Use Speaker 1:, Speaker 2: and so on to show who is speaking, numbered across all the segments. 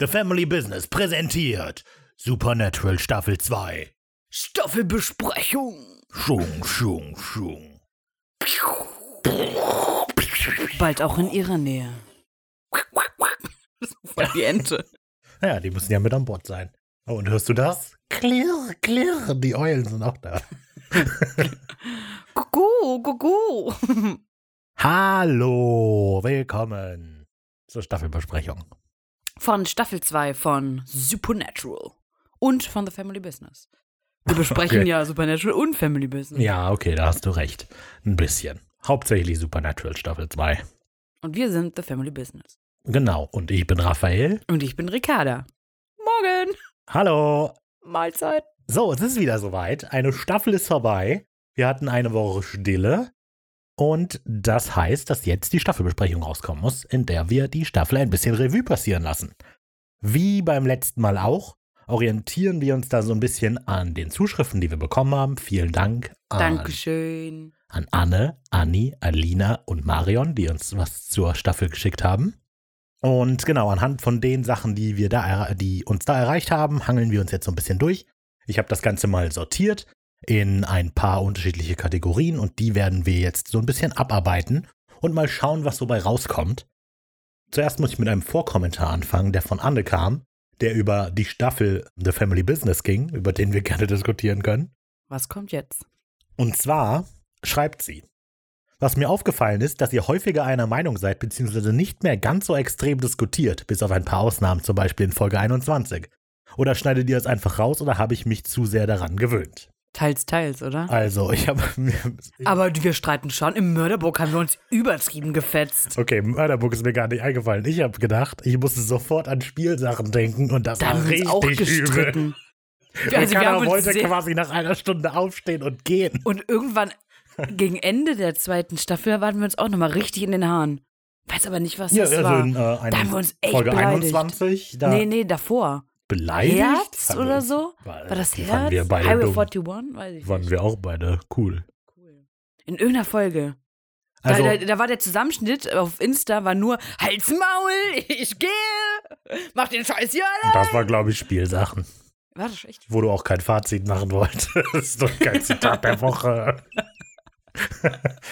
Speaker 1: The Family Business präsentiert Supernatural Staffel 2.
Speaker 2: Staffelbesprechung.
Speaker 1: Schung, schung, schung.
Speaker 2: Bald auch in ihrer Nähe. Voll die Ente.
Speaker 1: Ja, die müssen ja mit an Bord sein. Oh, und hörst du das? Klirr, klirr, die Eulen sind auch da.
Speaker 2: Kuckuck, kuckuck.
Speaker 1: Hallo, willkommen zur Staffelbesprechung.
Speaker 2: Von Staffel 2 von Supernatural. Und von The Family Business. Wir besprechen
Speaker 1: Okay.
Speaker 2: ja Supernatural und Family Business.
Speaker 1: Ja, okay, da hast du recht. Ein bisschen. Hauptsächlich Supernatural Staffel 2.
Speaker 2: Und wir sind The Family Business.
Speaker 1: Genau, und ich bin Raphael.
Speaker 2: Und ich bin Ricarda. Morgen.
Speaker 1: Hallo.
Speaker 2: Mahlzeit.
Speaker 1: So, es ist wieder soweit. Eine Staffel ist vorbei. Wir hatten eine Woche Stille. Und das heißt, dass jetzt die Staffelbesprechung rauskommen muss, in der wir die Staffel ein bisschen Revue passieren lassen. Wie beim letzten Mal auch, orientieren wir uns da so ein bisschen an den Zuschriften, die wir bekommen haben. Vielen Dank an,
Speaker 2: Dankeschön.
Speaker 1: an Anne, Anni, Alina und Marion, die uns was zur Staffel geschickt haben. Und genau, anhand von den Sachen, die wir da, die uns da erreicht haben, hangeln wir uns jetzt so ein bisschen durch. Ich habe das Ganze mal sortiert in ein paar unterschiedliche Kategorien und die werden wir jetzt so ein bisschen abarbeiten und mal schauen, was so bei rauskommt. Zuerst muss ich mit einem Vorkommentar anfangen, der von Anne kam, der über die Staffel The Family Business ging, über den wir gerne diskutieren können.
Speaker 2: Was kommt jetzt?
Speaker 1: Und zwar schreibt sie, was mir aufgefallen ist, dass ihr häufiger einer Meinung seid, beziehungsweise nicht mehr ganz so extrem diskutiert, bis auf ein paar Ausnahmen, zum Beispiel in Folge 21. Oder schneidet ihr es einfach raus oder habe ich mich zu sehr daran gewöhnt?
Speaker 2: Teils, teils, oder?
Speaker 1: Also, ich habe mir.
Speaker 2: Aber wir streiten schon. Im Mörderburg haben wir uns übertrieben gefetzt.
Speaker 1: Okay, Mörderbook ist mir gar nicht eingefallen. Ich habe gedacht, ich musste sofort an Spielsachen denken und das
Speaker 2: Da
Speaker 1: war
Speaker 2: wir uns auch
Speaker 1: richtig übel.
Speaker 2: gestritten.
Speaker 1: Also,
Speaker 2: wir haben
Speaker 1: wollte
Speaker 2: sehr-
Speaker 1: quasi nach einer Stunde aufstehen und gehen.
Speaker 2: Und irgendwann gegen Ende der zweiten Staffel waren wir uns auch nochmal richtig in den Haaren. Weiß aber nicht, was
Speaker 1: Ja,
Speaker 2: das
Speaker 1: also
Speaker 2: war.
Speaker 1: in äh,
Speaker 2: Da haben wir uns echt
Speaker 1: Folge
Speaker 2: beleidigt.
Speaker 1: 21, da
Speaker 2: nee, nee, davor.
Speaker 1: Beleidigt.
Speaker 2: Herz
Speaker 1: wir
Speaker 2: oder so?
Speaker 1: War,
Speaker 2: War das Herz?
Speaker 1: Fanden wir beide
Speaker 2: Highway
Speaker 1: dumm.
Speaker 2: 41? Weiß ich
Speaker 1: Waren
Speaker 2: nicht.
Speaker 1: wir auch beide cool.
Speaker 2: Cool. In irgendeiner Folge.
Speaker 1: Also,
Speaker 2: da, da, da war der Zusammenschnitt auf Insta, war nur Halt's Maul, ich gehe, mach den Scheiß hier alle.
Speaker 1: das war, glaube ich, Spielsachen,
Speaker 2: War das echt?
Speaker 1: wo du auch kein Fazit machen wolltest. das ist doch kein Zitat der Woche.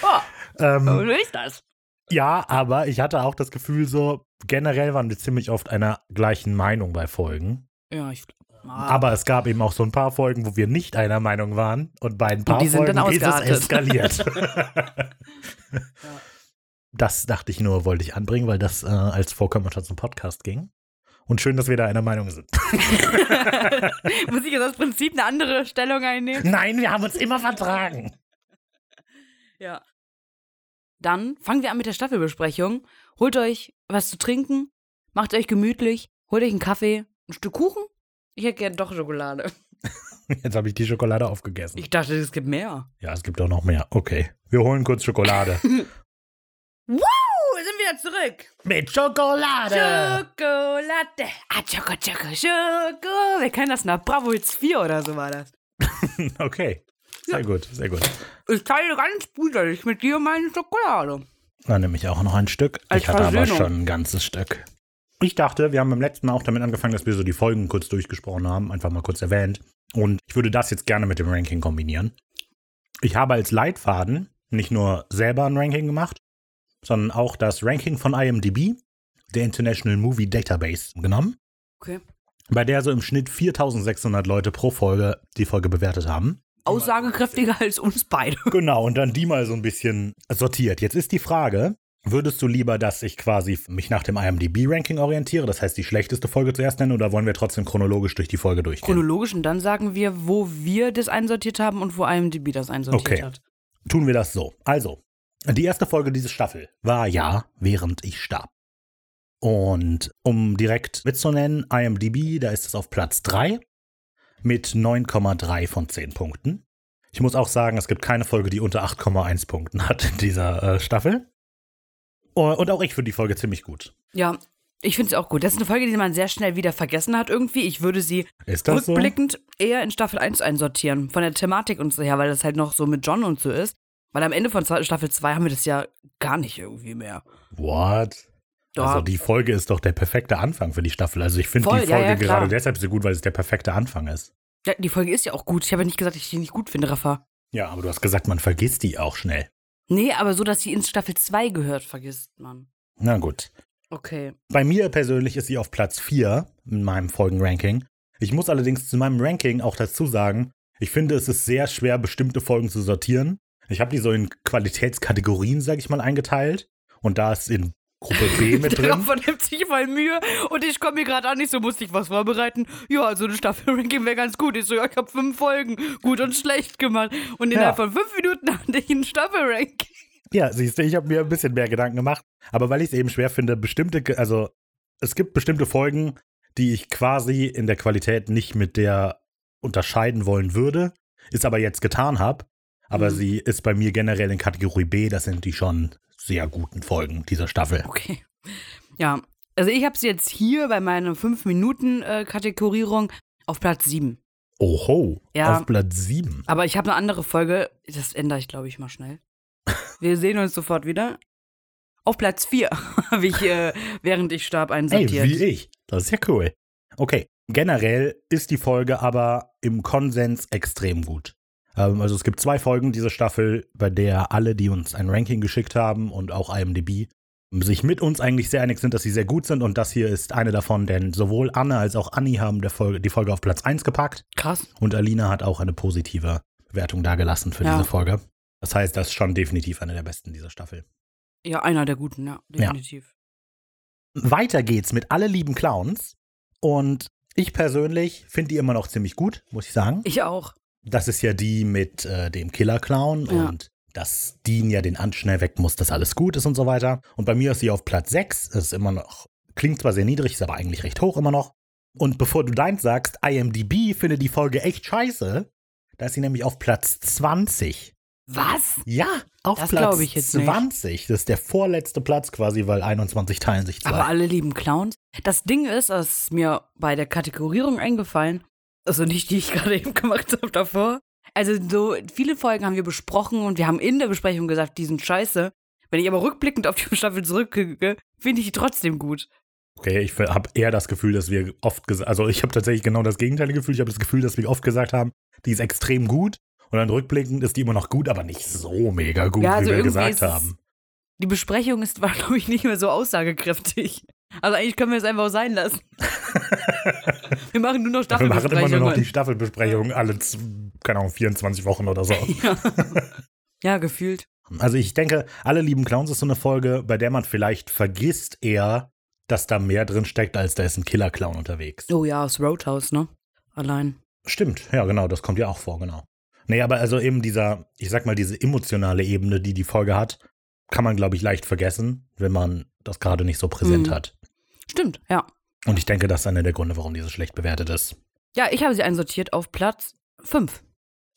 Speaker 2: Oh,
Speaker 1: ähm,
Speaker 2: so ist das.
Speaker 1: ja, aber ich hatte auch das Gefühl, so generell waren wir ziemlich oft einer gleichen Meinung bei Folgen.
Speaker 2: Ja, ich. Ah,
Speaker 1: Aber es gab eben auch so ein paar Folgen, wo wir nicht einer Meinung waren. Und bei ein paar Folgen ist es eskaliert. Das dachte ich nur, wollte ich anbringen, weil das äh, als Vorkommentar zum Podcast ging. Und schön, dass wir da einer Meinung sind.
Speaker 2: Muss ich jetzt aus Prinzip eine andere Stellung einnehmen?
Speaker 1: Nein, wir haben uns immer vertragen.
Speaker 2: Ja. Dann fangen wir an mit der Staffelbesprechung. Holt euch was zu trinken, macht euch gemütlich, holt euch einen Kaffee, ein Stück Kuchen. Ich hätte gern doch Schokolade.
Speaker 1: Jetzt habe ich die Schokolade aufgegessen.
Speaker 2: Ich dachte, es gibt mehr.
Speaker 1: Ja, es gibt auch noch mehr. Okay. Wir holen kurz Schokolade.
Speaker 2: Uh, wir sind wieder zurück.
Speaker 1: Mit Schokolade!
Speaker 2: Schokolade. Ah, Schoko, Schoko, Schoko. Wer kann das nach Bravo Hits 4 oder so war das?
Speaker 1: Okay. Sehr gut, sehr gut.
Speaker 2: Ich teile ganz brüderlich mit dir meine Schokolade.
Speaker 1: Dann nehme ich auch noch ein Stück.
Speaker 2: Als
Speaker 1: ich hatte aber schon ein ganzes Stück. Ich dachte, wir haben beim letzten Mal auch damit angefangen, dass wir so die Folgen kurz durchgesprochen haben, einfach mal kurz erwähnt. Und ich würde das jetzt gerne mit dem Ranking kombinieren. Ich habe als Leitfaden nicht nur selber ein Ranking gemacht, sondern auch das Ranking von IMDb, der International Movie Database, genommen,
Speaker 2: Okay.
Speaker 1: bei der so im Schnitt 4600 Leute pro Folge die Folge bewertet haben.
Speaker 2: Aussagekräftiger als uns beide.
Speaker 1: Genau, und dann die mal so ein bisschen sortiert. Jetzt ist die Frage, würdest du lieber, dass ich quasi mich nach dem IMDb-Ranking orientiere, das heißt die schlechteste Folge zuerst nennen, oder wollen wir trotzdem chronologisch durch die Folge durchgehen?
Speaker 2: Chronologisch und dann sagen wir, wo wir das einsortiert haben und wo IMDb das einsortiert
Speaker 1: Okay.
Speaker 2: hat.
Speaker 1: Tun wir das so. Also, die erste Folge dieser Staffel war ja, während ich starb. Und um direkt mitzunennen, IMDb, da ist es auf Platz 3 mit 9,3 von 10 Punkten. Ich muss auch sagen, es gibt keine Folge, die unter 8,1 Punkten hat in dieser äh, Staffel. Und auch ich finde die Folge ziemlich gut.
Speaker 2: Ja, ich finde es auch gut. Das ist eine Folge, die man sehr schnell wieder vergessen hat irgendwie. Ich würde sie
Speaker 1: das so?
Speaker 2: rückblickend eher in Staffel 1 einsortieren. Von der Thematik und so her, weil das halt noch so mit John und so ist. Weil am Ende von Staffel 2 haben wir das ja gar nicht irgendwie mehr.
Speaker 1: What?
Speaker 2: Ja.
Speaker 1: Also die Folge ist doch der perfekte Anfang für die Staffel. Also ich finde die
Speaker 2: ja,
Speaker 1: Folge
Speaker 2: ja,
Speaker 1: gerade
Speaker 2: klar.
Speaker 1: deshalb so gut, weil es der perfekte Anfang ist.
Speaker 2: Ja, die Folge ist ja auch gut. Ich habe ja nicht gesagt, dass ich die nicht gut finde, Rafa.
Speaker 1: Ja, aber du hast gesagt, man vergisst die auch schnell.
Speaker 2: Nee, aber so, dass sie ins Staffel 2 gehört, vergisst man.
Speaker 1: Na gut.
Speaker 2: Okay.
Speaker 1: Bei mir persönlich ist sie auf Platz 4 in meinem Folgenranking. Ich muss allerdings zu meinem Ranking auch dazu sagen, ich finde, es ist sehr schwer, bestimmte Folgen zu sortieren. Ich habe die so in Qualitätskategorien, sag ich mal, eingeteilt. Und da ist in Gruppe B mit
Speaker 2: Der
Speaker 1: drin.
Speaker 2: Rafa nimmt sich voll Mühe und ich komme mir gerade an, ich so, musste ich was vorbereiten? Ja, also eine Staffel-Ranking wäre ganz gut. Ich so, ja, ich habe fünf Folgen gut und schlecht gemacht. Und innerhalb von fünf Minuten hatte ich ein Staffel-Ranking.
Speaker 1: Ja, siehst du, ich habe mir ein bisschen mehr Gedanken gemacht. Aber weil ich es eben schwer finde, bestimmte, also es gibt bestimmte Folgen, die ich quasi in der Qualität nicht mit der unterscheiden wollen würde, es aber jetzt getan habe. Aber
Speaker 2: Mhm.
Speaker 1: sie ist bei mir generell in Kategorie B, das sind die schon sehr guten Folgen dieser Staffel.
Speaker 2: Okay. Ja, also ich habe sie jetzt hier bei meiner 5-Minuten-Kategorierung auf Platz 7.
Speaker 1: Oho,
Speaker 2: Ja.
Speaker 1: auf Platz 7.
Speaker 2: Aber ich habe eine andere Folge, das ändere ich, glaube ich, mal schnell. Wir sehen uns sofort wieder. Auf Platz 4 habe ich, äh, während ich starb,
Speaker 1: Ey,
Speaker 2: einsortiert.
Speaker 1: wie ich. Das ist ja cool. Okay, generell ist die Folge aber im Konsens extrem gut. Ähm, also es gibt zwei Folgen dieser Staffel, bei der alle, die uns ein Ranking geschickt haben und auch IMDb, sich mit uns eigentlich sehr einig sind, dass sie sehr gut sind. Und das hier ist eine davon, denn sowohl Anne als auch Anni haben Folge, die Folge auf Platz 1 gepackt.
Speaker 2: Krass.
Speaker 1: Und Alina hat auch eine positive Bewertung dagelassen für
Speaker 2: Ja.
Speaker 1: diese Folge. Das heißt, das ist schon definitiv eine der besten dieser Staffel.
Speaker 2: Ja, einer der guten, ja, definitiv.
Speaker 1: Weiter geht's mit Alle lieben Clowns. Und ich persönlich finde die immer noch ziemlich gut, muss ich sagen.
Speaker 2: Ich auch.
Speaker 1: Das ist ja die mit äh, dem Killer-Clown
Speaker 2: Ja.
Speaker 1: und dass Dean ja den Anschnell weg muss, dass alles gut ist und so weiter. Und bei mir ist sie auf Platz 6. Das ist immer noch, klingt zwar sehr niedrig, ist aber eigentlich recht hoch immer noch. Und bevor du deins sagst, IMDb findet die Folge echt scheiße. Da ist sie nämlich auf Platz 20.
Speaker 2: Was?
Speaker 1: Ja, auf
Speaker 2: Das
Speaker 1: Platz
Speaker 2: ich jetzt nicht.
Speaker 1: 20. Das ist der vorletzte Platz quasi, weil 21 teilen sich zwei.
Speaker 2: Aber alle lieben Clowns. Das Ding ist, das ist mir bei der Kategorierung eingefallen, also nicht die ich gerade eben gemacht habe davor. Also so viele Folgen haben wir besprochen und wir haben in der Besprechung gesagt, die sind scheiße. Wenn ich aber rückblickend auf die Staffel zurückgucke, finde ich die trotzdem gut.
Speaker 1: Okay, ich habe eher das Gefühl, dass wir oft gesagt, also ich habe tatsächlich genau das gegenteilige Gefühl. Ich habe das Gefühl, dass wir oft gesagt haben, die ist extrem gut. Und dann rückblickend ist die immer noch gut, aber nicht so mega gut,
Speaker 2: Ja, also
Speaker 1: wie wir gesagt haben.
Speaker 2: Die Besprechung ist, war, glaube ich, nicht mehr so aussagekräftig. Also eigentlich können wir es einfach auch sein lassen. wir machen nur noch
Speaker 1: Wir machen immer nur noch die
Speaker 2: Staffelbesprechungen.
Speaker 1: Staffelbesprechung alle, keine Ahnung, 24 Wochen oder so.
Speaker 2: Ja. ja, gefühlt.
Speaker 1: Also ich denke, alle lieben Clowns ist so eine Folge, bei der man vielleicht vergisst eher, dass da mehr drin steckt, als da ist ein Killer-Clown unterwegs.
Speaker 2: Oh ja, aus Roadhouse, ne? Allein.
Speaker 1: Stimmt, ja genau, das kommt ja auch vor, genau. Nee, aber also eben dieser, ich sag mal, diese emotionale Ebene, die die Folge hat, kann man, glaube ich, leicht vergessen, wenn man das gerade nicht so präsent
Speaker 2: Mhm.
Speaker 1: hat.
Speaker 2: Stimmt, ja.
Speaker 1: Und ich denke, das ist einer der Gründe, warum diese schlecht bewertet ist.
Speaker 2: Ja, ich habe sie einsortiert auf Platz 5.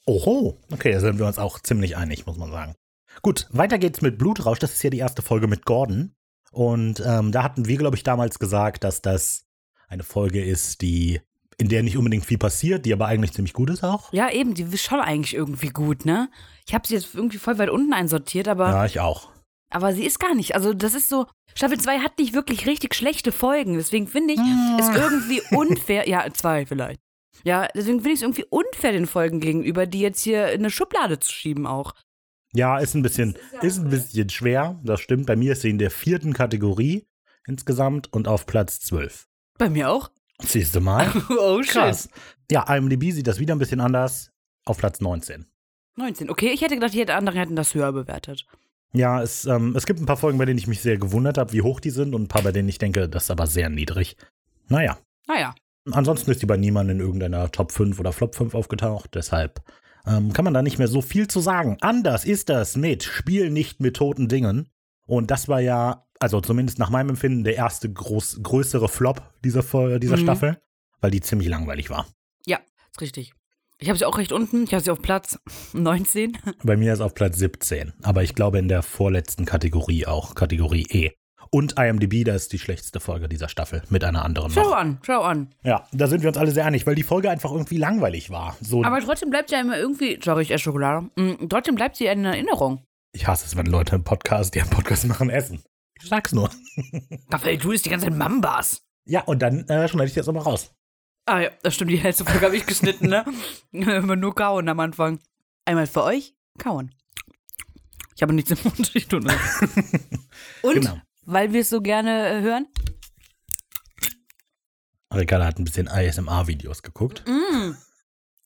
Speaker 1: Oho, okay, da sind wir uns auch ziemlich einig, muss man sagen. Gut, weiter geht's mit Blutrausch. Das ist ja die erste Folge mit Gordon. Und ähm, da hatten wir, glaube ich, damals gesagt, dass das eine Folge ist, die in der nicht unbedingt viel passiert, die aber eigentlich ziemlich gut ist auch.
Speaker 2: Ja, eben, die ist schon eigentlich irgendwie gut, ne? Ich habe sie jetzt irgendwie voll weit unten einsortiert, aber,
Speaker 1: Ja, ich auch.
Speaker 2: Aber sie ist gar nicht. Also, das ist so. Staffel 2 hat nicht wirklich richtig schlechte Folgen. Deswegen finde ich es irgendwie unfair. Ja, zwei vielleicht. Ja, deswegen finde ich es irgendwie unfair den Folgen gegenüber, die jetzt hier in eine Schublade zu schieben auch.
Speaker 1: Ja, ist ein bisschen, ist ein bisschen schwer. Das stimmt. Bei mir ist sie in der vierten Kategorie insgesamt und auf Platz 12.
Speaker 2: Bei mir auch.
Speaker 1: Siehst du mal?
Speaker 2: Oh, shit.
Speaker 1: Krass. Ja, IMDb sieht das wieder ein bisschen anders. Auf Platz 19.
Speaker 2: 19. Okay, ich hätte gedacht, die anderen hätten das höher bewertet.
Speaker 1: Ja, es, ähm, es gibt ein paar Folgen, bei denen ich mich sehr gewundert habe, wie hoch die sind und ein paar, bei denen ich denke, das ist aber sehr niedrig. Naja,
Speaker 2: Naja.
Speaker 1: ansonsten ist die bei niemandem in irgendeiner Top 5 oder Flop 5 aufgetaucht, deshalb ähm, kann man da nicht mehr so viel zu sagen. Anders ist das mit Spiel nicht mit toten Dingen. Und das war ja, also zumindest nach meinem Empfinden, der erste groß, größere Flop dieser, dieser
Speaker 2: Mhm.
Speaker 1: Staffel, weil die ziemlich langweilig war.
Speaker 2: Ja, ist richtig. Ich habe sie auch recht unten. Ich habe sie auf Platz 19.
Speaker 1: Bei mir ist auf Platz 17, aber ich glaube in der vorletzten Kategorie auch, Kategorie E. Und IMDb, da ist die schlechteste Folge dieser Staffel mit einer anderen
Speaker 2: Schau
Speaker 1: noch.
Speaker 2: an, schau an.
Speaker 1: Ja, da sind wir uns alle sehr einig, weil die Folge einfach irgendwie langweilig war. So,
Speaker 2: Aber trotzdem bleibt sie ja immer irgendwie, sorry, ich esse Schokolade. Mm, trotzdem bleibt sie in Erinnerung.
Speaker 1: ich hasse es, wenn Leute im Podcast, die einen Podcast machen, essen. Ich sag's nur.
Speaker 2: Raphael, du isst die ganze Zeit Mambas.
Speaker 1: Ja, und dann äh, schneide ich das immer raus.
Speaker 2: Ah ja, das stimmt, die letzte Folge habe ich geschnitten, ne? Immer nur kauen am Anfang. Einmal für euch, kauen. Ich habe nichts im Mund, ich tue das. Und,
Speaker 1: Genau.
Speaker 2: weil wir es so gerne äh, hören,
Speaker 1: Ricarda hat ein bisschen ASMR-Videos geguckt.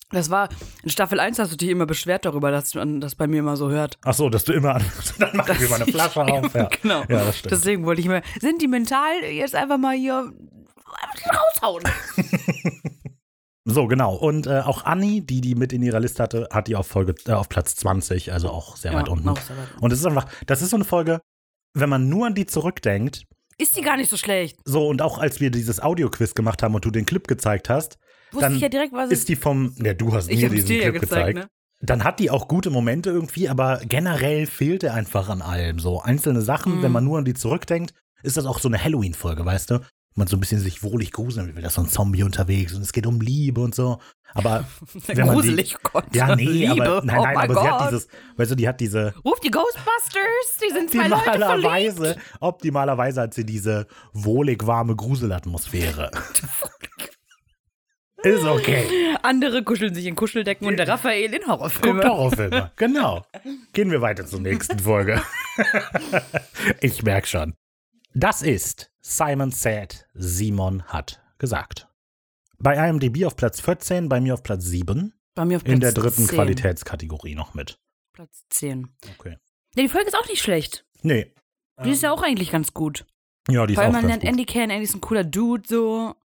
Speaker 2: das war, in Staffel 1 hast du dich immer beschwert darüber, dass man das bei mir immer so hört.
Speaker 1: Ach so, dass du immer an. Dann machen wir mal eine Flasche auf. Ja.
Speaker 2: genau.
Speaker 1: Ja, das stimmt.
Speaker 2: Deswegen wollte ich mal sentimental jetzt einfach mal hier raushauen.
Speaker 1: So, genau. Und äh, auch Anni, die die mit in ihrer Liste hatte, hat die auf Folge äh, auf Platz 20, also auch sehr weit unten.
Speaker 2: auch sehr weit.
Speaker 1: Und es ist einfach, das ist so eine Folge, wenn man nur an die zurückdenkt,
Speaker 2: Ist die gar nicht so schlecht.
Speaker 1: so und auch als wir dieses Audioquiz gemacht haben und du den Clip gezeigt hast,
Speaker 2: Wusste
Speaker 1: Dann
Speaker 2: ja direkt,
Speaker 1: ist die vom, ja, du hast mir diesen
Speaker 2: dir ja
Speaker 1: Clip
Speaker 2: gezeigt,
Speaker 1: gezeigt.
Speaker 2: ne?
Speaker 1: Dann hat die auch gute Momente irgendwie, aber generell fehlt er einfach an allem. So einzelne Sachen,
Speaker 2: Mhm.
Speaker 1: wenn man nur an die zurückdenkt, ist das auch so eine Halloween-Folge, weißt du? Man so ein bisschen sich wohlig gruseln will, da ist so ein Zombie unterwegs und es geht um Liebe und so. Aber wenn man die-
Speaker 2: Gruselig, Gott.
Speaker 1: Ja, nee,
Speaker 2: Liebe.
Speaker 1: aber nein,
Speaker 2: oh
Speaker 1: nein,
Speaker 2: mein
Speaker 1: aber
Speaker 2: Gott.
Speaker 1: sie hat dieses, weißt du, die hat diese
Speaker 2: Ruf die Ghostbusters, die sind zwei Leute verliebt.
Speaker 1: optimalerweise, optimalerweise hat sie diese wohlig warme Gruselatmosphäre. Ist okay.
Speaker 2: Andere kuscheln sich in Kuscheldecken und der Raphael in Horrorfilme.
Speaker 1: Guckt Horrorfilme. Genau. Gehen wir weiter zur nächsten Folge. ich merk schon. Das ist Simon Said, Simon hat gesagt. Bei IMDb auf Platz 14, bei mir auf Platz 7.
Speaker 2: Bei mir auf Platz
Speaker 1: In der dritten
Speaker 2: 10.
Speaker 1: Qualitätskategorie noch mit.
Speaker 2: Platz 10.
Speaker 1: Okay.
Speaker 2: Ja, die Folge ist auch nicht schlecht.
Speaker 1: Nee.
Speaker 2: Die ist ja auch eigentlich ganz gut.
Speaker 1: Ja, die ist
Speaker 2: Vor allem,
Speaker 1: auch
Speaker 2: man
Speaker 1: ganz
Speaker 2: lernt
Speaker 1: gut.
Speaker 2: Andy kennen, Andy ist ein cooler Dude, so.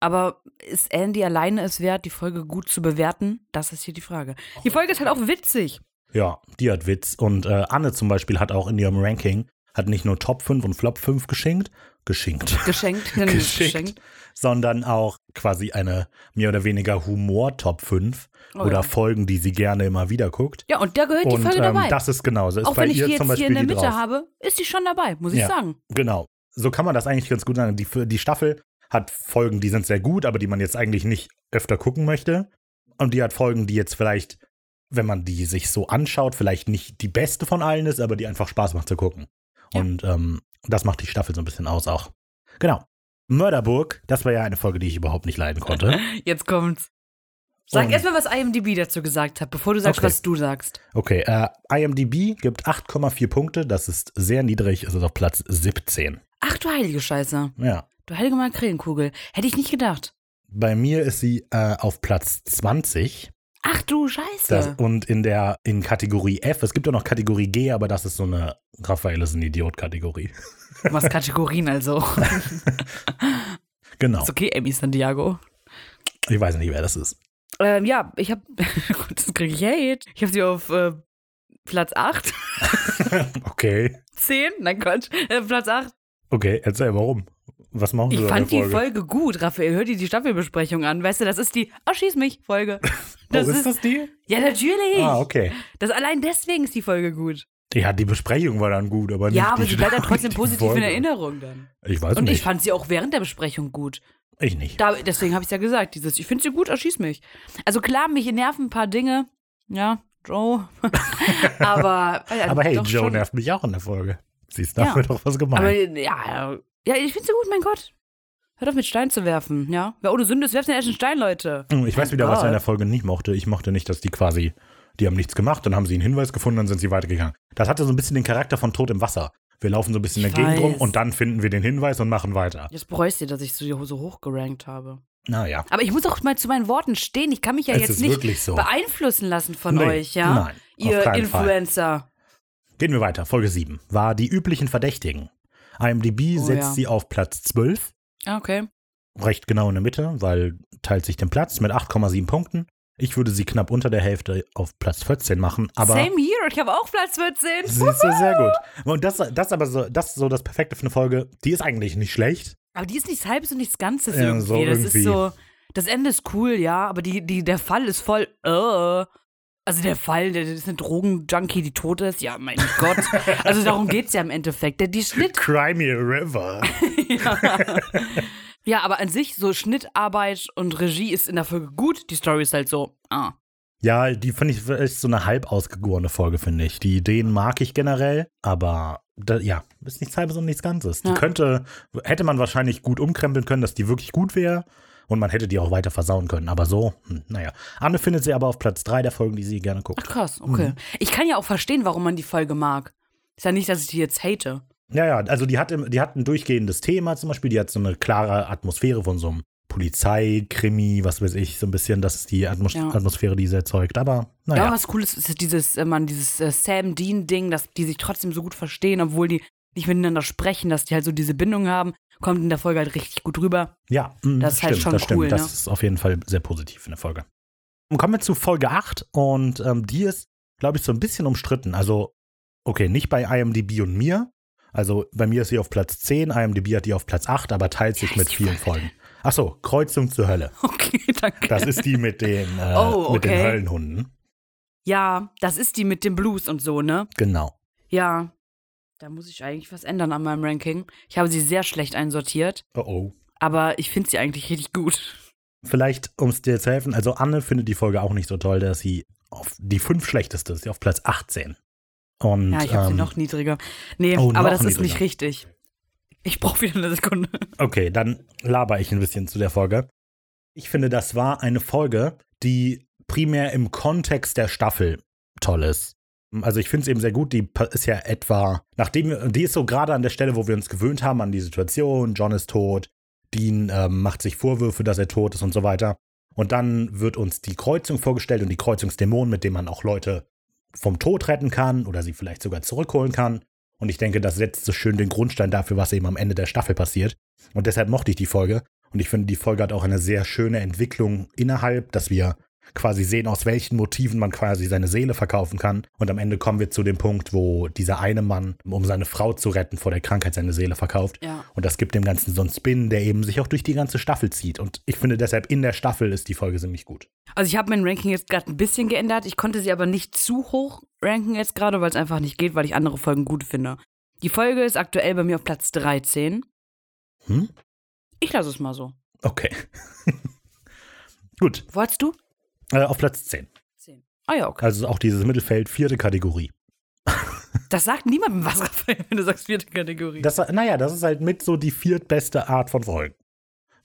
Speaker 2: Aber ist Andy alleine es wert, die Folge gut zu bewerten? Das ist hier die Frage. Die Folge ist halt auch witzig.
Speaker 1: Ja, die hat Witz. Und äh, Anne zum Beispiel hat auch in ihrem Ranking, hat nicht nur Top 5 und Flop 5 geschenkt, geschenkt,
Speaker 2: Geschenkt. Ist
Speaker 1: geschickt,
Speaker 2: geschenkt.
Speaker 1: sondern auch quasi eine mehr oder weniger Humor-Top 5
Speaker 2: Oh
Speaker 1: oder
Speaker 2: ja.
Speaker 1: Folgen, die sie gerne immer wieder guckt.
Speaker 2: Ja, und da gehört die
Speaker 1: Und
Speaker 2: Folge
Speaker 1: ähm,
Speaker 2: dabei.
Speaker 1: das ist genauso. Ist
Speaker 2: auch wenn ich die jetzt hier in der
Speaker 1: die
Speaker 2: Mitte habe, ist die schon dabei, muss ich
Speaker 1: Ja.
Speaker 2: sagen.
Speaker 1: Genau. So kann man das eigentlich ganz gut sagen. Die, die Staffel hat Folgen, die sind sehr gut, aber die man jetzt eigentlich nicht öfter gucken möchte. Und die hat Folgen, die jetzt vielleicht, wenn man die sich so anschaut, vielleicht nicht die beste von allen ist, aber die einfach Spaß macht zu gucken.
Speaker 2: Ja.
Speaker 1: Und ähm, das macht die Staffel so ein bisschen aus auch. Genau. Mörderburg, das war ja eine Folge, die ich überhaupt nicht leiden konnte.
Speaker 2: Jetzt kommt's. Sag erstmal, was IMDb dazu gesagt hat, bevor du sagst,
Speaker 1: Okay.
Speaker 2: was du sagst.
Speaker 1: Okay, äh, IMDb gibt 8,4 Punkte, das ist sehr niedrig, es ist auf Platz 17.
Speaker 2: Ach du heilige Scheiße.
Speaker 1: Ja.
Speaker 2: Du heilige Makreelenkugel. Hätte ich nicht gedacht.
Speaker 1: Bei mir ist sie äh, auf Platz 20.
Speaker 2: Ach du Scheiße.
Speaker 1: Das, und in der in Kategorie F, es gibt ja noch Kategorie G, aber das ist so eine Raphael ist ein Idiot-Kategorie.
Speaker 2: Was Kategorien also.
Speaker 1: Genau.
Speaker 2: Ist okay, Amy Santiago.
Speaker 1: Ich weiß nicht, wer das ist.
Speaker 2: Ähm, ja, ich hab. Jetzt kriege ich Hate. Ich hab sie auf äh, Platz 8.
Speaker 1: Okay.
Speaker 2: 10? Nein, Quatsch. Äh, Platz 8.
Speaker 1: Okay, erzähl, warum? Was machen
Speaker 2: Ich
Speaker 1: wir
Speaker 2: fand die
Speaker 1: Folge?
Speaker 2: Folge gut, Raphael. Hör dir die Staffelbesprechung an. Weißt du, das ist die Oh, schieß mich Folge. Das
Speaker 1: oh, ist,
Speaker 2: ist,
Speaker 1: das die?
Speaker 2: ja, natürlich.
Speaker 1: Ah, okay.
Speaker 2: Das allein deswegen ist die Folge gut.
Speaker 1: Ja, die Besprechung war dann gut, aber nicht
Speaker 2: Ja, aber
Speaker 1: die
Speaker 2: sie bleibt dann trotzdem positiv in
Speaker 1: Folge.
Speaker 2: Erinnerung dann.
Speaker 1: Ich weiß
Speaker 2: Und
Speaker 1: nicht.
Speaker 2: ich fand sie auch während der Besprechung gut.
Speaker 1: ich nicht.
Speaker 2: Da, deswegen habe ich ja gesagt, dieses, ich finde sie gut, erschieß mich. Also klar, mich nerven ein paar Dinge. Ja, Joe. aber, äh,
Speaker 1: aber hey, Joe
Speaker 2: schon.
Speaker 1: nervt mich auch in der Folge. Siehst du,
Speaker 2: Ja.
Speaker 1: da wird doch was gemeint.
Speaker 2: Aber ja, ja, ich finde sie gut, mein Gott. Hört auf mit Stein zu werfen, ja? Wer ohne Sünde ist, werft den ersten Stein, Leute.
Speaker 1: Hm, Ich weiß wieder, was er in der Folge nicht mochte. Ich mochte nicht, dass die quasi, die haben nichts gemacht, dann haben sie einen Hinweis gefunden, dann sind sie weitergegangen. Das hatte so ein bisschen den Charakter von Tod im Wasser. Wir laufen so ein bisschen in
Speaker 2: Ich
Speaker 1: der Gegend rum
Speaker 2: weiß.
Speaker 1: und dann finden wir den Hinweis und machen weiter.
Speaker 2: Jetzt bereust du, dass ich so, so hoch gerankt habe.
Speaker 1: Naja.
Speaker 2: Aber ich muss auch mal zu meinen Worten stehen. Ich kann mich ja
Speaker 1: Es
Speaker 2: jetzt nicht
Speaker 1: so.
Speaker 2: beeinflussen lassen von
Speaker 1: Nee,
Speaker 2: euch, ja?
Speaker 1: nein,
Speaker 2: Ihr
Speaker 1: keinen Fall.
Speaker 2: Influencer.
Speaker 1: Gehen wir weiter. Folge 7 war die üblichen Verdächtigen. IMDb
Speaker 2: Oh,
Speaker 1: setzt
Speaker 2: ja.
Speaker 1: sie auf Platz 12,
Speaker 2: Ah, Okay.
Speaker 1: recht genau in der Mitte, weil teilt sich den Platz mit 8,7 Punkten. Ich würde sie knapp unter der Hälfte auf Platz 14 machen, aber
Speaker 2: Same here, ich habe auch Platz 14.
Speaker 1: siehst du sehr gut. Und das, das aber so, das ist so das Perfekte für eine Folge. Die ist eigentlich nicht schlecht.
Speaker 2: Aber die ist nichts Halbes und nichts Ganzes
Speaker 1: Ja,
Speaker 2: irgendwie.
Speaker 1: so
Speaker 2: das
Speaker 1: irgendwie.
Speaker 2: ist so, das Ende ist cool, ja, aber die, die, der Fall ist voll, äh. Also der Fall, der, das ist eine Drogenjunkie, die tot ist, ja, mein Gott. Also darum geht's ja im Endeffekt. Der, die Schnitt,
Speaker 1: Crimey River.
Speaker 2: ja, aber an sich, so Schnittarbeit und Regie ist in der Folge gut. Die Story ist halt so, ah.
Speaker 1: Ja, die finde ich ist so eine halb ausgegorene Folge, finde ich. Die Ideen mag ich generell, aber da, ja, ist nichts halbes und nichts Ganzes. Die
Speaker 2: Ja.
Speaker 1: könnte, hätte man wahrscheinlich gut umkrempeln können, dass die wirklich gut wäre. Und man hätte die auch weiter versauen können. Aber so, hm, naja. Anne findet sie aber auf Platz 3 der Folgen, die sie gerne
Speaker 2: Ach
Speaker 1: guckt.
Speaker 2: krass, okay. Ich kann ja auch verstehen, warum man die Folge mag. Ist ja nicht, dass ich die jetzt hate.
Speaker 1: Ja, ja, also die hat, die hat ein durchgehendes Thema zum Beispiel. Die hat so eine klare Atmosphäre von so einem Polizeikrimi, was weiß ich, so ein bisschen. Das ist die Atmos
Speaker 2: Ja.
Speaker 1: Atmosphäre, die sie erzeugt. Aber
Speaker 2: Ja,
Speaker 1: naja.
Speaker 2: was cool ist, ist dieses, äh, man, dieses äh, Sam Dean-Ding, dass die sich trotzdem so gut verstehen, obwohl die nicht miteinander sprechen, dass die halt so diese Bindung haben, kommt in der Folge halt richtig gut rüber.
Speaker 1: Ja, mm,
Speaker 2: Das ist halt
Speaker 1: stimmt,
Speaker 2: schon
Speaker 1: das stimmt.
Speaker 2: cool,
Speaker 1: Das
Speaker 2: ne?
Speaker 1: ist auf jeden Fall sehr positiv in der Folge. Und kommen wir zu Folge 8 und ähm, die ist, glaube ich, so ein bisschen umstritten. Also, okay, nicht bei IMDb und mir. Also bei mir ist sie auf Platz 10, IMDb hat die auf Platz 8, aber teilt sich mit vielen
Speaker 2: Folge
Speaker 1: Folgen. Achso, Kreuzung zur Hölle.
Speaker 2: Okay, danke.
Speaker 1: Das ist die mit den, äh,
Speaker 2: Oh,
Speaker 1: mit den
Speaker 2: okay.
Speaker 1: Höllenhunden.
Speaker 2: ja, das ist die mit dem Blues und so, ne?
Speaker 1: Genau.
Speaker 2: Ja. Da muss ich eigentlich was ändern an meinem Ranking. Ich habe sie sehr schlecht einsortiert,
Speaker 1: Oh oh.
Speaker 2: aber ich finde sie eigentlich richtig gut.
Speaker 1: Vielleicht, um es dir zu helfen, also Anne findet die Folge auch nicht so toll, dass sie auf die fünf schlechteste ist, sie auf Platz 18. Und,
Speaker 2: Ja, ich habe sie
Speaker 1: ähm,
Speaker 2: noch niedriger. Nee,
Speaker 1: oh,
Speaker 2: aber das ist
Speaker 1: niedriger.
Speaker 2: nicht richtig. Ich brauche wieder eine Sekunde.
Speaker 1: Okay, dann laber ich ein bisschen zu der Folge. Ich finde, das war eine Folge, die primär im Kontext der Staffel toll ist. Also ich finde es eben sehr gut, die ist ja etwa, nachdem die ist so gerade an der Stelle, wo wir uns gewöhnt haben an die Situation, John ist tot, Dean ähm, macht sich Vorwürfe, dass er tot ist und so weiter. Und dann wird uns die Kreuzung vorgestellt und die Kreuzungsdämonen, mit denen man auch Leute vom Tod retten kann oder sie vielleicht sogar zurückholen kann. Und ich denke, das setzt so schön den Grundstein dafür, was eben am Ende der Staffel passiert. Und deshalb mochte ich die Folge. Und ich finde, die Folge hat auch eine sehr schöne Entwicklung innerhalb, dass wir quasi sehen, aus welchen Motiven man quasi seine Seele verkaufen kann. Und am Ende kommen wir zu dem Punkt, wo dieser eine Mann, um seine Frau zu retten vor der Krankheit, seine Seele verkauft.
Speaker 2: Ja.
Speaker 1: Und das gibt dem Ganzen so einen Spin, der eben sich auch durch die ganze Staffel zieht. Und ich finde deshalb, in der Staffel ist die Folge ziemlich gut.
Speaker 2: Also ich habe mein Ranking jetzt gerade ein bisschen geändert. Ich konnte sie aber nicht zu hoch ranken jetzt gerade, weil es einfach nicht geht, weil ich andere Folgen gut finde. Die Folge ist aktuell bei mir auf Platz 13.
Speaker 1: Hm?
Speaker 2: Ich lasse es mal so.
Speaker 1: Okay. gut.
Speaker 2: Wo hattest du?
Speaker 1: Äh, auf Platz 10.
Speaker 2: 10. Ah ja, okay.
Speaker 1: Also auch dieses Mittelfeld, vierte Kategorie.
Speaker 2: Das sagt niemandem was, Raphael, wenn du sagst vierte Kategorie.
Speaker 1: Das, naja, das ist halt mit so die viertbeste Art von Folgen.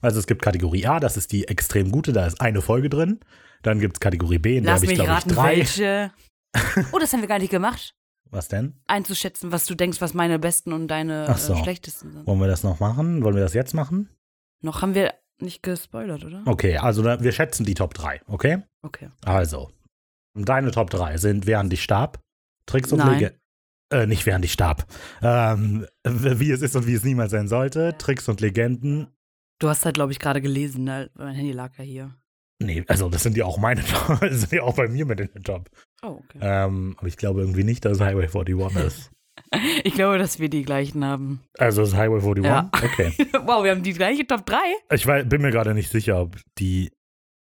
Speaker 1: Also es gibt Kategorie A, das ist die extrem gute, da ist eine Folge drin. Dann gibt es Kategorie B, in der
Speaker 2: Lass
Speaker 1: habe ich, glaube ich, drei.
Speaker 2: welche. Oh, das haben wir gar nicht gemacht.
Speaker 1: Was denn?
Speaker 2: Einzuschätzen, was du denkst, was meine besten und deine
Speaker 1: so.
Speaker 2: äh, schlechtesten sind.
Speaker 1: Wollen wir das noch machen? Wollen wir das jetzt machen?
Speaker 2: Noch haben wir nicht gespoilert, oder?
Speaker 1: Okay, also da, wir schätzen die Top 3, okay?
Speaker 2: Okay.
Speaker 1: Also, deine Top 3 sind Während ich starb, Tricks und. Legenden. Äh, nicht während ich starb. Ähm, wie es ist und wie es niemals sein sollte. Tricks und Legenden.
Speaker 2: Du hast halt, glaube ich, gerade gelesen, ne? mein Handy lag ja hier.
Speaker 1: Nee, also das sind ja auch meine Top. Das sind ja auch bei mir mit in den Top.
Speaker 2: Oh, okay.
Speaker 1: Ähm, aber ich glaube irgendwie nicht, dass es Highway 41 ist.
Speaker 2: Ich glaube, dass wir die gleichen haben.
Speaker 1: Also ist Highway 41?
Speaker 2: Ja.
Speaker 1: Okay.
Speaker 2: wow, wir haben die gleiche Top 3.
Speaker 1: Ich weiß, bin mir gerade nicht sicher, ob die.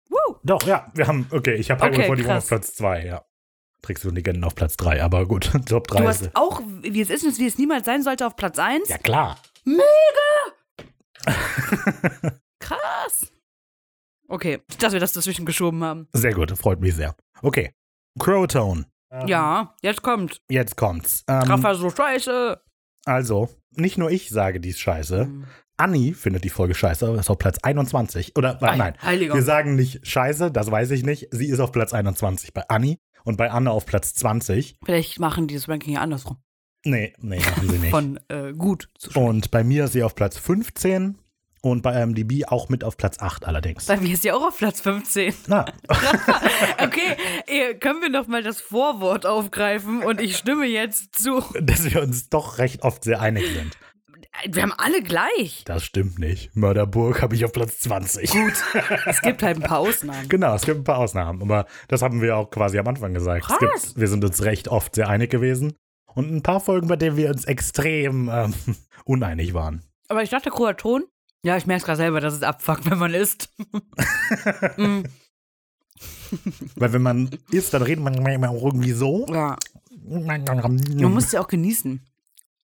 Speaker 2: Woo!
Speaker 1: Doch, ja, wir haben. Okay, ich habe Highway
Speaker 2: Okay,
Speaker 1: 41
Speaker 2: krass.
Speaker 1: auf Platz 2, ja. Tricks und Legenden auf Platz 3, aber gut, Top 3
Speaker 2: Du
Speaker 1: ist.
Speaker 2: hast auch, wie es ist und wie es niemals sein sollte, auf Platz 1.
Speaker 1: Ja, klar.
Speaker 2: Krass. Okay, dass wir das dazwischen geschoben haben.
Speaker 1: Sehr gut, freut mich sehr. Okay. Crowtone. Ähm,
Speaker 2: Ja, jetzt kommt.
Speaker 1: Jetzt kommt's. Ähm,
Speaker 2: Rafa so scheiße.
Speaker 1: also, nicht nur ich sage, die ist scheiße.
Speaker 2: Hm.
Speaker 1: Anni findet die Folge scheiße, aber ist auf Platz 21. Oder,
Speaker 2: Ei,
Speaker 1: nein,
Speaker 2: Heiliger.
Speaker 1: wir sagen nicht scheiße, das weiß ich nicht. Sie ist auf Platz 21 bei Anni und bei Anne auf Platz 20.
Speaker 2: Vielleicht machen die das Ranking ja andersrum.
Speaker 1: Nee, nee, machen sie nicht.
Speaker 2: Von äh, gut zu schlecht.
Speaker 1: Und bei mir ist sie auf Platz 15 und bei IMDb auch mit auf Platz 8 allerdings.
Speaker 2: Bei mir ist sie auch auf Platz 15.
Speaker 1: Na,
Speaker 2: Okay, können wir noch mal das Vorwort aufgreifen und ich stimme jetzt zu.
Speaker 1: dass wir uns doch recht oft sehr einig sind.
Speaker 2: Wir haben alle gleich.
Speaker 1: Das stimmt nicht. Mörderburg habe ich auf Platz 20.
Speaker 2: Gut, es gibt halt ein paar Ausnahmen.
Speaker 1: Genau, es gibt ein paar Ausnahmen, aber das haben wir auch quasi am Anfang gesagt. Gibt, wir sind uns recht oft sehr einig gewesen und ein paar Folgen, bei denen wir uns extrem ähm, uneinig waren.
Speaker 2: Aber ich dachte, Kroaton. Ja, ich merke es gerade selber, dass es abfuckt, wenn man isst. Mm,
Speaker 1: Weil wenn man isst, dann redet man auch irgendwie so.
Speaker 2: ja, man muss ja auch genießen.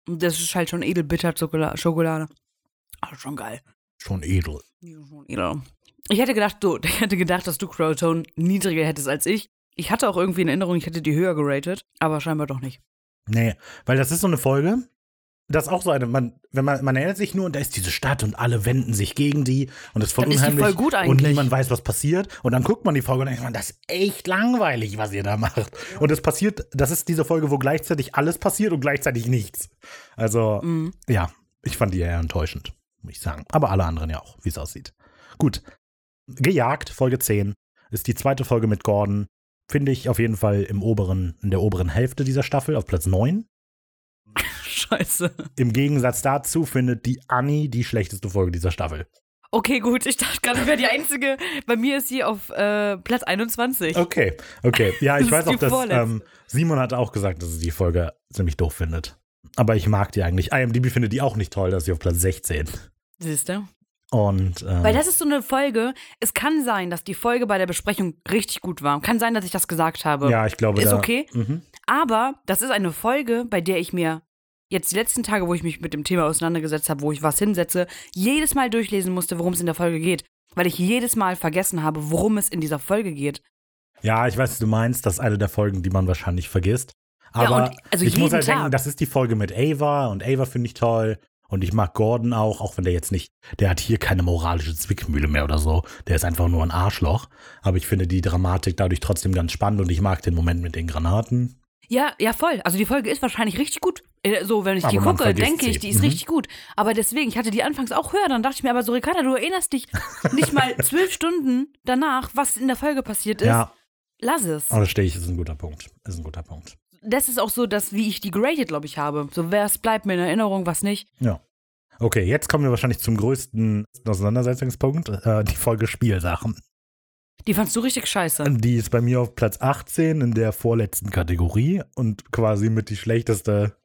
Speaker 2: Das ist halt schon edelbitter Schokola- Schokolade. Aber schon geil.
Speaker 1: Schon edel.
Speaker 2: Ja, schon edel. Ich hätte gedacht, du, ich hätte gedacht, dass du Crowtone niedriger hättest als ich. Ich hatte auch irgendwie in Erinnerung, ich hätte die höher geratet, aber scheinbar doch nicht.
Speaker 1: Nee, weil das ist so eine Folge, das ist auch so eine, man, wenn man, man erinnert sich nur und da ist diese Stadt und alle wenden sich gegen die und es ist voll
Speaker 2: Dann ist
Speaker 1: unheimlich
Speaker 2: voll gut
Speaker 1: und
Speaker 2: eigentlich.
Speaker 1: niemand weiß, was passiert und dann guckt man die Folge und denkt man, das ist echt langweilig, was ihr da macht. Und es passiert, das ist diese Folge, wo gleichzeitig alles passiert und gleichzeitig nichts. Also,
Speaker 2: Mhm.
Speaker 1: ja, ich fand die eher enttäuschend, muss ich sagen. Aber alle anderen ja auch, wie es aussieht. Gut. Gejagt, Folge 10, ist die zweite Folge mit Gordon. Finde ich auf jeden Fall im oberen, in der oberen Hälfte dieser Staffel, auf Platz 9.
Speaker 2: Scheiße.
Speaker 1: Im Gegensatz dazu findet die Annie die schlechteste Folge dieser Staffel.
Speaker 2: Okay, gut. Ich dachte gerade, ich wäre die Einzige. Bei mir ist sie auf äh, Platz 21.
Speaker 1: Okay, okay. Ja, ich weiß auch, dass ähm, Simon hat auch gesagt, dass er die Folge ziemlich doof findet. Aber ich mag die eigentlich. IMDb findet die auch nicht toll, dass sie auf Platz 16.
Speaker 2: Siehst du?
Speaker 1: Und ähm,
Speaker 2: Weil das ist so eine Folge. Es kann sein, dass die Folge bei der Besprechung richtig gut war. Kann sein, dass ich das gesagt habe.
Speaker 1: ja, ich glaube,
Speaker 2: Ist
Speaker 1: da,
Speaker 2: okay.
Speaker 1: Mhm.
Speaker 2: Aber das ist eine Folge, bei der ich mir jetzt die letzten Tage, wo ich mich mit dem Thema auseinandergesetzt habe, wo ich was hinsetze, jedes Mal durchlesen musste, worum es in der Folge geht. Weil ich jedes Mal vergessen habe, worum es in dieser Folge geht.
Speaker 1: Ja, ich weiß, was du meinst. Das ist eine der Folgen, die man wahrscheinlich vergisst. Aber
Speaker 2: und- also
Speaker 1: ich muss halt denken,
Speaker 2: Tag.
Speaker 1: das ist die Folge mit Ava und Ava finde ich toll. Und ich mag Gordon auch, auch wenn der jetzt nicht, der hat hier keine moralische Zwickmühle mehr oder so. Der ist einfach nur ein Arschloch. Aber ich finde die Dramatik dadurch trotzdem ganz spannend und ich mag den Moment mit den Granaten.
Speaker 2: Ja, ja, voll. Also die Folge ist wahrscheinlich richtig gut. Äh, So, wenn ich die
Speaker 1: Aber man
Speaker 2: gucke, denke ich, die ist
Speaker 1: Mhm.
Speaker 2: richtig gut. Aber deswegen, ich hatte die anfangs auch höher, dann dachte ich mir, aber so, Ricarda, du erinnerst dich nicht mal zwölf Stunden danach, was in der Folge passiert ist.
Speaker 1: Ja,
Speaker 2: Lass es.
Speaker 1: aber das stehe ich, ist ein guter Punkt. Ist ein guter Punkt.
Speaker 2: Das ist auch so, dass, wie ich die geratet, glaube ich, habe. So, was bleibt mir in Erinnerung, was nicht.
Speaker 1: Ja. Okay, jetzt kommen wir wahrscheinlich zum größten Auseinandersetzungspunkt, äh, die Folge Spielsachen.
Speaker 2: Die fandst du richtig scheiße.
Speaker 1: Die ist bei mir auf Platz 18 in der vorletzten Kategorie und quasi mit die schlechteste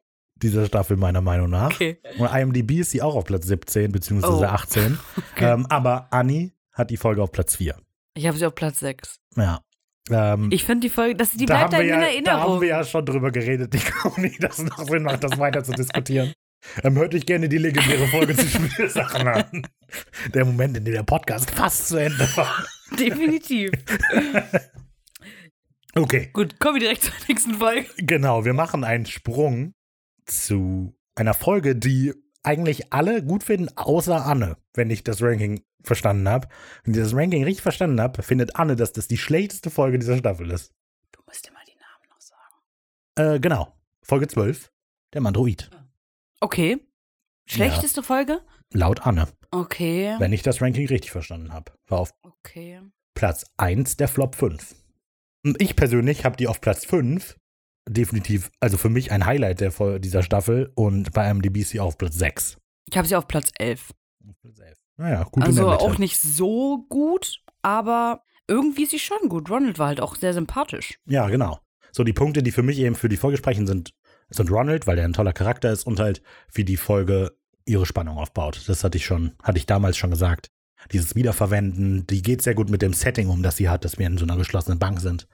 Speaker 1: dieser Staffel meiner Meinung nach.
Speaker 2: Okay.
Speaker 1: Und IMDb ist sie auch auf Platz 17 beziehungsweise
Speaker 2: Oh.
Speaker 1: 18.
Speaker 2: Okay.
Speaker 1: Ähm, aber Annie hat die Folge auf Platz 4.
Speaker 2: Ich habe sie auf Platz 6.
Speaker 1: Ja. Ähm,
Speaker 2: Ich finde die Folge, das, die
Speaker 1: da,
Speaker 2: bleibt einem in
Speaker 1: ja, da haben
Speaker 2: Erinnerung.
Speaker 1: wir ja schon drüber geredet, ich glaube nicht, dass es noch Sinn macht, das weiter zu diskutieren. Ähm, hört euch gerne die legendäre Folge zu Spielsachen an. Der Moment, in dem der Podcast fast zu Ende war.
Speaker 2: Definitiv.
Speaker 1: Okay,
Speaker 2: Gut, kommen wir direkt zur nächsten Folge.
Speaker 1: genau, wir machen einen Sprung zu einer Folge, die eigentlich alle gut finden, außer Anne, wenn ich das Ranking verstanden habe. Wenn ich das Ranking richtig verstanden habe, findet Anne, dass das die schlechteste Folge dieser Staffel ist.
Speaker 2: Du musst dir mal die Namen noch sagen.
Speaker 1: Äh, genau. Folge 12, der Mandroid.
Speaker 2: Okay. Schlechteste Folge?
Speaker 1: Laut Anne,
Speaker 2: Okay.
Speaker 1: wenn ich das Ranking richtig verstanden habe. War auf
Speaker 2: Okay.
Speaker 1: Platz 1 der Flop 5. Und ich persönlich habe die auf Platz 5. Definitiv, also für mich ein Highlight der, dieser Staffel und bei ist sie auf Platz 6.
Speaker 2: Ich habe sie auf Platz 11.
Speaker 1: Naja, gut in
Speaker 2: Also
Speaker 1: der Mitte.
Speaker 2: auch nicht so gut, aber irgendwie ist sie schon gut. Ronald war halt auch sehr sympathisch.
Speaker 1: Ja, genau. So, die Punkte, die für mich eben für die Folge sprechen, sind, sind Ronald, weil der ein toller Charakter ist und halt, wie die Folge ihre Spannung aufbaut. Das hatte ich schon, hatte ich damals schon gesagt. Dieses Wiederverwenden, die geht sehr gut mit dem Setting um, das sie hat, dass wir in so einer geschlossenen Bank sind.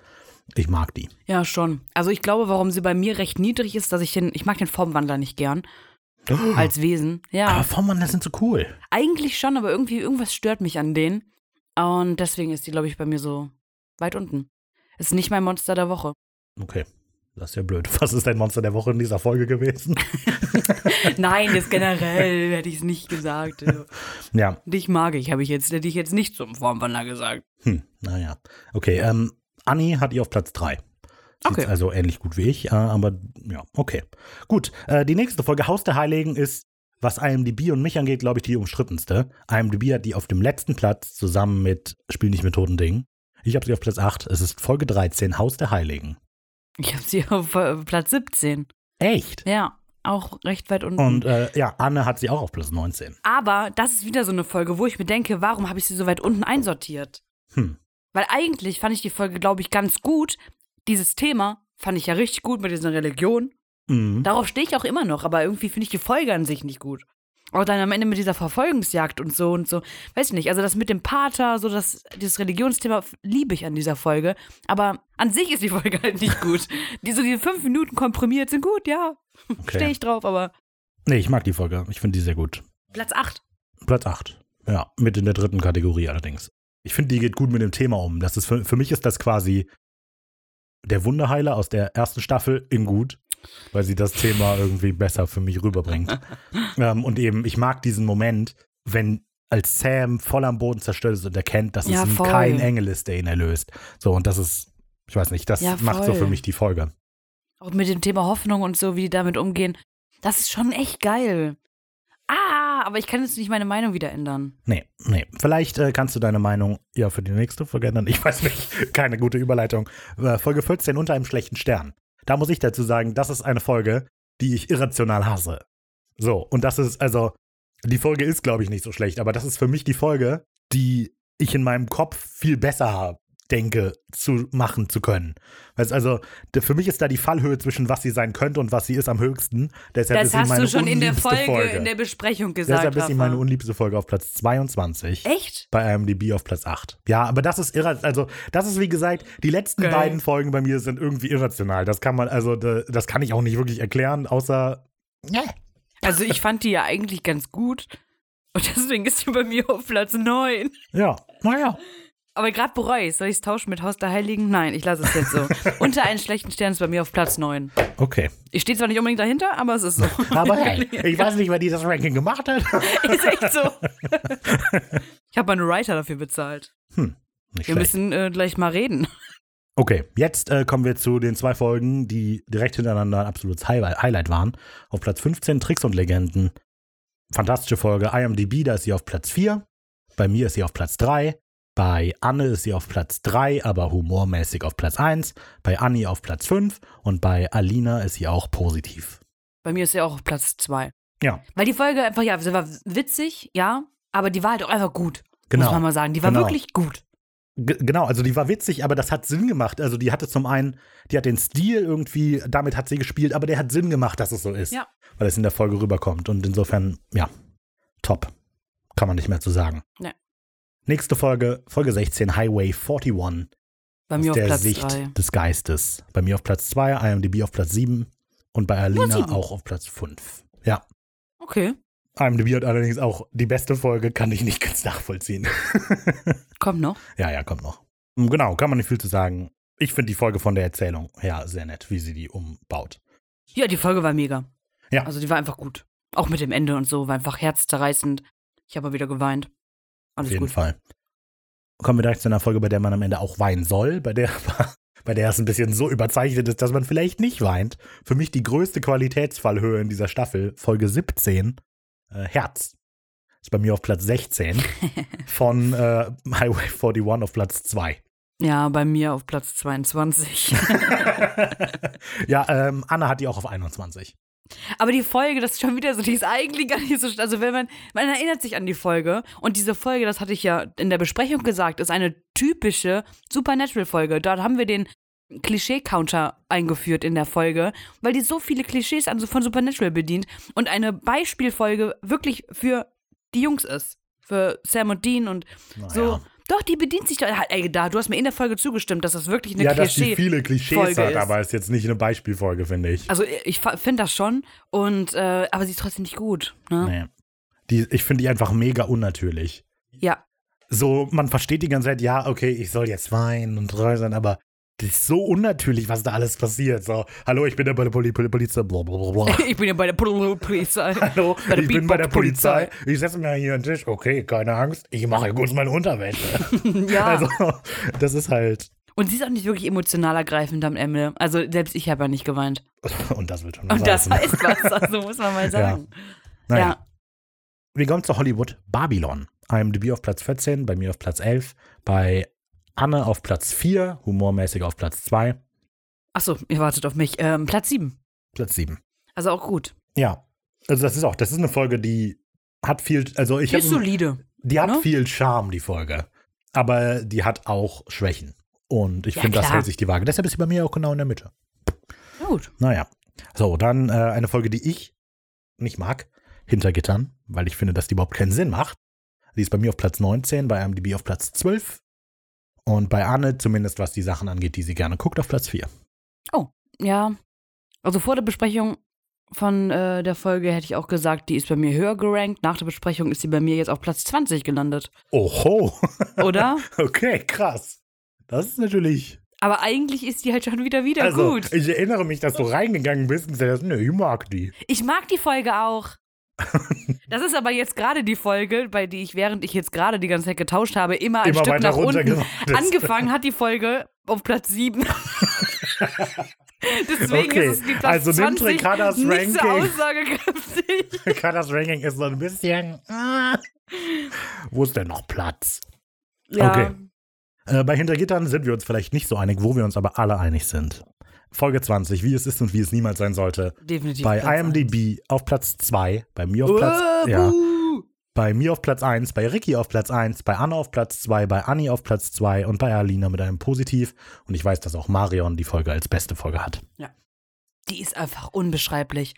Speaker 1: Ich mag die.
Speaker 2: Ja, schon. Also ich glaube, warum sie bei mir recht niedrig ist, dass ich den, ich mag den Formwandler nicht gern als Wesen. Ja,
Speaker 1: Aber das sind so cool.
Speaker 2: eigentlich schon, aber irgendwie irgendwas stört mich an denen. Und deswegen ist die, glaube ich, bei mir so weit unten. Ist nicht mein Monster der Woche.
Speaker 1: Okay. Das ist ja blöd. Was ist dein Monster der Woche in dieser Folge gewesen?
Speaker 2: Nein, jetzt generell hätte ich es nicht gesagt.
Speaker 1: ja.
Speaker 2: Dich mag ich, habe ich jetzt, hätte ich jetzt nicht zum Formwandler gesagt.
Speaker 1: Hm, naja. Okay, ähm, Anni hat ihr auf Platz 3. Sieht
Speaker 2: Okay.
Speaker 1: also ähnlich gut wie ich, äh, aber ja, okay. Gut, äh, die nächste Folge, Haus der Heiligen, ist, was IMDb und mich angeht, glaube ich, die umstrittenste. IMDb hat die auf dem letzten Platz zusammen mit Spiel nicht mit toten Dingen. Ich habe sie auf Platz 8. Es ist Folge 13, Haus der Heiligen.
Speaker 2: Ich habe sie auf äh, Platz 17.
Speaker 1: Echt?
Speaker 2: Ja, auch recht weit unten.
Speaker 1: Und äh, ja, Anne hat sie auch auf Platz 19.
Speaker 2: Aber das ist wieder so eine Folge, wo ich mir denke, warum habe ich sie so weit unten einsortiert?
Speaker 1: Hm.
Speaker 2: Weil eigentlich fand ich die Folge, glaube ich, ganz gut. Dieses Thema fand ich ja richtig gut mit dieser Religion.
Speaker 1: Mhm.
Speaker 2: Darauf stehe ich auch immer noch, aber irgendwie finde ich die Folge an sich nicht gut. Auch dann am Ende mit dieser Verfolgungsjagd und so und so. Weiß ich nicht, also das mit dem Pater, so das, dieses Religionsthema liebe ich an dieser Folge. Aber an sich ist die Folge halt nicht gut. Die, so diese fünf Minuten komprimiert sind gut, ja. Stehe
Speaker 1: Okay.
Speaker 2: ich drauf, aber
Speaker 1: Nee, ich mag die Folge. Ich finde die sehr gut.
Speaker 2: Platz 8.
Speaker 1: Platz 8. Ja, mit in der dritten Kategorie allerdings. Ich finde, die geht gut mit dem Thema um. Das ist für, für mich ist das quasi der Wunderheiler aus der ersten Staffel in gut. weil sie das Thema irgendwie besser für mich rüberbringt. ähm, und eben, ich mag diesen Moment, wenn als Sam voll am Boden zerstört ist und erkennt, dass
Speaker 2: Ja,
Speaker 1: es
Speaker 2: voll.
Speaker 1: kein Engel ist, der ihn erlöst. So, und das ist, ich weiß nicht, das
Speaker 2: Ja,
Speaker 1: macht so für mich die Folge.
Speaker 2: Auch mit dem Thema Hoffnung und so, wie die damit umgehen. Das ist schon echt geil. Aber ich kann jetzt nicht meine Meinung wieder ändern.
Speaker 1: Nee, nee. Vielleicht äh, kannst du deine Meinung ja für die nächste Folge ändern. Ich weiß nicht. Keine gute Überleitung. Äh, Folge 14 unter einem schlechten Stern. Da muss ich dazu sagen, das ist eine Folge, die ich irrational hasse. So, und das ist, also, die Folge ist, glaube ich, nicht so schlecht, aber das ist für mich die Folge, die ich in meinem Kopf viel besser denke, zu machen zu können. Weißt, also, für mich ist da die Fallhöhe zwischen was sie sein könnte und was sie ist am höchsten. Deshalb
Speaker 2: Das hast
Speaker 1: meine
Speaker 2: du schon in der
Speaker 1: unliebste
Speaker 2: Folge, in der Besprechung gesagt.
Speaker 1: Deshalb ist sie meine unliebste Folge auf Platz 22
Speaker 2: Echt?
Speaker 1: bei IMDb auf Platz 8. Ja, aber das ist irre. Also, das ist wie gesagt, die letzten
Speaker 2: Geil.
Speaker 1: beiden Folgen bei mir sind irgendwie irrational. Das kann man, also, da- das kann ich auch nicht wirklich erklären, außer. Ja.
Speaker 2: Also ich fand die ja eigentlich ganz gut. Und deswegen ist sie bei mir auf Platz 9.
Speaker 1: Ja, naja.
Speaker 2: Aber gerade bereue ich. Soll ich es tauschen mit Haus der Heiligen? Nein, ich lasse es jetzt so. Unter einen schlechten Stern ist bei mir auf Platz 9.
Speaker 1: Okay.
Speaker 2: Ich stehe zwar nicht unbedingt dahinter, aber es ist so.
Speaker 1: Aber hey, ich weiß nicht, wer die das Ranking gemacht hat.
Speaker 2: ist echt so. ich habe meinen Writer dafür bezahlt.
Speaker 1: Nicht
Speaker 2: Wir
Speaker 1: schlecht.
Speaker 2: müssen äh, gleich mal reden.
Speaker 1: Okay, jetzt äh, kommen wir zu den zwei Folgen, die direkt hintereinander ein absolutes High Highlight waren. Auf Platz 15 Tricks und Legenden. Fantastische Folge. IMDb, da ist sie auf Platz 4. Bei mir ist sie auf Platz 3. Bei Anne ist sie auf Platz 3, aber humormäßig auf Platz 1. Bei Anni auf Platz 5. Und bei Alina ist sie auch positiv.
Speaker 2: Bei mir ist sie auch auf Platz 2.
Speaker 1: Ja,
Speaker 2: Weil die Folge einfach, ja, sie war witzig, ja, aber die war halt auch einfach gut.
Speaker 1: genau.
Speaker 2: Muss man mal sagen. Die war
Speaker 1: Genau.
Speaker 2: wirklich gut.
Speaker 1: G genau, also die war witzig, aber das hat Sinn gemacht. Also die hatte zum einen, die hat den Stil irgendwie, damit hat sie gespielt, aber der hat Sinn gemacht, dass es so ist.
Speaker 2: Ja.
Speaker 1: Weil es in der Folge rüberkommt. Und insofern, ja, top. Kann man nicht mehr zu sagen.
Speaker 2: Nee.
Speaker 1: Nächste Folge, Folge 16, Highway 41.
Speaker 2: Bei
Speaker 1: aus
Speaker 2: mir auf
Speaker 1: der
Speaker 2: Platz
Speaker 1: Sicht
Speaker 2: 3.
Speaker 1: des Geistes. Bei mir auf Platz 2, IMDb auf Platz 7 und bei Alina auch auf Platz 5. Ja.
Speaker 2: Okay.
Speaker 1: IMDb hat allerdings auch die beste Folge, kann ich nicht ganz nachvollziehen.
Speaker 2: Kommt noch.
Speaker 1: Ja, ja, kommt noch. Mm, Genau, kann man nicht viel zu sagen. Ich finde die Folge von der Erzählung her sehr nett, wie sie die umbaut.
Speaker 2: Ja, die Folge war mega.
Speaker 1: Ja.
Speaker 2: Also die war einfach gut. Auch mit dem Ende und so, war einfach herzzerreißend. Ich habe wieder geweint. Alles
Speaker 1: Auf jeden
Speaker 2: gut.
Speaker 1: Fall. Kommen wir direkt zu einer Folge, bei der man am Ende auch weinen soll, bei der, bei der es ein bisschen so überzeichnet ist, dass man vielleicht nicht weint. Für mich die größte Qualitätsfallhöhe in dieser Staffel, Folge 17, äh, Herz. Ist bei mir auf Platz 16 von äh, Highway 41 auf Platz 2.
Speaker 2: Ja, bei mir auf Platz 22.
Speaker 1: ja, ähm, Anna hat die auch auf 21.
Speaker 2: Aber die Folge, das ist schon wieder so, die ist eigentlich gar nicht so. Also, wenn man, man erinnert sich an die Folge und diese Folge, das hatte ich ja in der Besprechung gesagt, ist eine typische Supernatural-Folge. Dort haben wir den Klischee-Counter eingeführt in der Folge, weil die so viele Klischees an, von Supernatural bedient und eine Beispielfolge wirklich für die Jungs ist. Für Sam und Dean und so. Doch, die bedient sich da. Ey, da, du hast mir in der Folge zugestimmt, dass das wirklich eine
Speaker 1: ja, dass
Speaker 2: Klischee
Speaker 1: die viele Klischees
Speaker 2: Folge
Speaker 1: hat,
Speaker 2: ist.
Speaker 1: aber ist jetzt nicht eine Beispielfolge, finde ich.
Speaker 2: Also ich finde das schon und äh, aber sie ist trotzdem nicht gut. Ne?
Speaker 1: Nee. Die, ich finde die einfach mega unnatürlich.
Speaker 2: Ja,
Speaker 1: So, man versteht die ganze Zeit, ja, okay, ich soll jetzt weinen und treu sein, aber das ist so unnatürlich, was da alles passiert. So, hallo, ich bin der bei der Poli Poli Polizei. Blablabla.
Speaker 2: ich bin ja bei der Pol- Polizei.
Speaker 1: Hallo,
Speaker 2: Bei der
Speaker 1: ich bin bei der
Speaker 2: Beatbox-Polizei.
Speaker 1: Polizei. Ich setze mir hier an den Tisch. Okay, keine Angst. Ich mache kurz meine Unterwäsche.
Speaker 2: ja.
Speaker 1: Also, das ist halt.
Speaker 2: und sie ist auch nicht wirklich emotional ergreifend am Ende. Also selbst ich habe ja nicht geweint.
Speaker 1: Und das wird schon was
Speaker 2: Und das heißt was, also muss man mal sagen.
Speaker 1: Naja.
Speaker 2: Ja.
Speaker 1: Wir kommen zu Hollywood Babylon. IMDb auf Platz 14, bei mir auf Platz 11, bei Anne auf Platz 4, humormäßig auf Platz 2,
Speaker 2: Achso, ihr wartet auf mich. Ähm, Platz 7.
Speaker 1: Platz 7.
Speaker 2: Also auch gut.
Speaker 1: Ja. Also das ist auch, das ist eine Folge, die hat viel, also ich
Speaker 2: Die ist solide.
Speaker 1: die hat
Speaker 2: ne?
Speaker 1: viel Charme, die Folge. Aber die hat auch Schwächen. Und ich
Speaker 2: Ja,
Speaker 1: finde, das hält sich die Waage. Deshalb ist sie bei mir auch genau in der Mitte.
Speaker 2: Ja, gut.
Speaker 1: Naja. So, dann äh, eine Folge, die ich nicht mag. Hinter Gittern, weil ich finde, dass die überhaupt keinen Sinn macht. Die ist bei mir auf Platz 19, bei IMDb auf Platz 12 und bei Anne, zumindest was die Sachen angeht, die sie gerne guckt, auf Platz 4.
Speaker 2: Ja. Also vor der Besprechung von äh, der Folge hätte ich auch gesagt, die ist bei mir höher gerankt. Nach der Besprechung ist sie bei mir jetzt auf Platz 20 gelandet.
Speaker 1: Oho,
Speaker 2: Oder?
Speaker 1: okay, krass. Das ist natürlich
Speaker 2: Aber eigentlich ist die halt schon wieder wieder
Speaker 1: also,
Speaker 2: gut.
Speaker 1: ich erinnere mich, dass du reingegangen bist und gesagt hast, nö, ich mag die.
Speaker 2: Ich mag die Folge auch. Das ist aber jetzt gerade die Folge, bei die ich, während ich jetzt gerade die ganze Zeit getauscht habe, immer ein
Speaker 1: Immer
Speaker 2: Stück nach unten. Angefangen hat die Folge auf Platz 7. Deswegen
Speaker 1: Okay,
Speaker 2: ist es die Platz
Speaker 1: also nimmt
Speaker 2: 20
Speaker 1: Ricardas
Speaker 2: nicht so
Speaker 1: Ranking.
Speaker 2: aussagekräftig.
Speaker 1: Katas Ranking ist so ein bisschen. ah. Wo ist denn noch Platz?
Speaker 2: Ja,
Speaker 1: Okay. Äh, bei Hintergittern sind wir uns vielleicht nicht so einig, wo wir uns aber alle einig sind. Folge 20, wie es ist und wie es niemals sein sollte.
Speaker 2: definitiv.
Speaker 1: Bei
Speaker 2: Platz
Speaker 1: IMDb auf Platz 2, bei mir auf. Platz,
Speaker 2: Äh,
Speaker 1: ja, bei mir auf Platz 1, bei Ricky auf Platz 1, bei Anna auf Platz 2, bei Anni auf Platz 2 und bei Alina mit einem Positiv. Und ich weiß, dass auch Marion die Folge als beste Folge hat.
Speaker 2: Die ist einfach unbeschreiblich.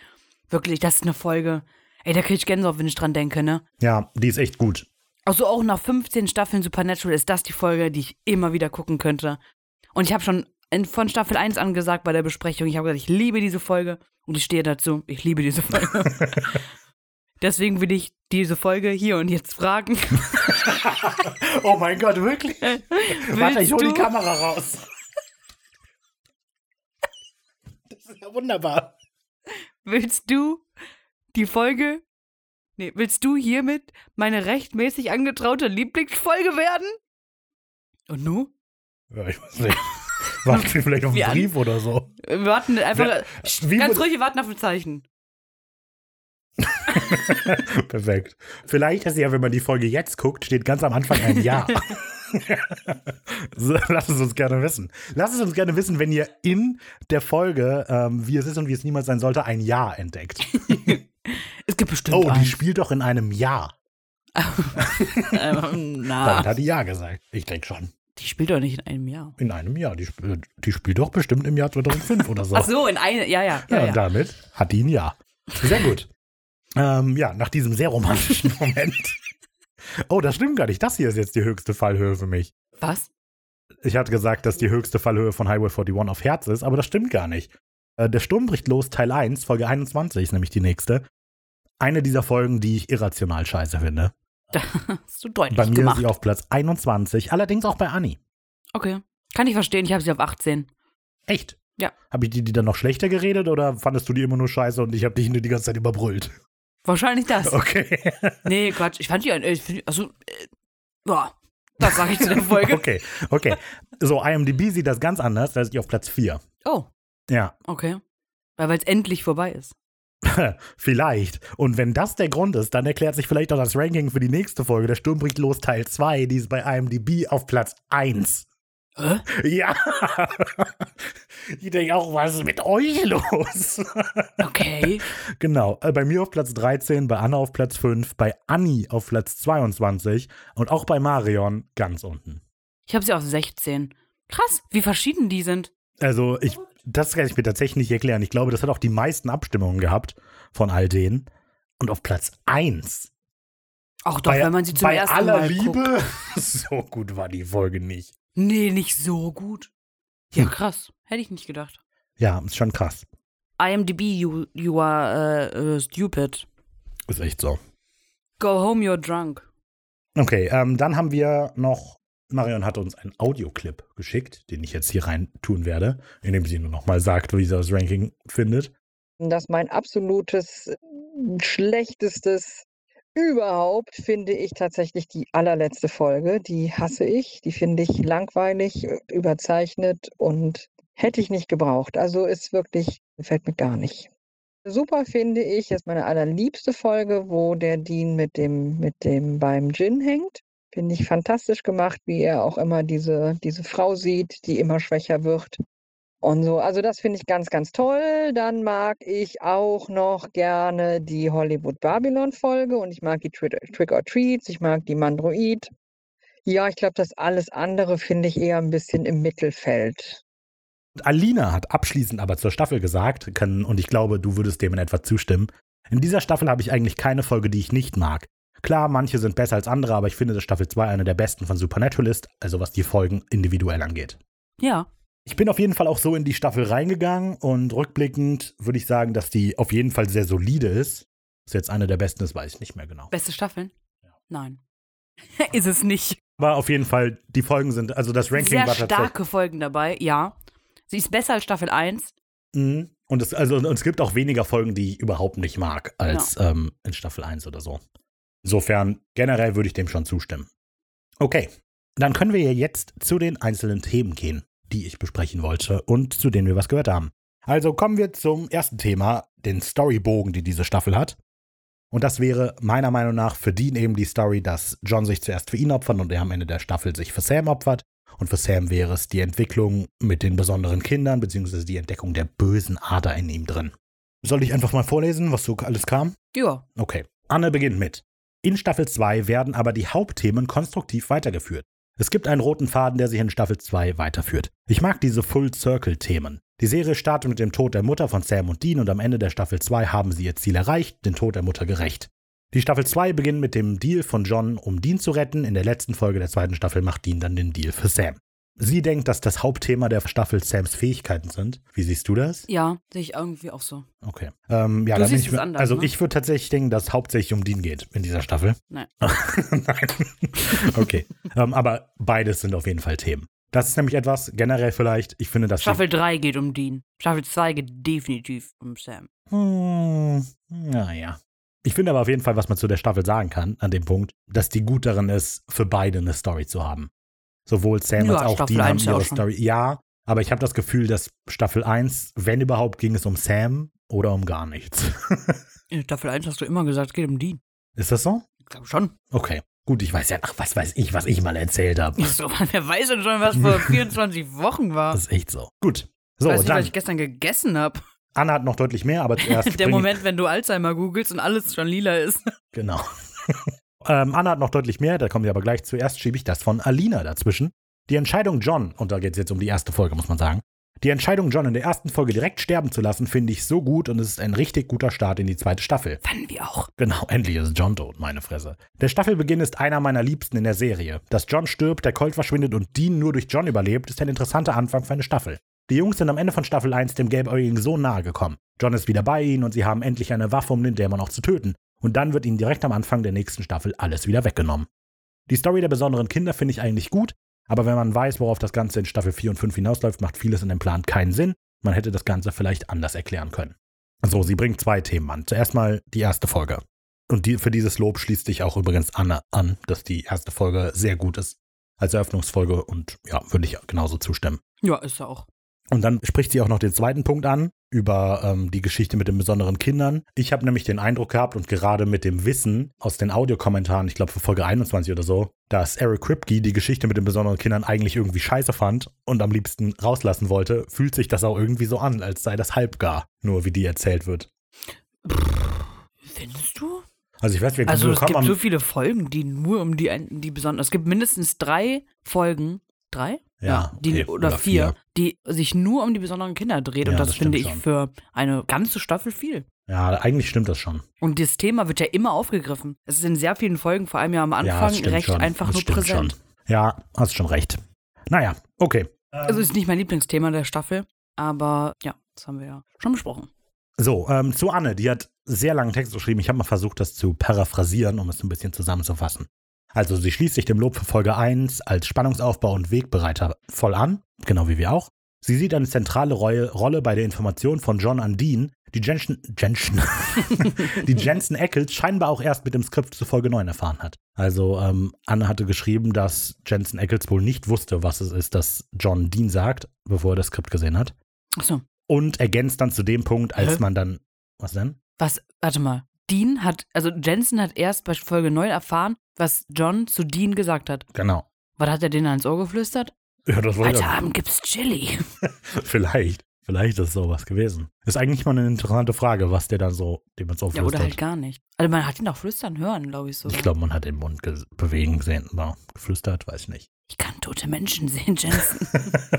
Speaker 2: Wirklich, das ist eine Folge. Ey, da krieg ich Gänsehaut, wenn ich dran denke, ne?
Speaker 1: Ja, die ist echt gut.
Speaker 2: Also auch nach 15 Staffeln Supernatural ist das die Folge, die ich immer wieder gucken könnte. Und ich habe schon in, von Staffel 1 an gesagt bei der Besprechung, ich habe gesagt, ich liebe diese Folge und ich stehe dazu, ich liebe diese Folge. Deswegen will ich diese Folge hier und jetzt fragen.
Speaker 1: Oh mein Gott, wirklich? Warte, ich hol die Kamera raus. Das ist ja wunderbar.
Speaker 2: Willst du die Folge? Nee, willst du hiermit meine rechtmäßig angetraute Lieblingsfolge werden? Und nu?
Speaker 1: Ja, ich weiß nicht. Warten wir vielleicht auf einen Brief oder so.
Speaker 2: Wir warten einfach.
Speaker 1: Wer-
Speaker 2: ganz ruhig, wir warten auf ein Zeichen.
Speaker 1: Perfekt. Vielleicht ist ja, wenn man die Folge jetzt guckt, steht ganz am Anfang ein Ja. so, Lass es uns gerne wissen. Lass es uns gerne wissen, wenn ihr in der Folge, ähm, wie es ist und wie es niemals sein sollte, ein Ja entdeckt.
Speaker 2: Es gibt bestimmt
Speaker 1: Oh, die
Speaker 2: eins.
Speaker 1: spielt doch in einem Jahr.
Speaker 2: Ähm,
Speaker 1: Damit
Speaker 2: na,
Speaker 1: hat die Ja gesagt. Ich denke schon.
Speaker 2: Die spielt doch nicht in einem Jahr.
Speaker 1: In einem Jahr. Die, sp die spielt doch bestimmt im Jahr 2005 oder so.
Speaker 2: Ach so, in eine, ja, ja,
Speaker 1: Ja,
Speaker 2: ja,
Speaker 1: und
Speaker 2: ja.
Speaker 1: damit hat die ein Ja. Sehr gut. ähm, ja, nach diesem sehr romantischen Moment. Oh, das stimmt gar nicht. Das hier ist jetzt die höchste Fallhöhe für mich.
Speaker 2: Was?
Speaker 1: Ich hatte gesagt, dass die höchste Fallhöhe von Highway 41 auf Herz ist, aber das stimmt gar nicht. Äh, Der Sturm bricht los, Teil 1, Folge 21 ist nämlich die nächste. Eine dieser Folgen, die ich irrational scheiße finde.
Speaker 2: Hast du deutlich
Speaker 1: Bei mir
Speaker 2: gemacht.
Speaker 1: ist sie auf Platz 21, allerdings auch bei Anni.
Speaker 2: Okay. Kann ich verstehen, ich habe sie auf 18.
Speaker 1: Echt?
Speaker 2: Ja.
Speaker 1: Habe ich die, die dann noch schlechter geredet oder fandest du die immer nur scheiße und ich habe dich nur die ganze Zeit überbrüllt?
Speaker 2: Wahrscheinlich das.
Speaker 1: Okay.
Speaker 2: Nee, Quatsch. Ich fand die, äh, ich find, also, äh, boah, das sage ich zu der Folge.
Speaker 1: Okay, okay. So, IMDb sieht das ganz anders, da ist die auf Platz 4.
Speaker 2: Oh,
Speaker 1: Ja,
Speaker 2: okay. Weil es endlich vorbei ist.
Speaker 1: vielleicht. Und wenn das der Grund ist, dann erklärt sich vielleicht auch das Ranking für die nächste Folge, der Sturm bricht los Teil 2, die ist bei IMDb auf Platz 1.
Speaker 2: Hä?
Speaker 1: Ja. Ich denke auch, was ist mit euch los?
Speaker 2: Okay.
Speaker 1: genau, äh, bei mir auf Platz 13, bei Anna auf Platz 5, bei Anni auf Platz 22 und auch bei Marion ganz unten.
Speaker 2: Ich habe sie auf 16. Krass, wie verschieden die sind.
Speaker 1: Also, ich, das kann ich mir tatsächlich nicht erklären. Ich glaube, das hat auch die meisten Abstimmungen gehabt von all denen. Und auf Platz 1.
Speaker 2: Auch doch, wenn man sie zum
Speaker 1: bei
Speaker 2: ersten
Speaker 1: aller
Speaker 2: Mal
Speaker 1: Liebe,
Speaker 2: guckt.
Speaker 1: so gut war die Folge nicht.
Speaker 2: Nee, nicht so gut. Ja, krass. Hätte ich nicht gedacht.
Speaker 1: Ja, ist schon krass.
Speaker 2: IMDb, you, you are uh, uh, stupid.
Speaker 1: Ist echt so.
Speaker 2: Go home, you're drunk.
Speaker 1: Okay, ähm, dann haben wir noch, Marion hat uns einen Audioclip geschickt, den ich jetzt hier rein tun werde, indem sie nur nochmal sagt, wie sie das Ranking findet.
Speaker 3: dass mein absolutes äh, schlechtestes überhaupt finde ich tatsächlich die allerletzte Folge. Die hasse ich. Die finde ich langweilig, äh, überzeichnet und hätte ich nicht gebraucht. Also ist wirklich, gefällt mir gar nicht. Super finde ich, ist meine allerliebste Folge, wo der Dean mit dem, mit dem beim Gin hängt. Finde ich fantastisch gemacht, wie er auch immer diese, diese Frau sieht, die immer schwächer wird. Und so, also das finde ich ganz, ganz toll. Dann mag ich auch noch gerne die Hollywood Babylon Folge und ich mag die Tri Trick or Treats, ich mag die Mandroid. Ja, ich glaube, das alles andere finde ich eher ein bisschen im Mittelfeld.
Speaker 1: Alina hat abschließend aber zur Staffel gesagt, kann, und ich glaube, du würdest dem in etwa zustimmen, in dieser Staffel habe ich eigentlich keine Folge, die ich nicht mag. Klar, manche sind besser als andere, aber ich finde, dass Staffel 2 eine der besten von Supernatural ist, also was die Folgen individuell angeht.
Speaker 2: Ja.
Speaker 1: Ich bin auf jeden Fall auch so in die Staffel reingegangen und rückblickend würde ich sagen, dass die auf jeden Fall sehr solide ist. Was jetzt eine der besten ist, weiß ich nicht mehr genau.
Speaker 2: Beste Staffeln? Nein. ist es nicht.
Speaker 1: Aber auf jeden Fall, die Folgen sind, also das Ranking
Speaker 2: Sehr
Speaker 1: war tatsächlich.
Speaker 2: starke Folgen dabei, ja. Sie ist besser als Staffel 1.
Speaker 1: Mhm. Und es, also, und es gibt auch weniger Folgen, die ich überhaupt nicht mag, als ähm, in Staffel 1 oder so. Insofern, generell würde ich dem schon zustimmen. Okay, dann können wir ja jetzt zu den einzelnen Themen gehen, die ich besprechen wollte und zu denen wir was gehört haben. Also kommen wir zum ersten Thema, den Storybogen, die diese Staffel hat. Und das wäre meiner Meinung nach für Dean eben die Story, dass John sich zuerst für ihn opfert und er am Ende der Staffel sich für Sam opfert. Und für Sam wäre es die Entwicklung mit den besonderen Kindern, beziehungsweise die Entdeckung der bösen Ader in ihm drin. Soll ich einfach mal vorlesen, was so alles kam?
Speaker 2: Ja.
Speaker 1: Okay. Anne beginnt mit. In Staffel 2 werden aber die Hauptthemen konstruktiv weitergeführt. Es gibt einen roten Faden, der sich in Staffel 2 weiterführt. Ich mag diese Full-Circle-Themen. Die Serie startet mit dem Tod der Mutter von Sam und Dean und am Ende der Staffel 2 haben sie ihr Ziel erreicht, den Tod der Mutter gerecht. Die Staffel 2 beginnt mit dem Deal von John, um Dean zu retten. In der letzten Folge der zweiten Staffel macht Dean dann den Deal für Sam. Sie denkt, dass das Hauptthema der Staffel Sams Fähigkeiten sind. Wie siehst du das?
Speaker 2: Ja, sehe ich irgendwie auch so.
Speaker 1: Okay. Ähm, ja,
Speaker 2: Du siehst
Speaker 1: ich
Speaker 2: es anders,
Speaker 1: Also
Speaker 2: ne?
Speaker 1: ich würde tatsächlich denken, dass es hauptsächlich um Dean geht in dieser Staffel.
Speaker 2: Nein.
Speaker 1: Nein. okay. ähm, aber beides sind auf jeden Fall Themen. Das ist nämlich etwas, generell vielleicht, ich finde, dass
Speaker 2: Staffel 3 geht um Dean. Staffel 2 geht definitiv um Sam.
Speaker 1: Hm, naja. Ich finde aber auf jeden Fall, was man zu der Staffel sagen kann, an dem Punkt, dass die gut darin ist, für beide eine Story zu haben. Sowohl Sam
Speaker 2: Ja,
Speaker 1: als auch
Speaker 2: Staffel
Speaker 1: Dean haben
Speaker 2: 1 ja
Speaker 1: ihre
Speaker 2: schon.
Speaker 1: Story. Ja, aber ich habe das Gefühl, dass Staffel 1, wenn überhaupt, ging es um Sam oder um gar nichts.
Speaker 2: In Staffel 1 hast du immer gesagt, es geht um Dean.
Speaker 1: ist das so?
Speaker 2: Ich glaube schon.
Speaker 1: Okay. Gut, ich weiß ja, ach, was weiß ich, was ich mal erzählt habe.
Speaker 2: Ich so, wer weiß denn schon, was vor 24 Wochen war?
Speaker 1: Das ist echt so. Gut.
Speaker 2: Ich
Speaker 1: So,
Speaker 2: weiß nicht,
Speaker 1: dann.
Speaker 2: was ich gestern gegessen habe.
Speaker 1: Anna hat noch deutlich mehr, aber zuerst.
Speaker 2: Der
Speaker 1: ich-
Speaker 2: Moment, wenn du Alzheimer googelst und alles schon lila ist.
Speaker 1: Genau. Ähm, Anna hat noch deutlich mehr, da kommen wir aber gleich zuerst, schiebe ich das von Alina dazwischen. Die Entscheidung John, und da geht es jetzt um die erste Folge, muss man sagen. Die Entscheidung John in der ersten Folge direkt sterben zu lassen, finde ich so gut und es ist ein richtig guter Start in die zweite Staffel.
Speaker 2: Fanden wir auch.
Speaker 1: Genau, endlich ist John tot, meine Fresse. Der Staffelbeginn ist einer meiner liebsten in der Serie. Dass John stirbt, der Colt verschwindet und Dean nur durch John überlebt, ist ein interessanter Anfang für eine Staffel. Die Jungs sind am Ende von Staffel 1 dem Gelbäugigen so nahe gekommen. John ist wieder bei ihnen und sie haben endlich eine Waffe, um den Dämon auch zu töten. Und dann wird ihnen direkt am Anfang der nächsten Staffel alles wieder weggenommen. Die Story der besonderen Kinder finde ich eigentlich gut, aber wenn man weiß, worauf das Ganze in Staffel 4 und 5 hinausläuft, macht vieles in dem Plan keinen Sinn. Man hätte das Ganze vielleicht anders erklären können. So, sie bringt zwei Themen an. Zuerst mal die erste Folge. Und die, für dieses Lob schließt sich auch übrigens Anna an, dass die erste Folge sehr gut ist als Eröffnungsfolge und ja, würde ich genauso zustimmen.
Speaker 2: Ja, ist er auch.
Speaker 1: Und dann spricht sie auch noch den zweiten Punkt an, über ähm, die Geschichte mit den besonderen Kindern. Ich habe nämlich den Eindruck gehabt und gerade mit dem Wissen aus den Audiokommentaren, ich glaube für Folge 21 oder so, dass Eric Kripke die Geschichte mit den besonderen Kindern eigentlich irgendwie scheiße fand und am liebsten rauslassen wollte, fühlt sich das auch irgendwie so an, als sei das halbgar, nur wie die erzählt wird.
Speaker 2: Findest du?
Speaker 1: Also ich weiß, wir
Speaker 2: Also es gibt so viele Folgen, die nur um die, die besonderen. Es gibt mindestens drei Folgen. Drei?
Speaker 1: Ja,
Speaker 2: die,
Speaker 1: okay,
Speaker 2: oder,
Speaker 1: oder
Speaker 2: vier, die sich nur um die besonderen Kinder dreht.
Speaker 1: Ja,
Speaker 2: und das,
Speaker 1: das
Speaker 2: finde ich
Speaker 1: schon.
Speaker 2: für eine ganze Staffel viel.
Speaker 1: Ja, eigentlich stimmt das schon.
Speaker 2: Und das Thema wird ja immer aufgegriffen. Es ist in sehr vielen Folgen, vor allem ja am
Speaker 1: ja,
Speaker 2: Anfang,
Speaker 1: stimmt
Speaker 2: recht
Speaker 1: schon.
Speaker 2: einfach
Speaker 1: das
Speaker 2: nur präsent.
Speaker 1: Schon. Ja, hast schon recht. Naja, okay.
Speaker 2: Also ist nicht mein Lieblingsthema der Staffel, aber ja, das haben wir ja schon besprochen.
Speaker 1: So, ähm, zu Anne, die hat sehr langen Text geschrieben. Ich habe mal versucht, das zu paraphrasieren, um es ein bisschen zusammenzufassen. Also, sie schließt sich dem Lob für Folge 1 als Spannungsaufbau und Wegbereiter voll an, genau wie wir auch. Sie sieht eine zentrale Rolle, bei der Information von John an Dean, die Jensen, Jensen, die Jensen Ackles scheinbar auch erst mit dem Skript zu Folge 9 erfahren hat. Also, ähm, Anne hatte geschrieben, dass Jensen Ackles wohl nicht wusste, was es ist, dass John Dean sagt, bevor er das Skript gesehen hat.
Speaker 2: Achso,
Speaker 1: Und ergänzt dann zu dem Punkt, als
Speaker 2: Hä?
Speaker 1: man dann. Was denn?
Speaker 2: was, warte mal. Dean hat, also Jensen hat erst bei Folge 9 erfahren, was John zu Dean gesagt hat.
Speaker 1: Genau.
Speaker 2: Was hat er denen ans Ohr geflüstert?
Speaker 1: Ja, das wollte
Speaker 2: Heute Abend gibt's Chili.
Speaker 1: Vielleicht. Vielleicht ist sowas gewesen. Ist eigentlich mal eine interessante Frage, was der dann so, dem man so
Speaker 2: Ja, oder halt gar nicht. Also man hat ihn auch flüstern hören, glaube ich so.
Speaker 1: ich glaube, man hat den Mund ge- bewegen gesehen, aber geflüstert, weiß ich nicht.
Speaker 2: Ich kann tote Menschen sehen, Jensen.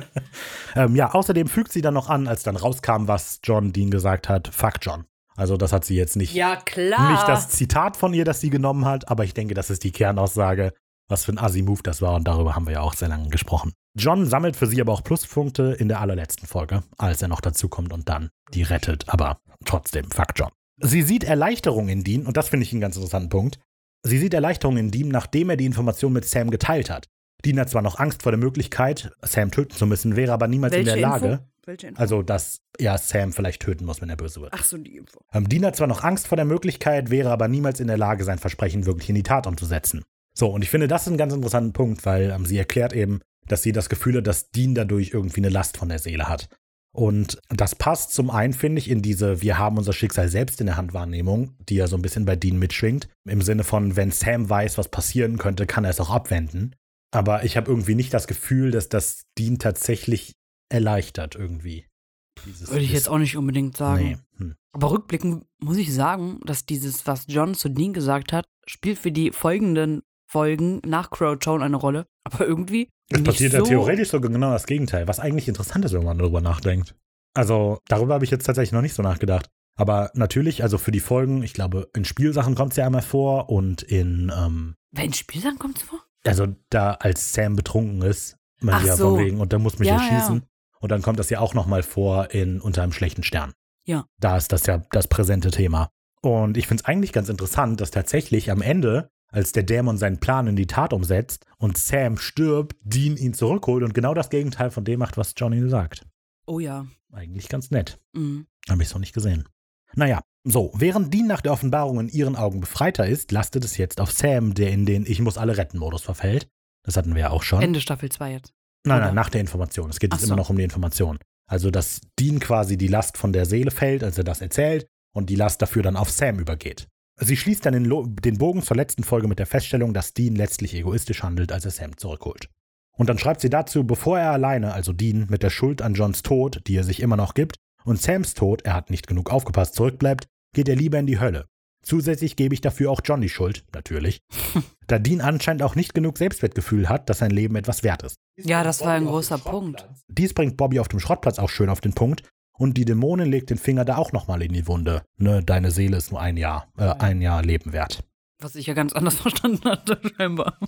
Speaker 1: ähm, ja, außerdem fügt sie dann noch an, als dann rauskam, was John Dean gesagt hat, fuck John. Also das hat sie jetzt nicht,
Speaker 2: ja, klar.
Speaker 1: nicht das Zitat von ihr, das sie genommen hat, aber ich denke, das ist die Kernaussage, was für ein Assi-Move das war und darüber haben wir ja auch sehr lange gesprochen. John sammelt für sie aber auch Pluspunkte in der allerletzten Folge, als er noch dazukommt und dann die rettet, aber trotzdem, fuck John. Sie sieht Erleichterung in Dean und das finde ich einen ganz interessanten Punkt. Sie sieht Erleichterung in Dean, nachdem er die Information mit Sam geteilt hat. Dean hat zwar noch Angst vor der Möglichkeit, Sam töten zu müssen, wäre aber niemals in
Speaker 2: Welche
Speaker 1: der Lage,
Speaker 2: Info? Welche Info?
Speaker 1: also dass er Sam vielleicht töten muss, wenn er böse wird.
Speaker 2: Ach so, die Info.
Speaker 1: Ähm, Dean hat zwar noch Angst vor der Möglichkeit, wäre aber niemals in der Lage, sein Versprechen wirklich in die Tat umzusetzen. So, und ich finde, das ist ein ganz interessanter Punkt, weil ähm, sie erklärt eben, dass sie das Gefühl hat, dass Dean dadurch irgendwie eine Last von der Seele hat. Und das passt zum einen, finde ich, in diese Wir haben unser Schicksal selbst in der Hand Wahrnehmung, die ja so ein bisschen bei Dean mitschwingt. Im Sinne von, wenn Sam weiß, was passieren könnte, kann er es auch abwenden. Aber ich habe irgendwie nicht das Gefühl, dass das Dean tatsächlich erleichtert irgendwie. Dieses
Speaker 2: Würde ich jetzt auch nicht unbedingt sagen.
Speaker 1: Nee. Hm.
Speaker 2: Aber rückblickend muss ich sagen, dass dieses, was John zu Dean gesagt hat, spielt für die folgenden Folgen nach Crowtown eine Rolle. Aber irgendwie.
Speaker 1: Es
Speaker 2: nicht
Speaker 1: passiert
Speaker 2: so,
Speaker 1: ja theoretisch sogar genau das Gegenteil, was eigentlich interessant ist, wenn man darüber nachdenkt. Also, darüber habe ich jetzt tatsächlich noch nicht so nachgedacht. Aber natürlich, also für die Folgen, ich glaube, in Spielsachen kommt es ja einmal vor und in, ähm,
Speaker 2: Wenn Spielsachen kommt vor?
Speaker 1: also da als Sam betrunken ist, man
Speaker 2: Ach
Speaker 1: ja
Speaker 2: so.
Speaker 1: von wegen, und der muss mich
Speaker 2: Ja,
Speaker 1: ja, schießen. Und dann kommt das ja auch nochmal vor in Unter einem schlechten Stern.
Speaker 2: Ja.
Speaker 1: Da ist das ja das präsente Thema. Und ich finde es eigentlich ganz interessant, dass tatsächlich am Ende, als der Dämon seinen Plan in die Tat umsetzt und Sam stirbt, Dean ihn zurückholt und genau das Gegenteil von dem macht, was Johnny sagt.
Speaker 2: Oh ja.
Speaker 1: Eigentlich ganz nett.
Speaker 2: Mhm.
Speaker 1: Habe ich so nicht gesehen. Naja, so, während Dean nach der Offenbarung in ihren Augen befreiter ist, lastet es jetzt auf Sam, der in den Ich muss alle retten Modus verfällt. Das hatten wir ja auch schon.
Speaker 2: Ende Staffel 2 jetzt.
Speaker 1: Nein,
Speaker 2: oder?
Speaker 1: nein, nach der Information. Es geht
Speaker 2: Ach
Speaker 1: jetzt
Speaker 2: so.
Speaker 1: immer noch um die Information. Also, dass Dean quasi die Last von der Seele fällt, als er das erzählt, und die Last dafür dann auf Sam übergeht. Sie schließt dann den, Lo den Bogen zur letzten Folge mit der Feststellung, dass Dean letztlich egoistisch handelt, als er Sam zurückholt. Und dann schreibt sie dazu, bevor er alleine, also Dean, mit der Schuld an Johns Tod, die er sich immer noch gibt, und Sams Tod, er hat nicht genug aufgepasst, zurückbleibt, geht er lieber in die Hölle. Zusätzlich gebe ich dafür auch John die Schuld, natürlich, da Dean anscheinend auch nicht genug Selbstwertgefühl hat, dass sein Leben etwas wert ist.
Speaker 2: Ja, das war ein großer Punkt.
Speaker 1: Dies bringt Bobby auf dem Schrottplatz auch schön auf den Punkt und die Dämonin legt den Finger da auch nochmal in die Wunde. Ne, deine Seele ist nur ein Jahr, äh, ein Jahr Leben wert.
Speaker 2: Was ich ja ganz anders verstanden hatte, scheinbar.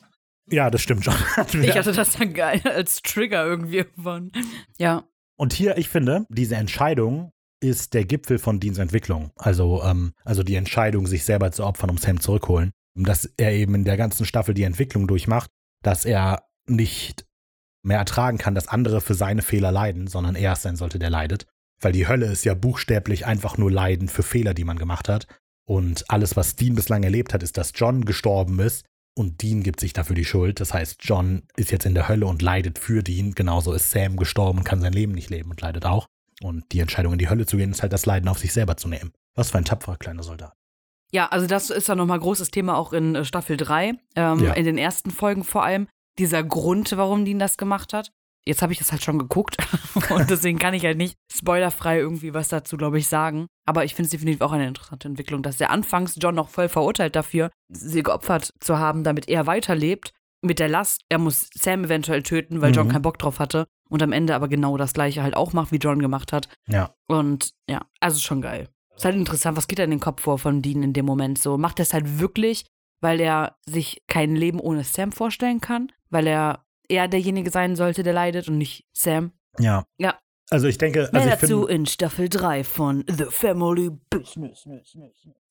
Speaker 1: Ja, das stimmt schon.
Speaker 2: Ich hatte das dann geil als Trigger irgendwie irgendwann. Ja.
Speaker 1: Und hier, ich finde, diese Entscheidung ist der Gipfel von Deans Entwicklung. Also, ähm, also die Entscheidung, sich selber zu opfern, um Sam zurückholen. Dass er eben in der ganzen Staffel die Entwicklung durchmacht, dass er nicht mehr ertragen kann, dass andere für seine Fehler leiden, sondern er es sein sollte, der leidet. Weil die Hölle ist ja buchstäblich einfach nur Leiden für Fehler, die man gemacht hat. Und alles, was Dean bislang erlebt hat, ist, dass John gestorben ist und Dean gibt sich dafür die Schuld. Das heißt, John ist jetzt in der Hölle und leidet für Dean. Genauso ist Sam gestorben und kann sein Leben nicht leben und leidet auch. Und die Entscheidung, in die Hölle zu gehen, ist halt das Leiden auf sich selber zu nehmen. Was für ein tapferer kleiner Soldat.
Speaker 2: Ja, also das ist dann nochmal großes Thema auch in äh, Staffel 3, ähm,
Speaker 1: Ja.
Speaker 2: in den ersten Folgen vor allem. Dieser Grund, warum Dean das gemacht hat. Jetzt habe ich das halt schon geguckt und deswegen kann ich halt nicht spoilerfrei irgendwie was dazu, glaube ich, sagen. Aber ich finde es definitiv auch eine interessante Entwicklung, dass der anfangs John noch voll verurteilt dafür, sie geopfert zu haben, damit er weiterlebt. Mit der Last, er muss Sam eventuell töten, weil John
Speaker 1: Mhm.
Speaker 2: keinen Bock drauf hatte. Und am Ende aber genau das gleiche halt auch macht, wie John gemacht hat.
Speaker 1: Ja.
Speaker 2: Und ja, also schon geil. Ist halt interessant, was geht da in den Kopf vor von Dean in dem Moment so? Macht er es halt wirklich, weil er sich kein Leben ohne Sam vorstellen kann? Weil er eher derjenige sein sollte, der leidet und nicht Sam?
Speaker 1: Ja.
Speaker 2: Ja.
Speaker 1: Also ich denke,
Speaker 2: Mehr
Speaker 1: also ich
Speaker 2: dazu in Staffel 3 von The Family Business.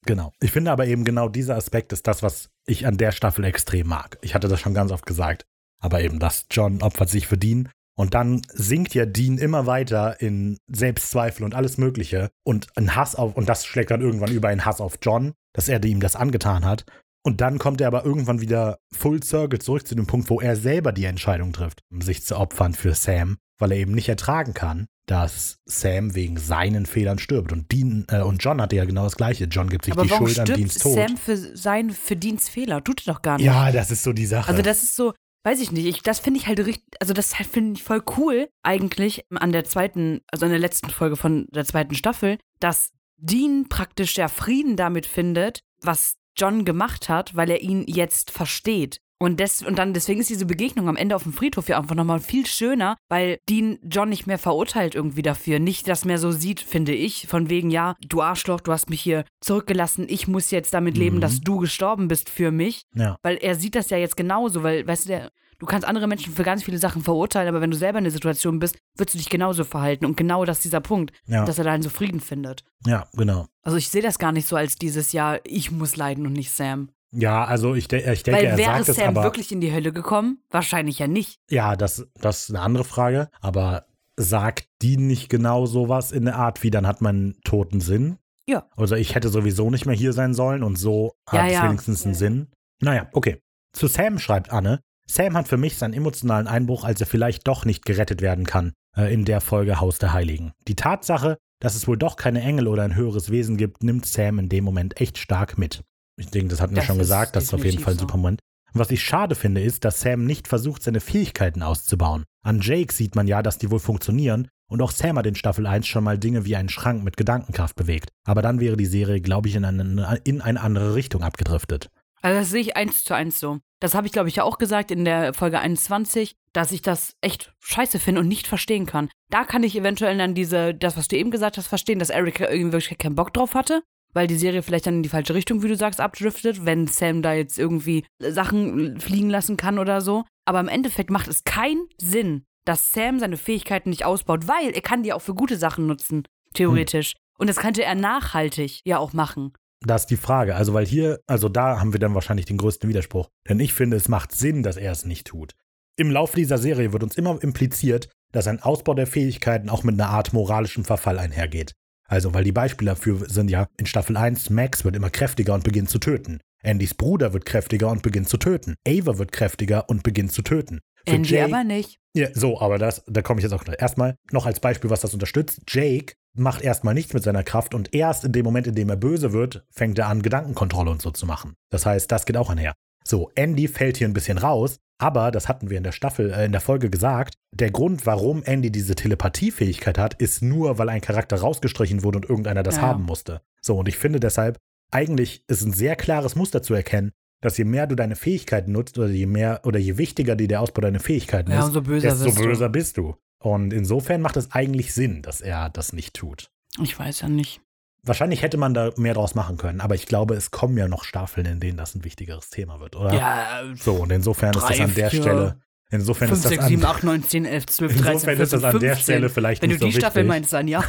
Speaker 1: genau. Ich finde aber eben genau dieser Aspekt ist das, was ich an der Staffel extrem mag. Ich hatte das schon ganz oft gesagt. Aber eben, dass John opfert sich für Dean. Und dann sinkt ja Dean immer weiter in Selbstzweifel und alles Mögliche und ein Hass auf, und das schlägt dann irgendwann über in Hass auf John, dass er ihm das angetan hat. Und dann kommt er aber irgendwann wieder full circle zurück zu dem Punkt, wo er selber die Entscheidung trifft, um sich zu opfern für Sam, weil er eben nicht ertragen kann, dass Sam wegen seinen Fehlern stirbt. Und Dean äh, und John hatte ja genau das Gleiche. John gibt sich
Speaker 2: Aber
Speaker 1: die
Speaker 2: warum
Speaker 1: Schuld an Deans Tod.
Speaker 2: Sam für sein, für Deans Fehler? Tut er doch gar nicht.
Speaker 1: ja, das ist so die Sache.
Speaker 2: Also das ist so, weiß ich nicht, ich, das finde ich halt richtig, also das halt finde ich voll cool eigentlich an der zweiten, also an der letzten Folge von der zweiten Staffel, dass Dean praktisch der Frieden damit findet, was John gemacht hat, weil er ihn jetzt versteht. Und, des, und dann deswegen ist diese Begegnung am Ende auf dem Friedhof ja einfach nochmal viel schöner, weil Dean John nicht mehr verurteilt irgendwie dafür. Nicht das mehr so sieht, finde ich. Von wegen, ja, du Arschloch, du hast mich hier zurückgelassen, ich muss jetzt damit leben,
Speaker 1: Mhm.
Speaker 2: dass du gestorben bist für mich.
Speaker 1: ja.
Speaker 2: Weil er sieht das ja jetzt genauso, weil, weißt du, der, du kannst andere Menschen für ganz viele Sachen verurteilen, aber wenn du selber in der Situation bist, wirst du dich genauso verhalten. Und genau das ist dieser Punkt,
Speaker 1: Ja.
Speaker 2: dass er da einen so Frieden findet.
Speaker 1: ja, genau.
Speaker 2: Also ich sehe das gar nicht so als dieses Jahr, ich muss leiden und nicht Sam.
Speaker 1: Ja, also ich, de ich denke,
Speaker 2: Weil
Speaker 1: er
Speaker 2: wäre
Speaker 1: sagt es,
Speaker 2: Sam
Speaker 1: aber
Speaker 2: wirklich in die Hölle gekommen? Wahrscheinlich ja nicht.
Speaker 1: ja, das, das ist eine andere Frage. Aber sagt die nicht genau sowas in der Art, wie dann hat man toten Sinn?
Speaker 2: Ja.
Speaker 1: Also ich hätte sowieso nicht mehr hier sein sollen und so hat
Speaker 2: Ja,
Speaker 1: es
Speaker 2: ja.
Speaker 1: wenigstens einen Sinn. Naja, okay. Zu Sam schreibt Anne, Sam hat für mich seinen emotionalen Einbruch, als er vielleicht doch nicht gerettet werden kann, äh, in der Folge Haus der Heiligen. Die Tatsache, dass es wohl doch keine Engel oder ein höheres Wesen gibt, nimmt Sam in dem Moment echt stark mit. Ich denke, das hatten wir
Speaker 2: Das
Speaker 1: schon gesagt, das ist auf jeden Fall ein super Moment. Und was ich schade finde, ist, dass Sam nicht versucht, seine Fähigkeiten auszubauen. An Jake sieht man ja, dass die wohl funktionieren und auch Sam hat in Staffel 1 schon mal Dinge wie einen Schrank mit Gedankenkraft bewegt. Aber dann wäre die Serie, glaube ich, in eine, in eine andere Richtung abgedriftet.
Speaker 2: Also das sehe ich eins zu eins so. Das habe ich, glaube ich, ja auch gesagt in der Folge 21, dass ich das echt scheiße finde und nicht verstehen kann. Da kann ich eventuell dann diese, das, was du eben gesagt hast, verstehen, dass Erika irgendwie wirklich keinen Bock drauf hatte, weil die Serie vielleicht dann in die falsche Richtung, wie du sagst, abdriftet, wenn Sam da jetzt irgendwie Sachen fliegen lassen kann oder so. Aber im Endeffekt macht es keinen Sinn, dass Sam seine Fähigkeiten nicht ausbaut, weil er kann die auch für gute Sachen nutzen, theoretisch. Und das könnte er nachhaltig ja auch machen.
Speaker 1: Das ist die Frage. Also, weil hier, also da haben wir dann wahrscheinlich den größten Widerspruch. Denn ich finde, es macht Sinn, dass er es nicht tut. Im Laufe dieser Serie wird uns immer impliziert, dass ein Ausbau der Fähigkeiten auch mit einer Art moralischem Verfall einhergeht. Also, weil die Beispiele dafür sind ja, in Staffel 1, Max wird immer kräftiger und beginnt zu töten. Andys Bruder wird kräftiger und beginnt zu töten. Ava wird kräftiger und beginnt zu töten. Für
Speaker 2: Andy
Speaker 1: Jake-
Speaker 2: aber nicht.
Speaker 1: ja, so, aber das, da komme ich jetzt auch gleich. Erstmal noch als Beispiel, was das unterstützt. Jake macht erstmal nichts mit seiner Kraft und erst in dem Moment, in dem er böse wird, fängt er an, Gedankenkontrolle und so zu machen. Das heißt, das geht auch einher. So, Andy fällt hier ein bisschen raus, aber das hatten wir in der Staffel, äh, in der Folge gesagt. Der Grund, warum Andy diese Telepathiefähigkeit hat, ist nur, weil ein Charakter rausgestrichen wurde und irgendeiner das
Speaker 2: Ja.
Speaker 1: haben musste. So, und ich finde deshalb, eigentlich ist ein sehr klares Muster zu erkennen, dass je mehr du deine Fähigkeiten nutzt oder je mehr oder je wichtiger dir der Ausbau deiner Fähigkeiten
Speaker 2: Ja,
Speaker 1: ist,
Speaker 2: böser
Speaker 1: desto
Speaker 2: du.
Speaker 1: böser bist du. Und insofern macht es eigentlich Sinn, dass er das nicht tut.
Speaker 2: Ich weiß ja nicht.
Speaker 1: Wahrscheinlich hätte man da mehr draus machen können, aber ich glaube, es kommen ja noch Staffeln, in denen das ein wichtigeres Thema wird, oder?
Speaker 2: Ja,
Speaker 1: So, und insofern ist das
Speaker 2: Drei,
Speaker 1: an der
Speaker 2: vier,
Speaker 1: Stelle, insofern
Speaker 2: 5,
Speaker 1: ist das
Speaker 2: 6,
Speaker 1: an,
Speaker 2: 7, 8, 9, 10, 11, 12, 13,
Speaker 1: insofern
Speaker 2: 14,
Speaker 1: ist das an der
Speaker 2: 15.
Speaker 1: Stelle vielleicht
Speaker 2: Wenn du
Speaker 1: nicht
Speaker 2: die
Speaker 1: so
Speaker 2: Staffel meinst, dann ja.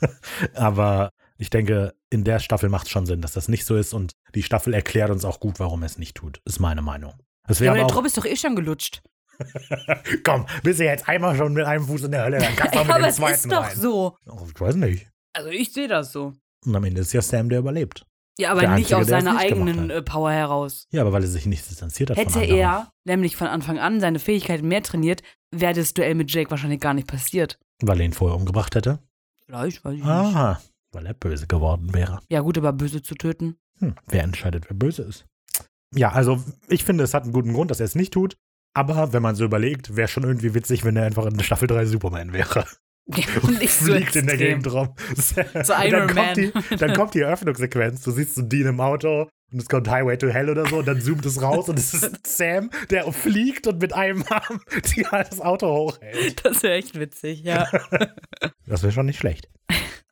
Speaker 1: aber ich denke, in der Staffel macht es schon Sinn, dass das nicht so ist und die Staffel erklärt uns auch gut, warum er es nicht tut, ist meine Meinung. Es
Speaker 2: Ja,
Speaker 1: wäre
Speaker 2: aber der
Speaker 1: aber
Speaker 2: Trupp ist doch eh schon gelutscht.
Speaker 1: komm, bist du jetzt einmal schon mit einem Fuß in der Hölle, dann kannst du auch mit
Speaker 2: aber
Speaker 1: dem
Speaker 2: es
Speaker 1: zweiten
Speaker 2: ist doch
Speaker 1: rein.
Speaker 2: so.
Speaker 1: Oh, ich weiß nicht.
Speaker 2: Also ich sehe das so.
Speaker 1: Und am Ende ist ja Sam, der überlebt.
Speaker 2: Ja, aber
Speaker 1: Der
Speaker 2: nicht
Speaker 1: Einzige,
Speaker 2: aus seiner
Speaker 1: nicht
Speaker 2: eigenen äh, Power heraus.
Speaker 1: Ja, aber weil er sich nicht distanziert hat
Speaker 2: Hätte er nämlich von Anfang an seine Fähigkeiten mehr trainiert, wäre das Duell mit Jake wahrscheinlich gar nicht passiert.
Speaker 1: Weil er ihn vorher umgebracht hätte?
Speaker 2: Vielleicht, weiß ich nicht.
Speaker 1: Aha, weil er böse geworden wäre.
Speaker 2: Ja, gut, aber böse zu töten.
Speaker 1: Hm, wer entscheidet, wer böse ist? Ja, also ich finde, es hat einen guten Grund, dass er es nicht tut. Aber wenn man so überlegt, wäre schon irgendwie witzig, wenn er einfach in Staffel 3 Superman wäre.
Speaker 2: Ja,
Speaker 1: Und
Speaker 2: nicht so
Speaker 1: fliegt in der
Speaker 2: extrem.
Speaker 1: Gegend rum.
Speaker 2: So Iron
Speaker 1: dann
Speaker 2: Man.
Speaker 1: kommt, die, dann kommt die Eröffnungssequenz. Du siehst so Dean im Auto und es kommt Highway to Hell oder so und dann zoomt es raus und es ist Sam, der fliegt und mit einem Arm die das Auto hochhält.
Speaker 2: Das wäre echt witzig, ja.
Speaker 1: Das wäre schon nicht schlecht.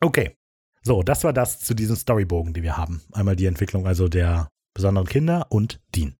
Speaker 1: Okay. So, das war das zu diesem Storybogen, die wir haben. Einmal die Entwicklung also der besonderen Kinder und Dean.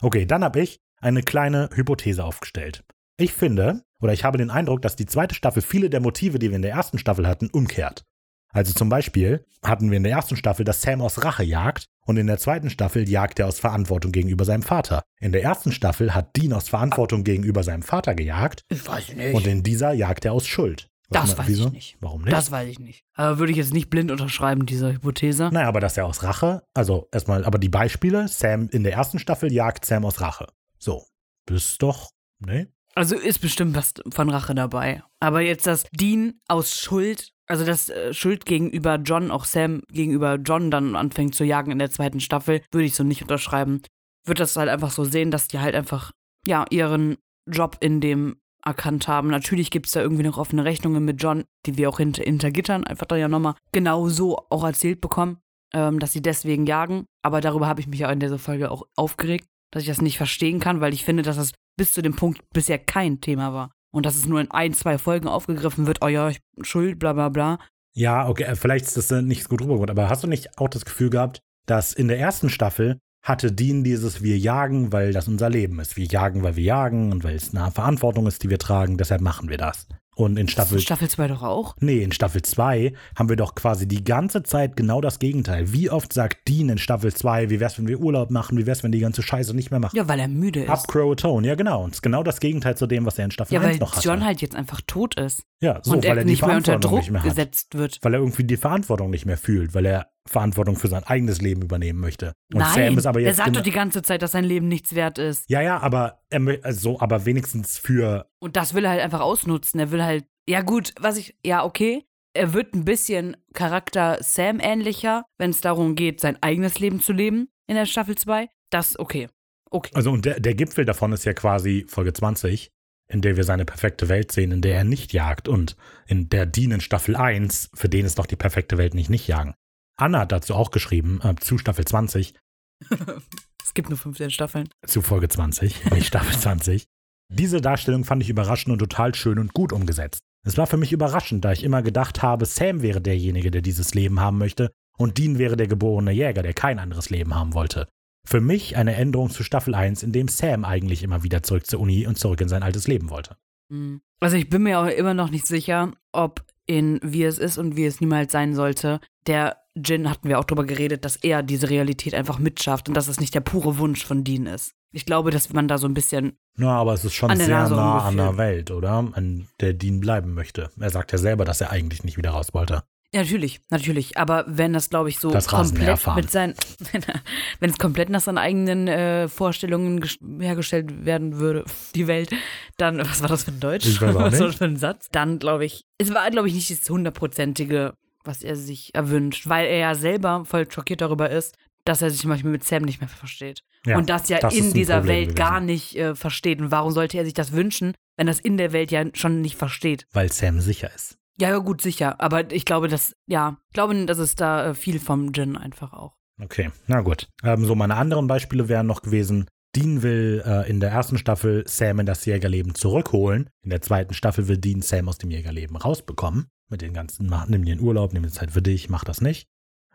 Speaker 1: Okay, dann habe ich eine kleine Hypothese aufgestellt. Ich finde, oder ich habe den Eindruck, dass die zweite Staffel viele der Motive, die wir in der ersten Staffel hatten, umkehrt. Also zum Beispiel hatten wir in der ersten Staffel, dass Sam aus Rache jagt und in der zweiten Staffel jagt er aus Verantwortung gegenüber seinem Vater. In der ersten Staffel hat Dean aus Verantwortung gegenüber seinem Vater gejagt
Speaker 2: Ich weiß nicht.
Speaker 1: und in dieser jagt er aus Schuld. Was
Speaker 2: Das
Speaker 1: ma-
Speaker 2: weiß
Speaker 1: wieso?
Speaker 2: ich nicht.
Speaker 1: Warum nicht?
Speaker 2: Das weiß ich nicht. Aber würde ich jetzt nicht blind unterschreiben, diese Hypothese.
Speaker 1: Naja, aber dass er aus Rache, also erstmal, aber die Beispiele, Sam in der ersten Staffel jagt Sam aus Rache. So, das ist doch, ne?
Speaker 2: Also ist bestimmt was von Rache dabei. Aber jetzt das Dean aus Schuld, also das äh, Schuld gegenüber John, auch Sam gegenüber John dann anfängt zu jagen in der zweiten Staffel, würde ich so nicht unterschreiben. Würde das halt einfach so sehen, dass die halt einfach, ja, ihren Job in dem erkannt haben. Natürlich gibt es da irgendwie noch offene Rechnungen mit John, die wir auch hinter, hinter Gittern einfach da ja nochmal genau so auch erzählt bekommen, ähm, dass sie deswegen jagen. Aber darüber habe ich mich ja in dieser Folge auch aufgeregt, dass ich das nicht verstehen kann, weil ich finde, dass das bis zu dem Punkt bisher kein Thema war. Und dass es nur in ein, zwei Folgen aufgegriffen wird, oh ja, ich bin schuld, bla bla bla.
Speaker 1: Ja, okay, äh, vielleicht ist das äh, nicht gut rübergekommen, aber hast du nicht auch das Gefühl gehabt, dass in der ersten Staffel hatte Dean dieses Wir jagen, weil das unser Leben ist. Wir jagen, weil wir jagen und weil es eine Verantwortung ist, die wir tragen, deshalb machen wir das. Und in Staffel
Speaker 2: Staffel 2 doch auch.
Speaker 1: Nee, in Staffel 2 haben wir doch quasi die ganze Zeit genau das Gegenteil. Wie oft sagt Dean in Staffel 2, wie wär's, wenn wir Urlaub machen, wie wär's, wenn die ganze Scheiße nicht mehr machen?
Speaker 2: Ja, weil er müde ist.
Speaker 1: Up Croatone, ja genau. Und es ist genau das Gegenteil zu dem, was er in Staffel
Speaker 2: ja,
Speaker 1: 1
Speaker 2: weil
Speaker 1: noch hatte.
Speaker 2: John halt jetzt einfach tot ist.
Speaker 1: Ja, so,
Speaker 2: und
Speaker 1: weil
Speaker 2: er
Speaker 1: er
Speaker 2: nicht mehr unter Druck
Speaker 1: mehr hat.
Speaker 2: gesetzt wird.
Speaker 1: Weil er irgendwie die Verantwortung nicht mehr fühlt, weil er Verantwortung für sein eigenes Leben übernehmen möchte. Und
Speaker 2: Nein,
Speaker 1: Sam ist aber
Speaker 2: er
Speaker 1: jetzt
Speaker 2: sagt
Speaker 1: genau-
Speaker 2: doch die ganze Zeit, dass sein Leben nichts wert ist.
Speaker 1: Ja, ja, aber er, also, aber wenigstens für
Speaker 2: Und das will er halt einfach ausnutzen. Er will halt, ja gut, was ich, ja okay, er wird ein bisschen Charakter Sam ähnlicher, wenn es darum geht, sein eigenes Leben zu leben in der Staffel 2. Das, okay. Okay.
Speaker 1: Also und der, der Gipfel davon ist ja quasi Folge 20, in der wir seine perfekte Welt sehen, in der er nicht jagt. Und in der Dean in Staffel 1, für den ist doch die perfekte Welt nicht nicht jagen. Anna hat dazu auch geschrieben, äh, zu Staffel 20,
Speaker 2: es gibt nur 15 Staffeln.
Speaker 1: zu Folge 20, nicht Staffel 20. Diese Darstellung fand ich überraschend und total schön und gut umgesetzt. Es war für mich überraschend, da ich immer gedacht habe, Sam wäre derjenige, der dieses Leben haben möchte und Dean wäre der geborene Jäger, der kein anderes Leben haben wollte. Für mich eine Änderung zu Staffel 1, in dem Sam eigentlich immer wieder zurück zur Uni und zurück in sein altes Leben wollte.
Speaker 2: Hm. Also ich bin mir auch immer noch nicht sicher, ob in Wie es ist und wie es niemals sein sollte, der Jin, hatten wir auch drüber geredet, dass er diese Realität einfach mitschafft und dass es nicht der pure Wunsch von Dean ist. Ich glaube, dass man da so ein bisschen,
Speaker 1: Na, aber es ist schon
Speaker 2: An
Speaker 1: sehr
Speaker 2: Nase
Speaker 1: nah an
Speaker 2: ungefähr.
Speaker 1: der Welt, oder? An der Dean bleiben möchte. Er sagt ja selber, dass er eigentlich nicht wieder raus wollte.
Speaker 2: Ja natürlich, natürlich, aber wenn das, glaube ich, so
Speaker 1: Das
Speaker 2: komplett mit seinen, wenn es komplett nach seinen eigenen äh, Vorstellungen ges- hergestellt werden würde, die Welt, dann, was war das für ein Deutsch?
Speaker 1: Ich weiß auch
Speaker 2: was war das für ein Satz? Dann, glaube ich, es war, glaube ich, nicht das hundertprozentige, was er sich erwünscht, weil er ja selber voll schockiert darüber ist, dass er sich manchmal mit Sam nicht mehr versteht.
Speaker 1: Ja,
Speaker 2: und das ja
Speaker 1: das
Speaker 2: in dieser
Speaker 1: Problem
Speaker 2: Welt
Speaker 1: gewesen.
Speaker 2: gar nicht äh, versteht. Und warum sollte er sich das wünschen, wenn das in der Welt ja schon nicht versteht?
Speaker 1: Weil Sam sicher ist.
Speaker 2: Ja, ja, gut, sicher. Aber ich glaube, dass, ja, ich glaube, dass es da äh, viel vom Jin einfach auch.
Speaker 1: Okay, na gut. Ähm, so meine anderen Beispiele wären noch gewesen, Dean will äh, in der ersten Staffel Sam in das Jägerleben zurückholen. In der zweiten Staffel will Dean Sam aus dem Jägerleben rausbekommen. Mit den ganzen, mach, nimm dir den Urlaub, nimm dir Zeit für dich, mach das nicht.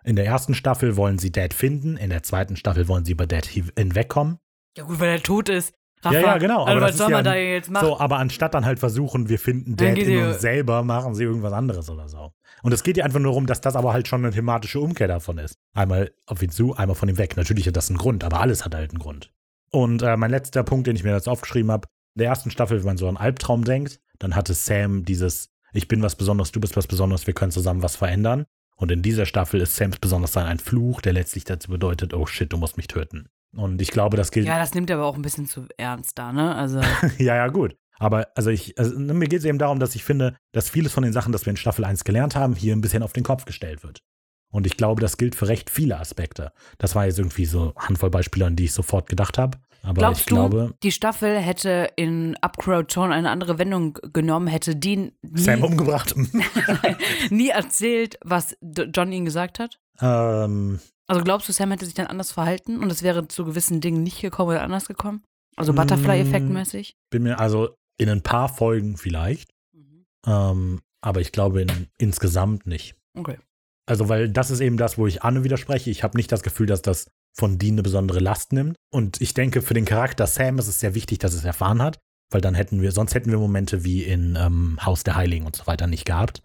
Speaker 1: In der ersten Staffel wollen sie Dad finden, in der zweiten Staffel wollen sie über Dad hi- hinwegkommen.
Speaker 2: Ja, gut, weil er tot ist.
Speaker 1: Ja, ja, genau,
Speaker 2: Also,
Speaker 1: aber
Speaker 2: was
Speaker 1: das
Speaker 2: soll man
Speaker 1: ja
Speaker 2: da jetzt machen?
Speaker 1: So, aber anstatt dann halt versuchen, wir finden Dad in uns selber, machen sie irgendwas anderes oder so. Und es geht ja einfach nur darum, dass das aber halt schon eine thematische Umkehr davon ist. Einmal auf ihn zu, einmal von ihm weg. Natürlich hat das einen Grund, aber alles hat halt einen Grund. Und äh, mein letzter Punkt, den ich mir jetzt aufgeschrieben habe, in der ersten Staffel, wenn man so an Albtraum denkt, dann hatte Sam dieses Ich bin was Besonderes, du bist was Besonderes, wir können zusammen was verändern. Und in dieser Staffel ist Sams Besonderssein ein Fluch, der letztlich dazu bedeutet, oh shit, du musst mich töten. Und ich glaube, das gilt
Speaker 2: ja, das nimmt er aber auch ein bisschen zu ernst da, ne? Also,
Speaker 1: ja, ja, gut. Aber also ich, also ne, mir geht es eben darum, dass ich finde, dass vieles von den Sachen, das wir in Staffel 1 gelernt haben, hier ein bisschen auf den Kopf gestellt wird. Und ich glaube, das gilt für recht viele Aspekte. Das war jetzt irgendwie so eine Handvoll Beispiele, an die ich sofort gedacht habe. Aber
Speaker 2: glaubst
Speaker 1: ich glaube,
Speaker 2: du, die Staffel hätte in Upcrow Tone eine andere Wendung genommen, hätte Dean nie,
Speaker 1: Sam umgebracht.
Speaker 2: nie erzählt, was John ihnen gesagt hat?
Speaker 1: Ähm,
Speaker 2: Also glaubst du, Sam hätte sich dann anders verhalten und es wäre zu gewissen Dingen nicht gekommen oder anders gekommen? Also
Speaker 1: Mm.
Speaker 2: Butterfly-Effekt-mäßig?
Speaker 1: bin mir also in ein paar Folgen vielleicht,
Speaker 2: Mhm.
Speaker 1: ähm, aber ich glaube in, insgesamt nicht.
Speaker 2: Okay.
Speaker 1: Also, weil das ist eben das, wo ich Anne widerspreche. Ich habe nicht das Gefühl, dass das von Dean eine besondere Last nimmt. Und ich denke, für den Charakter Sam ist es sehr wichtig, dass es erfahren hat, weil dann hätten wir, sonst hätten wir Momente wie in ähm, Haus der Heiligen und so weiter nicht gehabt.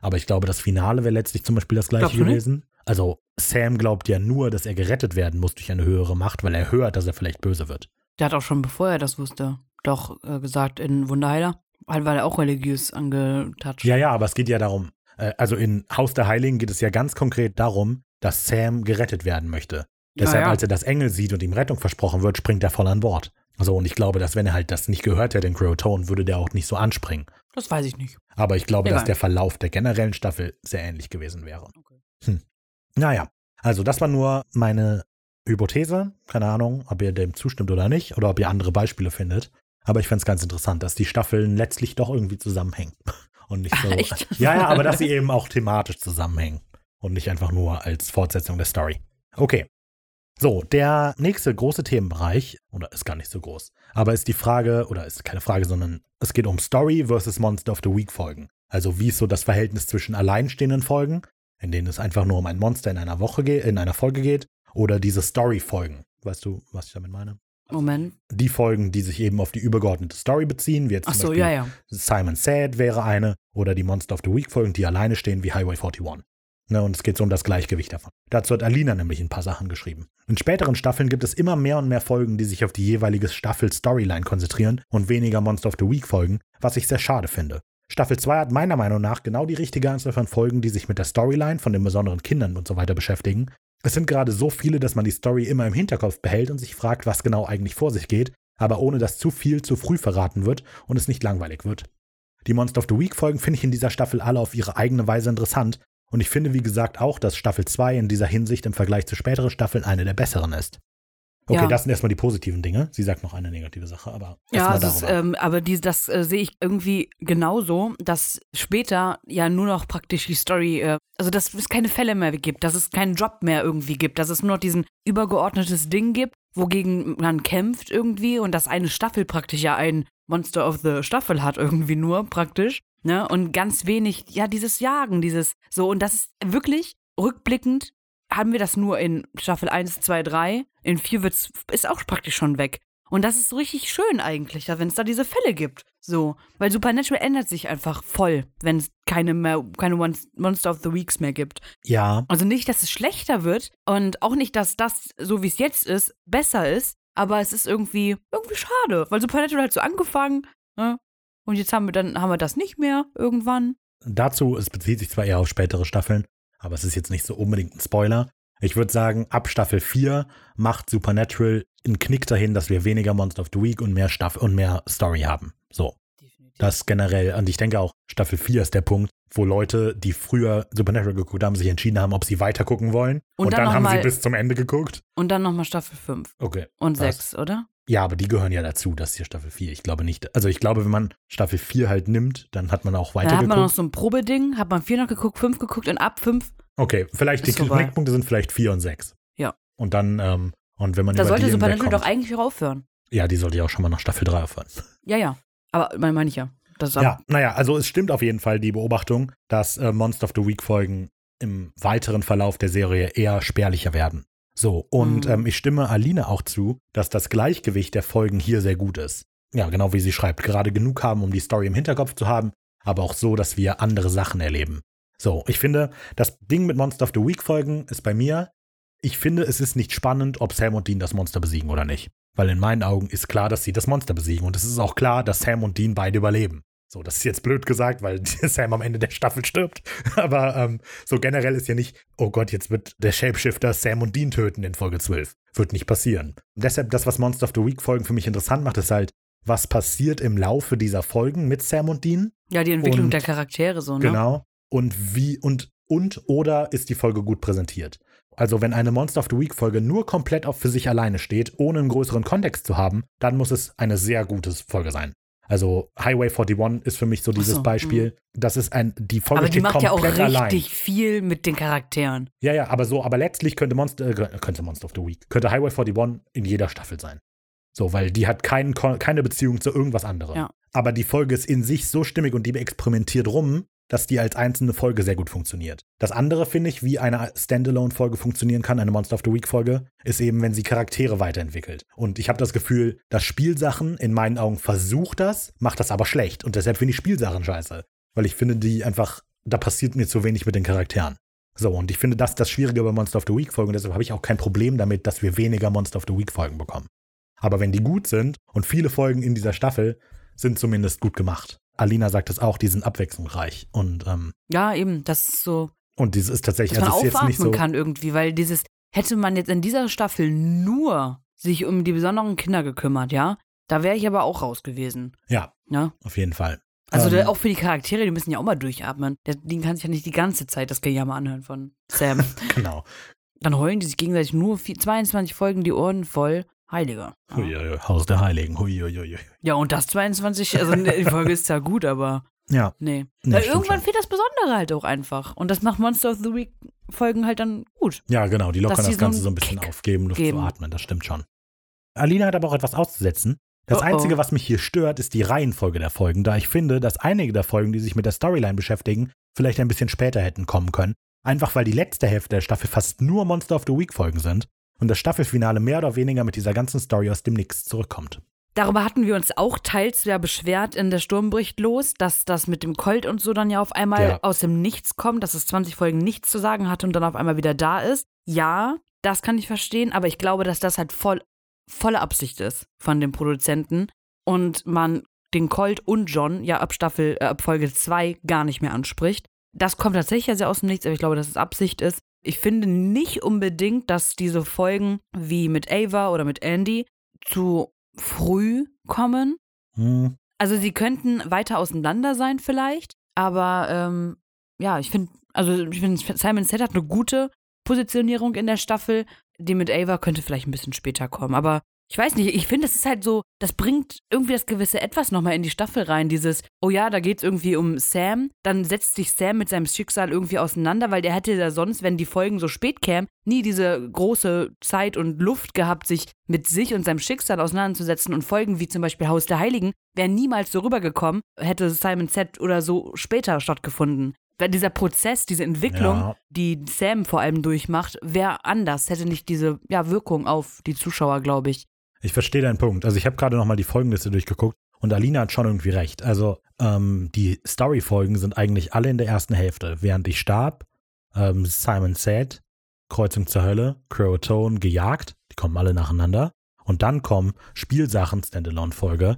Speaker 1: Aber ich glaube, das Finale wäre letztlich zum Beispiel das gleiche gewesen. Also, Sam glaubt ja nur, dass er gerettet werden muss durch eine höhere Macht, weil er hört, dass er vielleicht böse wird.
Speaker 2: Der hat auch schon, bevor er das wusste, doch äh, gesagt in Wunderheiler. Halt war er auch religiös angetatscht.
Speaker 1: Ja, ja, aber es geht ja darum, äh, also in Haus der Heiligen geht es ja ganz konkret darum, dass Sam gerettet werden möchte. Deshalb,
Speaker 2: ja.
Speaker 1: als er das Engel sieht und ihm Rettung versprochen wird, springt er voll an Bord. Also, und ich glaube, dass wenn er halt das nicht gehört hätte in Crowtone, würde der auch nicht so anspringen.
Speaker 2: Das weiß ich nicht.
Speaker 1: Aber ich glaube, dass
Speaker 2: Egal.
Speaker 1: der Verlauf der generellen Staffel sehr ähnlich gewesen wäre.
Speaker 2: Okay.
Speaker 1: Hm. Naja, also das war nur meine Hypothese. Keine Ahnung, ob ihr dem zustimmt oder nicht, oder ob ihr andere Beispiele findet. Aber ich fände es ganz interessant, dass die Staffeln letztlich doch irgendwie zusammenhängen. Und nicht so.
Speaker 2: Echt?
Speaker 1: Ja, ja, aber dass sie eben auch thematisch zusammenhängen. Und nicht einfach nur als Fortsetzung der Story. Okay. So, der nächste große Themenbereich, oder ist gar nicht so groß, aber ist die Frage, oder ist keine Frage, sondern es geht um Story versus Monster of the Week Folgen. Also wie ist so das Verhältnis zwischen alleinstehenden Folgen, in denen es einfach nur um ein Monster in einer Woche geht, in einer Folge geht, oder diese Story-Folgen. Weißt du, was ich damit meine?
Speaker 2: Moment.
Speaker 1: Die Folgen, die sich eben auf die übergeordnete Story beziehen, wie jetzt
Speaker 2: Ach
Speaker 1: zum
Speaker 2: so,
Speaker 1: Beispiel
Speaker 2: ja, ja.
Speaker 1: Simon Said wäre eine oder die Monster of the Week Folgen, die alleine stehen, wie Highway 41. Ne, und es geht so um das Gleichgewicht davon. Dazu hat Alina nämlich ein paar Sachen geschrieben. In späteren Staffeln gibt es immer mehr und mehr Folgen, die sich auf die jeweilige Staffel-Storyline konzentrieren und weniger Monster of the Week Folgen, was ich sehr schade finde. Staffel 2 hat meiner Meinung nach genau die richtige Anzahl von Folgen, die sich mit der Storyline von den besonderen Kindern und so weiter beschäftigen. Es sind gerade so viele, dass man die Story immer im Hinterkopf behält und sich fragt, was genau eigentlich vor sich geht, aber ohne dass zu viel zu früh verraten wird und es nicht langweilig wird. Die Monster of the Week Folgen finde ich in dieser Staffel alle auf ihre eigene Weise interessant und ich finde, wie gesagt, auch, dass Staffel 2 in dieser Hinsicht im Vergleich zu späteren Staffeln eine der besseren ist. Okay,
Speaker 2: Ja.
Speaker 1: das sind erstmal die positiven Dinge. Sie sagt noch eine negative Sache, aber
Speaker 2: Ja, es ist, ähm, aber die, das äh, sehe ich irgendwie genauso, dass später ja nur noch praktisch die Story, äh, also dass es keine Fälle mehr gibt, dass es keinen Job mehr irgendwie gibt, dass es nur noch diesen übergeordnetes Ding gibt, wogegen man kämpft irgendwie und dass eine Staffel praktisch ja ein Monster of the Staffel hat irgendwie nur praktisch, ne? Und ganz wenig, ja, dieses Jagen, dieses so und das ist wirklich rückblickend haben wir das nur in Staffel 1, 2, 3. In 4 wird's, ist auch praktisch schon weg. Und das ist so richtig schön eigentlich, wenn es da diese Fälle gibt. So. Weil Supernatural ändert sich einfach voll, wenn es keine mehr, keine Mon- Monster of the Weeks mehr gibt.
Speaker 1: ja,
Speaker 2: Also nicht, dass es schlechter wird und auch nicht, dass das, so wie es jetzt ist, besser ist, aber es ist irgendwie, irgendwie schade, weil Supernatural hat so angefangen, ne? Und jetzt haben wir dann, haben wir das nicht mehr irgendwann.
Speaker 1: dazu, es bezieht sich zwar eher auf spätere Staffeln, aber es ist jetzt nicht so unbedingt ein Spoiler. Ich würde sagen, ab Staffel 4 macht Supernatural einen Knick dahin, dass wir weniger Monster of the Week und mehr Staffel und mehr Story haben. So. Das generell, und ich denke auch, Staffel 4 ist der Punkt, wo Leute, die früher Supernatural geguckt haben, sich entschieden haben, ob sie weiter gucken wollen.
Speaker 2: Und
Speaker 1: Und,
Speaker 2: dann
Speaker 1: dann, haben sie
Speaker 2: mal-
Speaker 1: bis zum Ende geguckt.
Speaker 2: Und dann nochmal Staffel 5
Speaker 1: Okay.
Speaker 2: und
Speaker 1: Was?
Speaker 2: 6, oder?
Speaker 1: Ja, aber die gehören ja dazu, das ist hier Staffel 4. Ich glaube nicht. Also ich glaube, wenn man Staffel 4 halt nimmt, dann hat man auch weiter
Speaker 2: hat man noch so ein Probeding, hat man 4 noch geguckt, 5 geguckt und ab 5
Speaker 1: Okay, vielleicht die
Speaker 2: Ist vorbei.
Speaker 1: Knickpunkte sind vielleicht 4 und 6.
Speaker 2: Ja.
Speaker 1: Und dann, ähm, und wenn man
Speaker 2: Da sollte
Speaker 1: die
Speaker 2: Supernatural doch eigentlich auch aufhören.
Speaker 1: Ja, die sollte ja auch schon mal nach Staffel 3 aufhören.
Speaker 2: Ja, ja. Aber meine mein ich ja. Das ist
Speaker 1: Ja, naja, also es stimmt auf jeden Fall die Beobachtung, dass äh, Monster of the Week Folgen im weiteren Verlauf der Serie eher spärlicher werden. So, und
Speaker 2: Mhm.
Speaker 1: ähm, ich stimme Aline auch zu, dass das Gleichgewicht der Folgen hier sehr gut ist. Ja, genau wie sie schreibt. Gerade genug haben, um die Story im Hinterkopf zu haben, aber auch so, dass wir andere Sachen erleben. So, ich finde, das Ding mit Monster of the Week Folgen ist bei mir, ich finde, es ist nicht spannend, ob Sam und Dean das Monster besiegen oder nicht. Weil in meinen Augen ist klar, dass sie das Monster besiegen. Und es ist auch klar, dass Sam und Dean beide überleben. So, das ist jetzt blöd gesagt, weil Sam am Ende der Staffel stirbt. Aber ähm, so generell ist ja nicht, oh Gott, jetzt wird der Shapeshifter Sam und Dean töten in Folge 12. Wird nicht passieren. deshalb, das, was Monster of the Week Folgen für mich interessant macht, ist halt, was passiert im Laufe dieser Folgen mit Sam und Dean?
Speaker 2: Ja, die Entwicklung
Speaker 1: Und-
Speaker 2: der Charaktere so, ne?
Speaker 1: Genau. Und wie, und, und oder ist die Folge gut präsentiert? Also, wenn eine Monster of the Week Folge nur komplett auf für sich alleine steht, ohne einen größeren Kontext zu haben, dann muss es eine sehr gute Folge sein. Also, Highway 41 ist für mich so dieses
Speaker 2: so,
Speaker 1: Beispiel. Das ist ein, die Folge
Speaker 2: Aber die
Speaker 1: steht
Speaker 2: macht ja auch
Speaker 1: komplett
Speaker 2: richtig
Speaker 1: allein.
Speaker 2: viel mit den Charakteren.
Speaker 1: Ja, ja, aber so, aber letztlich könnte Monster, äh, könnte Monster of the Week, könnte Highway 41 in jeder Staffel sein. So, weil die hat keinen, Kon- keine Beziehung zu irgendwas anderem.
Speaker 2: Ja.
Speaker 1: Aber die Folge ist in sich so stimmig und die experimentiert rum, dass die als einzelne Folge sehr gut funktioniert. Das andere finde ich, wie eine Standalone-Folge funktionieren kann, eine Monster of the Week-Folge, ist eben, wenn sie Charaktere weiterentwickelt. Und ich habe das Gefühl, dass Spielsachen in meinen Augen versucht das, macht das aber schlecht. Und deshalb finde ich Spielsachen scheiße. Weil ich finde, die einfach, da passiert mir zu wenig mit den Charakteren. So, und ich finde das ist das Schwierige bei Monster of the Week-Folgen. Deshalb habe ich auch kein Problem damit, dass wir weniger Monster of the Week-Folgen bekommen. Aber wenn die gut sind, und viele Folgen in dieser Staffel sind zumindest gut gemacht. Alina sagt es auch, die sind abwechslungsreich. Und, ähm,
Speaker 2: Ja, eben, das ist so,
Speaker 1: und dieses ist tatsächlich,
Speaker 2: dass man
Speaker 1: also
Speaker 2: aufatmen
Speaker 1: so.
Speaker 2: kann irgendwie, weil dieses, hätte man jetzt in dieser Staffel nur sich um die besonderen Kinder gekümmert, ja, da wäre ich aber auch raus gewesen.
Speaker 1: Ja,
Speaker 2: Ja.
Speaker 1: auf jeden Fall.
Speaker 2: Also
Speaker 1: Ähm,
Speaker 2: auch für die Charaktere, die müssen ja auch mal durchatmen. Den kann sich ja nicht die ganze Zeit das Gejammer anhören von Sam.
Speaker 1: Genau.
Speaker 2: Dann heulen die sich gegenseitig nur vier- 22 Folgen die Ohren voll. Heiliger. Ja.
Speaker 1: Huiuiui, Haus der Heiligen. Huiuiui.
Speaker 2: ja, und das 22, also ne, die Folge ist ja gut, aber
Speaker 1: Ja,
Speaker 2: nee.
Speaker 1: Nee,
Speaker 2: Weil irgendwann fehlt das Besondere halt auch einfach. Und das macht Monster of the Week Folgen halt dann gut.
Speaker 1: ja, genau. Die lockern das Ganze so ein bisschen
Speaker 2: Kick
Speaker 1: auf, geben Luft
Speaker 2: geben.
Speaker 1: zu atmen. Das stimmt schon. Alina hat aber auch etwas auszusetzen. Das
Speaker 2: Oh, oh.
Speaker 1: Einzige, was mich hier stört, ist die Reihenfolge der Folgen, da ich finde, dass einige der Folgen, die sich mit der Storyline beschäftigen, vielleicht ein bisschen später hätten kommen können. Einfach weil die letzte Hälfte der Staffel fast nur Monster of the Week Folgen sind und das Staffelfinale mehr oder weniger mit dieser ganzen Story aus dem Nix zurückkommt.
Speaker 2: Darüber hatten wir uns auch teils ja beschwert in der Sturm bricht los, dass das mit dem Colt und so dann ja auf einmal
Speaker 1: Ja.
Speaker 2: aus dem Nichts kommt, dass es 20 Folgen nichts zu sagen hatte und dann auf einmal wieder da ist. Ja, das kann ich verstehen, aber ich glaube, dass das halt voll, volle Absicht ist von dem Produzenten und man den Colt und John ja ab Staffel, äh, ab Folge 2 gar nicht mehr anspricht. Das kommt tatsächlich ja sehr aus dem Nichts, aber ich glaube, dass es Absicht ist. Ich finde nicht unbedingt, dass diese Folgen wie mit Ava oder mit Andy zu früh kommen.
Speaker 1: Hm,
Speaker 2: Also sie könnten weiter auseinander sein vielleicht, aber ähm, ja, ich finde, also ich finde, Simon Set hat eine gute Positionierung in der Staffel. Die mit Ava könnte vielleicht ein bisschen später kommen, aber ich weiß nicht, ich finde, es ist halt so, das bringt irgendwie das gewisse Etwas nochmal in die Staffel rein. Dieses, oh ja, da geht es irgendwie um Sam, dann setzt sich Sam mit seinem Schicksal irgendwie auseinander, weil der hätte ja sonst, wenn die Folgen so spät kämen, nie diese große Zeit und Luft gehabt, sich mit sich und seinem Schicksal auseinanderzusetzen und Folgen wie zum Beispiel Haus der Heiligen wären niemals so rübergekommen, hätte Simon Z oder so später stattgefunden. Weil dieser Prozess, diese Entwicklung,
Speaker 1: Ja.
Speaker 2: die Sam vor allem durchmacht, wäre anders, hätte nicht diese ja, Wirkung auf die Zuschauer, glaube ich.
Speaker 1: Ich verstehe deinen Punkt. Also ich habe gerade nochmal die Folgenliste durchgeguckt und Alina hat schon irgendwie recht. Also ähm, die Story-Folgen sind eigentlich alle in der ersten Hälfte. Während ich starb, ähm, Simon Said, Kreuzung zur Hölle, Croatone, gejagt, die kommen alle nacheinander. Und dann kommen Spielsachen, Standalone-Folge,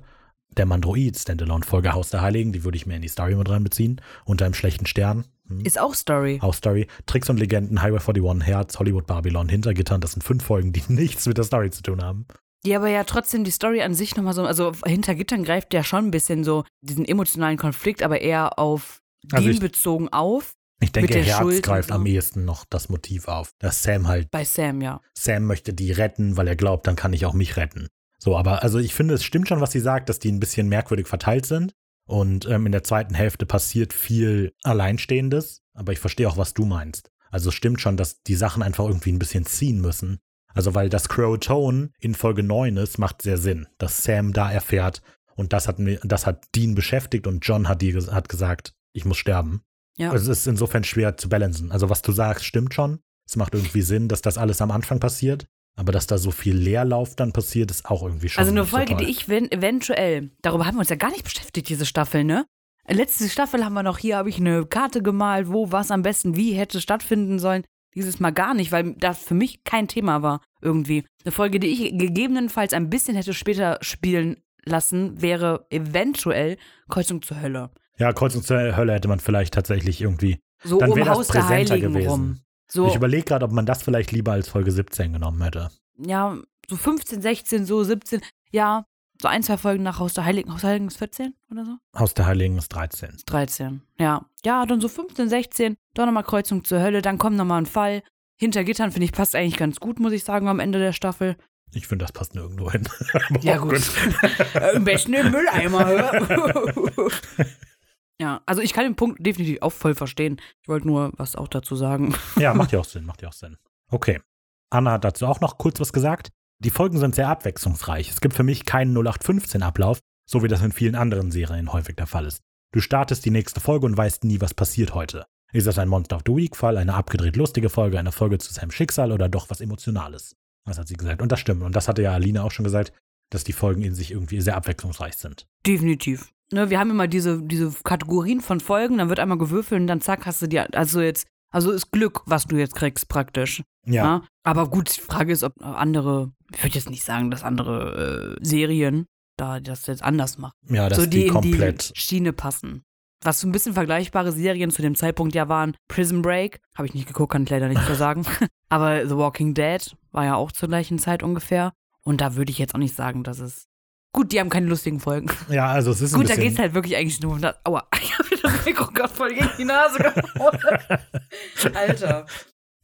Speaker 1: der Mandroid, Standalone-Folge, Haus der Heiligen, die würde ich mir in die Story mit reinbeziehen, unter einem schlechten Stern. Hm.
Speaker 2: Ist auch Story.
Speaker 1: House Story, Tricks und Legenden, Highway 41, Herz, Hollywood Babylon, Hintergittern, das sind fünf Folgen, die nichts mit der Story zu tun haben.
Speaker 2: Die aber ja trotzdem die Story an sich nochmal so, also hinter Gittern greift ja schon ein bisschen so diesen emotionalen Konflikt, aber eher auf
Speaker 1: Also ich-
Speaker 2: bezogen auf.
Speaker 1: Ich denke, Herz
Speaker 2: Schuld
Speaker 1: greift
Speaker 2: so.
Speaker 1: am ehesten noch das Motiv auf, dass Sam halt,
Speaker 2: Bei Sam, ja.
Speaker 1: Sam möchte die retten, weil er glaubt, dann kann ich auch mich retten. So, aber also ich finde, es stimmt schon, was sie sagt, dass die ein bisschen merkwürdig verteilt sind. Und ähm, in der zweiten Hälfte passiert viel Alleinstehendes, aber ich verstehe auch, was du meinst. Also es stimmt schon, dass die Sachen einfach irgendwie ein bisschen ziehen müssen. Also weil das Crow-Tone in Folge 9 ist, macht sehr Sinn, dass Sam da erfährt und das hat, mir, das hat Dean beschäftigt und John hat, die, hat gesagt, ich muss sterben.
Speaker 2: Ja.
Speaker 1: Also es ist insofern schwer zu balancen. Also was du sagst, stimmt schon. Es macht irgendwie Sinn, dass das alles am Anfang passiert. Aber dass da so viel Leerlauf dann passiert, ist auch irgendwie schon.
Speaker 2: Also eine Folge,
Speaker 1: toll.
Speaker 2: die ich wenn, eventuell, darüber haben wir uns ja gar nicht beschäftigt, diese Staffel, ne? Letzte Staffel haben wir noch hier, habe ich eine Karte gemalt, wo was am besten wie hätte stattfinden sollen. Dieses Mal gar nicht, weil das für mich kein Thema war irgendwie. Eine Folge, die ich gegebenenfalls ein bisschen hätte später spielen lassen, wäre eventuell Kreuzung zur Hölle.
Speaker 1: Ja, Kreuzung zur Hölle hätte man vielleicht tatsächlich irgendwie.
Speaker 2: So
Speaker 1: Dann
Speaker 2: um
Speaker 1: wäre das
Speaker 2: Haus der
Speaker 1: präsenter
Speaker 2: Heiligen
Speaker 1: gewesen.
Speaker 2: rum. So,
Speaker 1: Ich überlege gerade, ob man das vielleicht lieber als Folge 17 genommen hätte.
Speaker 2: ja, so 15, 16, so 17, ja, so ein, zwei Folgen nach Haus der Heiligen. Haus der Heiligen ist 14 oder so?
Speaker 1: Haus der Heiligen ist 13.
Speaker 2: 13. Ja. Ja, dann so 15, 16, dann nochmal Kreuzung zur Hölle, dann kommt nochmal ein Fall. Hinter Gittern finde ich passt eigentlich ganz gut, muss ich sagen, am Ende der Staffel.
Speaker 1: Ich finde, das passt nirgendwo hin.
Speaker 2: Ja, gut. Am besten im Mülleimer, hör. Ja, also ich kann den Punkt definitiv auch voll verstehen. Ich wollte nur was auch dazu sagen.
Speaker 1: Ja, macht ja auch Sinn, macht ja auch Sinn. Okay. Anna hat dazu auch noch kurz was gesagt. Die Folgen sind sehr abwechslungsreich. Es gibt für mich keinen 0815-Ablauf, so wie das in vielen anderen Serien häufig der Fall ist. Du startest die nächste Folge und weißt nie, was passiert heute. Ist das ein Monster of the Week-Fall, eine abgedreht lustige Folge, eine Folge zu seinem Schicksal oder doch was Emotionales? Das hat sie gesagt. Und das stimmt. Und das hatte ja Alina auch schon gesagt, dass die Folgen in sich irgendwie sehr abwechslungsreich sind.
Speaker 2: Definitiv. Ne, wir haben immer diese, diese Kategorien von Folgen, dann wird einmal gewürfelt und dann zack, hast du die, also jetzt, also ist Glück, was du jetzt kriegst praktisch.
Speaker 1: Ja.
Speaker 2: Ja. Aber gut, die Frage ist, ob andere, ich würde jetzt nicht sagen, dass andere äh, Serien da das jetzt anders machen.
Speaker 1: Ja, dass
Speaker 2: so die,
Speaker 1: die
Speaker 2: in
Speaker 1: komplett.
Speaker 2: die Schiene passen. Was so ein bisschen vergleichbare Serien zu dem Zeitpunkt ja waren, Prison Break, habe ich nicht geguckt, kann ich leider nicht so sagen. Aber The Walking Dead war ja auch zur gleichen Zeit ungefähr. Und da würde ich jetzt auch nicht sagen, dass es. Gut, die haben keine lustigen Folgen.
Speaker 1: Ja, also es ist ein
Speaker 2: Gut, da
Speaker 1: bisschen.
Speaker 2: geht's halt wirklich eigentlich nur um das. Aua, ich habe mir das Mikro gerade voll gegen die Nase gehauen. Alter.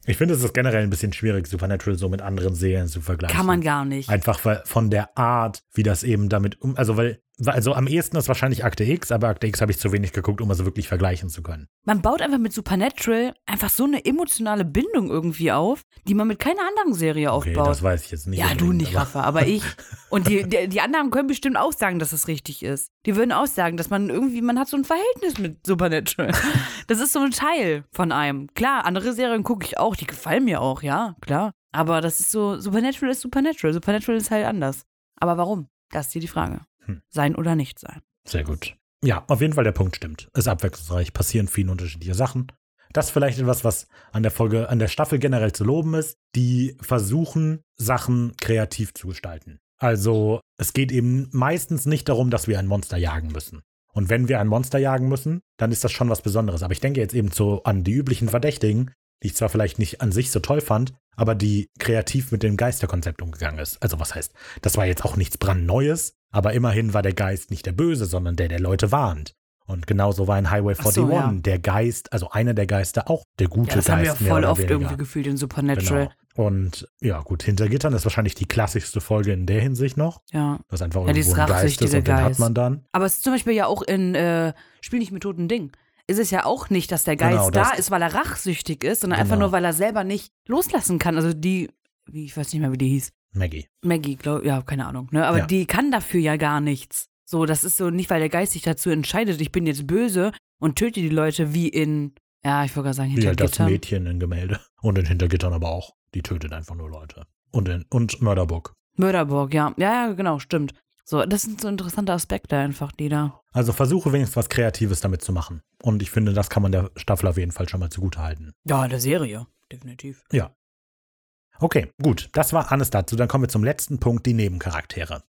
Speaker 1: Ich finde, es ist generell ein bisschen schwierig, Supernatural so mit anderen Serien zu vergleichen.
Speaker 2: Kann man gar nicht.
Speaker 1: Einfach von der Art, wie das eben damit um, also weil, also am ehesten ist wahrscheinlich Akte X, aber Akte X habe ich zu wenig geguckt, um es wirklich vergleichen zu können.
Speaker 2: Man baut einfach mit Supernatural einfach so eine emotionale Bindung irgendwie auf, die man mit keiner anderen Serie
Speaker 1: Okay,
Speaker 2: aufbaut.
Speaker 1: das weiß ich jetzt nicht.
Speaker 2: Ja, du nicht,
Speaker 1: aber-
Speaker 2: Rafa, aber ich. Und die, die, die anderen können bestimmt auch sagen, dass es richtig ist. Die würden auch sagen, dass man irgendwie, man hat so ein Verhältnis mit Supernatural. Das ist so ein Teil von einem. Klar, andere Serien gucke ich auch, die gefallen mir auch, ja, klar. Aber das ist so, Supernatural ist Supernatural. Supernatural ist halt anders. Aber warum? Das ist hier die Frage.
Speaker 1: Hm.
Speaker 2: Sein oder nicht sein.
Speaker 1: Sehr gut. Ja, auf jeden Fall der Punkt stimmt. Ist abwechslungsreich, passieren viele unterschiedliche Sachen. Das ist vielleicht etwas, was an der Folge, an der Staffel generell zu loben ist. Die versuchen, Sachen kreativ zu gestalten. Also, es geht eben meistens nicht darum, dass wir ein Monster jagen müssen. Und wenn wir ein Monster jagen müssen, dann ist das schon was Besonderes. Aber ich denke jetzt eben so an die üblichen Verdächtigen, die ich zwar vielleicht nicht an sich so toll fand, aber die kreativ mit dem Geisterkonzept umgegangen ist. Also was heißt, das war jetzt auch nichts brandneues, aber immerhin war der Geist nicht der Böse, sondern der, der Leute warnt. Und genauso war in Highway
Speaker 2: Ach so,
Speaker 1: 41
Speaker 2: ja.
Speaker 1: der Geist, also einer der Geister auch der gute
Speaker 2: Ja, das
Speaker 1: Geist.
Speaker 2: haben wir voll oft
Speaker 1: weniger.
Speaker 2: irgendwie gefühlt in Supernatural.
Speaker 1: Genau. Und ja, gut, hinter Gittern ist wahrscheinlich die klassischste Folge in der Hinsicht noch.
Speaker 2: Ja.
Speaker 1: Das ist einfach
Speaker 2: Ja,
Speaker 1: irgendwo ein Geist ist und den hat man dann.
Speaker 2: Aber es ist zum Beispiel ja auch in äh, Spiel nicht mit toten Dingen. Ist es ja auch nicht, dass der Geist
Speaker 1: Genau,
Speaker 2: da
Speaker 1: das-
Speaker 2: ist, weil er rachsüchtig ist, sondern einfach
Speaker 1: Genau.
Speaker 2: nur, weil er selber nicht loslassen kann. Also die, wie ich weiß nicht mehr, wie die hieß.
Speaker 1: Maggie.
Speaker 2: Maggie, glaub, ja, keine Ahnung. Ne? Aber
Speaker 1: Ja.
Speaker 2: die kann dafür ja gar nichts. So, das ist so nicht, weil der Geist sich dazu entscheidet, ich bin jetzt böse und töte die Leute wie in, ja, ich wollte gerade sagen,
Speaker 1: Wie
Speaker 2: hinter
Speaker 1: halt das. Mädchen in Gemälde. Und in Hintergittern aber auch. Die tötet einfach nur Leute. Und, in, und Murderbook.
Speaker 2: Mörderburg, ja. Ja, ja, genau, stimmt. So, das sind so interessante Aspekte einfach, die da.
Speaker 1: Also versuche wenigstens was Kreatives damit zu machen. Und ich finde, das kann man der Staffel auf jeden Fall schon mal zugutehalten.
Speaker 2: Ja, in der Serie, definitiv.
Speaker 1: Ja. Okay, gut. Das war alles dazu. Dann kommen wir zum letzten Punkt, die Nebencharaktere.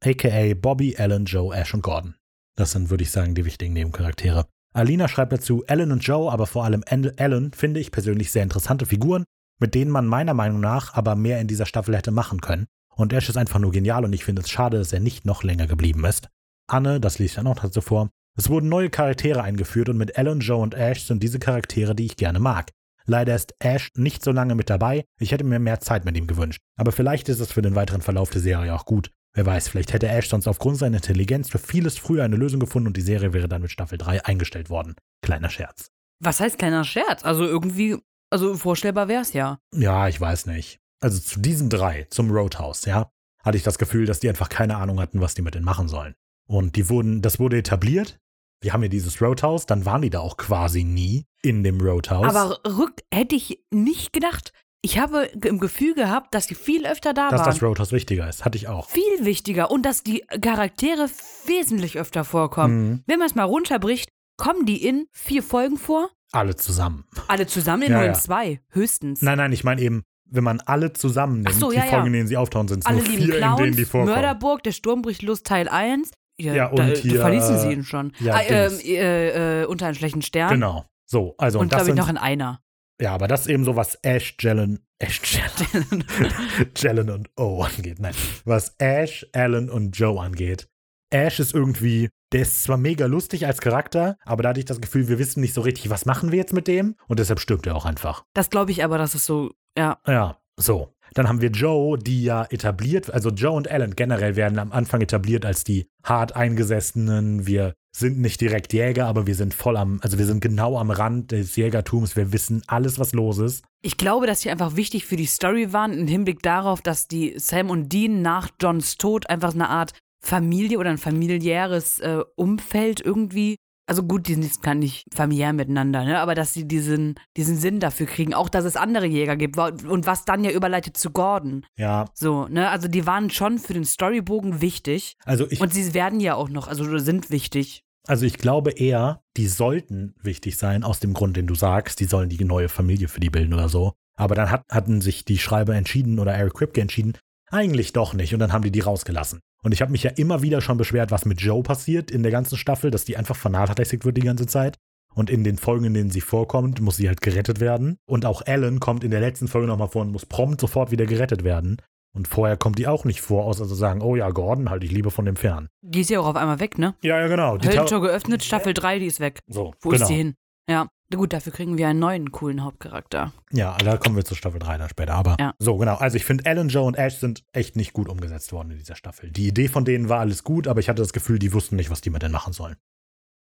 Speaker 1: AKA Bobby, Alan, Joe, Ash und Gordon. Das sind, würde ich sagen, die wichtigen Nebencharaktere. Alina schreibt dazu, Alan und Joe, aber vor allem An- Alan, finde ich persönlich sehr interessante Figuren, mit denen man meiner Meinung nach aber mehr in dieser Staffel hätte machen können. Und Ash ist einfach nur genial und ich finde es schade, dass er nicht noch länger geblieben ist. Anne, das lese ich auch dazu vor. Es wurden neue Charaktere eingeführt und mit Alan, Joe und Ash sind diese Charaktere, die ich gerne mag. Leider ist Ash nicht so lange mit dabei. Ich hätte mir mehr Zeit mit ihm gewünscht. Aber vielleicht ist es für den weiteren Verlauf der Serie auch gut. Wer weiß, vielleicht hätte Ash sonst aufgrund seiner Intelligenz für vieles früher eine Lösung gefunden und die Serie wäre dann mit Staffel 3 eingestellt worden. Kleiner Scherz.
Speaker 2: Was heißt kleiner Scherz? Also irgendwie, also vorstellbar wär's ja.
Speaker 1: Ja, ich weiß nicht. Also zu diesen drei, zum Roadhouse, ja, hatte ich das Gefühl, dass die einfach keine Ahnung hatten, was die mit denen machen sollen. Und die wurden, das wurde etabliert. Wir haben ja dieses Roadhouse, dann waren die da auch quasi nie in dem Roadhouse.
Speaker 2: Aber rück hätte ich nicht gedacht. Ich habe im Gefühl gehabt, dass die viel öfter da
Speaker 1: dass
Speaker 2: waren.
Speaker 1: das Roadhouse wichtiger ist, hatte ich auch.
Speaker 2: viel wichtiger und dass die Charaktere wesentlich öfter vorkommen.
Speaker 1: Mhm.
Speaker 2: Wenn man es mal runterbricht, kommen die in vier Folgen vor?
Speaker 1: Alle zusammen.
Speaker 2: Alle zusammen in
Speaker 1: Ja,
Speaker 2: nur in
Speaker 1: ja.
Speaker 2: zwei, höchstens.
Speaker 1: Nein, nein, ich meine eben, wenn man alle zusammennimmt,
Speaker 2: Ach so,
Speaker 1: die
Speaker 2: ja.
Speaker 1: Folgen, in denen sie auftauchen, sind es
Speaker 2: Alle
Speaker 1: nur
Speaker 2: lieben
Speaker 1: vier, in denen
Speaker 2: Clowns,
Speaker 1: die vorkommen.
Speaker 2: Mörderburg, der Sturm bricht los, Teil 1. Ja,
Speaker 1: Ja, und
Speaker 2: da,
Speaker 1: hier,
Speaker 2: verließen sie ihn schon.
Speaker 1: ja,
Speaker 2: ah, ähm, äh, äh, unter einem schlechten Stern.
Speaker 1: Genau. So, also
Speaker 2: Und
Speaker 1: und das
Speaker 2: glaube ich noch in einer.
Speaker 1: ja, aber das ist eben so, was Ash, Jalen, Ash, Jalen, Jalen und O angeht. Nein, was Ash, Alan und Joe angeht. Ash ist irgendwie, der ist zwar mega lustig als Charakter, aber da hatte ich das Gefühl, wir wissen nicht so richtig, was machen wir jetzt mit dem und deshalb stirbt er auch einfach.
Speaker 2: Das glaube ich aber, dass es so, ja.
Speaker 1: Ja, so. Dann haben wir Joe, die ja etabliert, also Joe und Alan generell werden am Anfang etabliert als die hart eingesessenen. Wir sind nicht direkt Jäger, aber wir sind voll am, also wir sind genau am Rand des Jägertums. Wir wissen alles, was los ist.
Speaker 2: Ich glaube, dass die einfach wichtig für die Story waren, im Hinblick darauf, dass die Sam und Dean nach Johns Tod einfach eine Art Familie oder ein familiäres äh, Umfeld irgendwie. Also gut, die sind jetzt gar nicht familiär miteinander, ne? Aber dass sie diesen, diesen Sinn dafür kriegen, auch dass es andere Jäger gibt und was dann ja überleitet zu Gordon.
Speaker 1: Ja,
Speaker 2: So, ne? Also die waren schon für den Storybogen wichtig.
Speaker 1: also ich,
Speaker 2: Und sie werden ja auch noch, also sind wichtig.
Speaker 1: also ich glaube eher, die sollten wichtig sein, aus dem Grund, den du sagst. Die sollen die neue Familie für die bilden oder so. Aber dann hat, hatten sich die Schreiber entschieden oder Eric Kripke entschieden, eigentlich doch nicht. Und dann haben die die rausgelassen. Und ich habe mich ja immer wieder schon beschwert, was mit Joe passiert in der ganzen Staffel, dass die einfach vernachlässigt wird die ganze Zeit. Und in den Folgen, in denen sie vorkommt, muss sie halt gerettet werden. Und auch Ellen kommt in der letzten Folge nochmal vor und muss prompt sofort wieder gerettet werden. Und vorher kommt die auch nicht vor, außer zu sagen, oh ja, Gordon, halt ich lieber von dem fern.
Speaker 2: Die ist ja auch auf einmal weg, ne?
Speaker 1: Ja, ja, genau. Die
Speaker 2: Höllentor geöffnet, Staffel 3, die ist weg.
Speaker 1: so,
Speaker 2: Wo
Speaker 1: genau.
Speaker 2: ist die hin? Ja. Na gut, dafür kriegen wir einen neuen coolen Hauptcharakter.
Speaker 1: Ja, da kommen wir zu Staffel 3 dann später. Aber
Speaker 2: Ja.
Speaker 1: so, genau. Also ich finde, Alan, Joe und Ash sind echt nicht gut umgesetzt worden in dieser Staffel. Die Idee von denen war alles gut, aber ich hatte das Gefühl, die wussten nicht, was die mit denen machen sollen.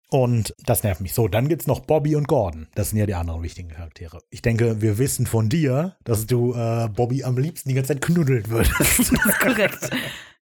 Speaker 1: Und das nervt mich. So, dann gibt's noch Bobby und Gordon. Das sind ja die anderen wichtigen Charaktere. Ich denke, wir wissen von dir, dass du äh, Bobby am liebsten die ganze Zeit knuddeln würdest.
Speaker 2: Das ist korrekt.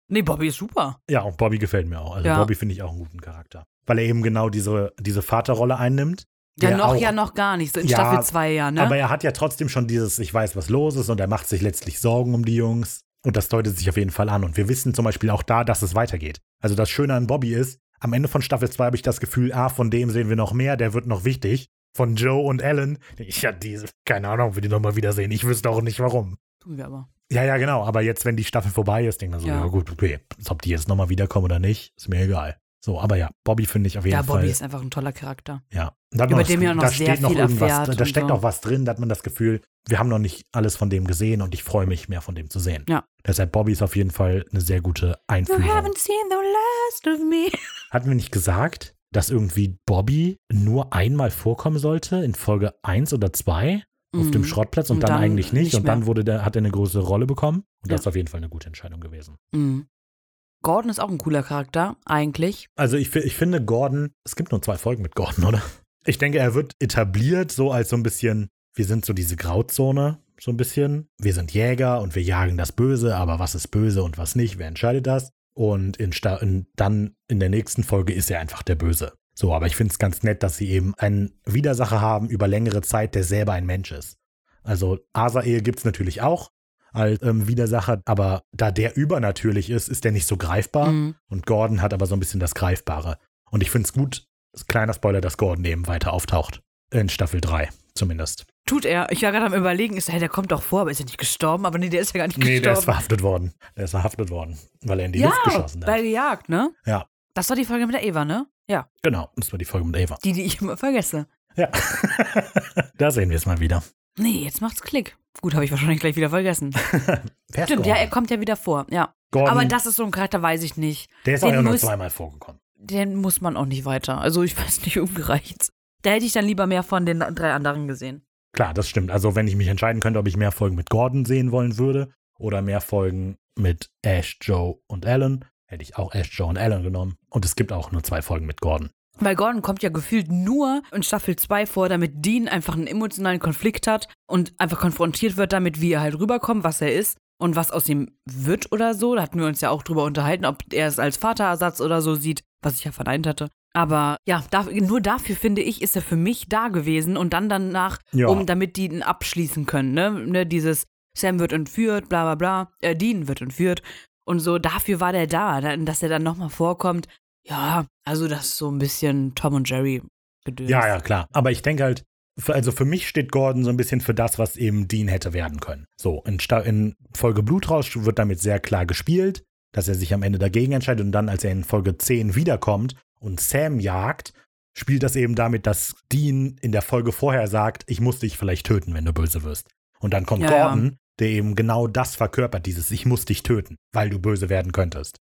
Speaker 2: nee, Bobby ist super.
Speaker 1: ja, und Bobby gefällt mir auch. Also
Speaker 2: Ja.
Speaker 1: Bobby finde ich auch einen guten Charakter. Weil er eben genau diese, diese Vaterrolle einnimmt.
Speaker 2: Ja,
Speaker 1: der
Speaker 2: noch,
Speaker 1: auch,
Speaker 2: ja, noch gar nicht. So in
Speaker 1: Ja,
Speaker 2: Staffel 2 ja, ne?
Speaker 1: Aber er hat ja trotzdem schon dieses, ich weiß, was los ist und er macht sich letztlich Sorgen um die Jungs. Und das deutet sich auf jeden Fall an. Und wir wissen zum Beispiel auch da, dass es weitergeht. Also das Schöne an Bobby ist, am Ende von Staffel 2 habe ich das Gefühl, ah, von dem sehen wir noch mehr, der wird noch wichtig. Von Joe und Alan, ich ja diese, keine Ahnung, ob wir die nochmal wiedersehen. Ich wüsste auch nicht warum.
Speaker 2: Tun wir aber.
Speaker 1: Ja, ja, genau. Aber jetzt, wenn die Staffel vorbei ist, denke ich mir so,
Speaker 2: Ja.
Speaker 1: ja, gut, okay. Ob die jetzt nochmal wiederkommen oder nicht, ist mir egal. So, aber ja, Bobby finde ich auf jeden
Speaker 2: Ja,
Speaker 1: Fall.
Speaker 2: Bobby ist einfach ein toller Charakter.
Speaker 1: Ja.
Speaker 2: Über den
Speaker 1: das-
Speaker 2: auch noch
Speaker 1: da
Speaker 2: sehr
Speaker 1: steht noch
Speaker 2: viel
Speaker 1: irgendwas, da steckt
Speaker 2: so.
Speaker 1: noch was drin, da hat man das Gefühl, wir haben noch nicht alles von dem gesehen und ich freue mich, mehr von dem zu sehen.
Speaker 2: Ja.
Speaker 1: Deshalb Bobby ist auf jeden Fall eine sehr gute
Speaker 2: You
Speaker 1: Einführung.
Speaker 2: haven't seen the last of me.
Speaker 1: Hatten wir nicht gesagt, dass irgendwie Bobby nur einmal vorkommen sollte in Folge 1 oder 2 auf
Speaker 2: Mhm.
Speaker 1: dem Schrottplatz und,
Speaker 2: Und
Speaker 1: dann,
Speaker 2: dann
Speaker 1: eigentlich nicht,
Speaker 2: nicht
Speaker 1: und dann wurde der, hat er eine große Rolle bekommen und das
Speaker 2: Ja.
Speaker 1: ist auf jeden Fall eine gute Entscheidung gewesen.
Speaker 2: Mhm. Gordon ist auch ein cooler Charakter, eigentlich.
Speaker 1: Also ich, ich finde Gordon, es gibt nur zwei Folgen mit Gordon, oder? Ich denke, er wird etabliert so als so ein bisschen, wir sind so diese Grauzone, so ein bisschen. Wir sind Jäger und wir jagen das Böse, aber was ist böse und was nicht, wer entscheidet das? Und in, in, dann in der nächsten Folge ist er einfach der Böse. So, aber ich finde es ganz nett, dass sie eben einen Widersacher haben über längere Zeit, der selber ein Mensch ist. Also Asael gibt es natürlich auch als ähm, Widersacher, aber da der übernatürlich ist, ist der nicht so greifbar.
Speaker 2: Mhm.
Speaker 1: Und Gordon hat aber so ein bisschen das Greifbare. Und ich finde es gut, kleiner Spoiler, dass Gordon eben weiter auftaucht. In Staffel 3 zumindest.
Speaker 2: Tut er. Ich war gerade am überlegen, ist, hey, der kommt doch vor, aber ist er nicht gestorben? Aber nee, der ist ja gar nicht
Speaker 1: Nee, der
Speaker 2: gestorben.
Speaker 1: ist verhaftet worden. Der ist verhaftet worden, weil er in die
Speaker 2: ja,
Speaker 1: Luft geschossen
Speaker 2: bei
Speaker 1: hat.
Speaker 2: der Jagd, ne?
Speaker 1: Ja.
Speaker 2: Das war die Folge mit der Eva, ne? Ja.
Speaker 1: Genau, das war die Folge mit Ava.
Speaker 2: Die, die ich immer vergesse.
Speaker 1: Ja. da sehen wir es mal wieder.
Speaker 2: Nee, jetzt macht's Klick. Gut, habe ich wahrscheinlich gleich wieder vergessen. Stimmt, ja, er kommt ja wieder vor. Ja.
Speaker 1: Gordon,
Speaker 2: Aber das ist so ein Charakter, weiß ich nicht.
Speaker 1: der ist auch
Speaker 2: den
Speaker 1: ja nur zweimal vorgekommen.
Speaker 2: Den muss man auch nicht weiter. Also ich weiß nicht, umgereicht. Da hätte ich dann lieber mehr von den drei anderen gesehen.
Speaker 1: Klar, das stimmt. Also, wenn ich mich entscheiden könnte, ob ich mehr Folgen mit Gordon sehen wollen würde oder mehr Folgen mit Ash, Joe und Alan, hätte ich auch Ash, Joe und Alan genommen. Und es gibt auch nur zwei Folgen mit Gordon.
Speaker 2: Weil Gordon kommt ja gefühlt nur in Staffel 2 vor, damit Dean einfach einen emotionalen Konflikt hat und einfach konfrontiert wird damit, wie er halt rüberkommt, was er ist und was aus ihm wird oder so. Da hatten wir uns ja auch drüber unterhalten, ob er es als Vaterersatz oder so sieht, was ich ja verneint hatte. Aber ja, da, nur dafür finde ich, ist er für mich da gewesen und dann danach,
Speaker 1: Ja.
Speaker 2: um damit die ihn abschließen können, ne? ne? Dieses Sam wird entführt, bla bla bla, äh, Dean wird entführt und so, dafür war der da, da- dass er dann nochmal vorkommt. Ja, also das ist so ein bisschen Tom und Jerry gedöns.
Speaker 1: Ja, ja, klar. Aber ich denke halt, also für mich steht Gordon so ein bisschen für das, was eben Dean hätte werden können. So, in, Sta in Folge Blutrausch wird damit sehr klar gespielt, dass er sich am Ende dagegen entscheidet und dann, als er in Folge 10 wiederkommt und Sam jagt, spielt das eben damit, dass Dean in der Folge vorher sagt, ich muss dich vielleicht töten, wenn du böse wirst. Und dann kommt
Speaker 2: Ja, ja.
Speaker 1: Gordon, der eben genau das verkörpert, dieses Ich muss dich töten, weil du böse werden könntest.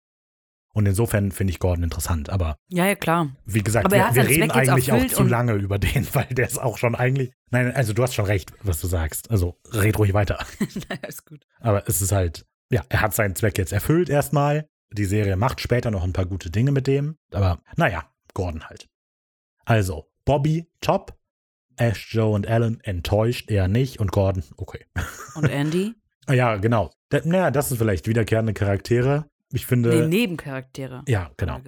Speaker 1: Und insofern finde ich Gordon interessant. Aber
Speaker 2: Ja, ja, klar.
Speaker 1: wie gesagt, wir, wir reden
Speaker 2: Zweck
Speaker 1: eigentlich auch zu lange über den, weil der ist auch schon eigentlich. Nein, also du hast schon recht, was du sagst. Also red ruhig weiter.
Speaker 2: naja, ist gut.
Speaker 1: Aber es ist halt, ja, er hat seinen Zweck jetzt erfüllt erstmal. Die Serie macht später noch ein paar gute Dinge mit dem. Aber naja, Gordon halt. Also, Bobby, top. Ash, Joe und Alan enttäuscht, eher nicht. Und Gordon, okay.
Speaker 2: Und Andy?
Speaker 1: Ja, genau. Naja, das sind vielleicht wiederkehrende Charaktere. Ich finde.
Speaker 2: nee, Nebencharaktere.
Speaker 1: ja, genau.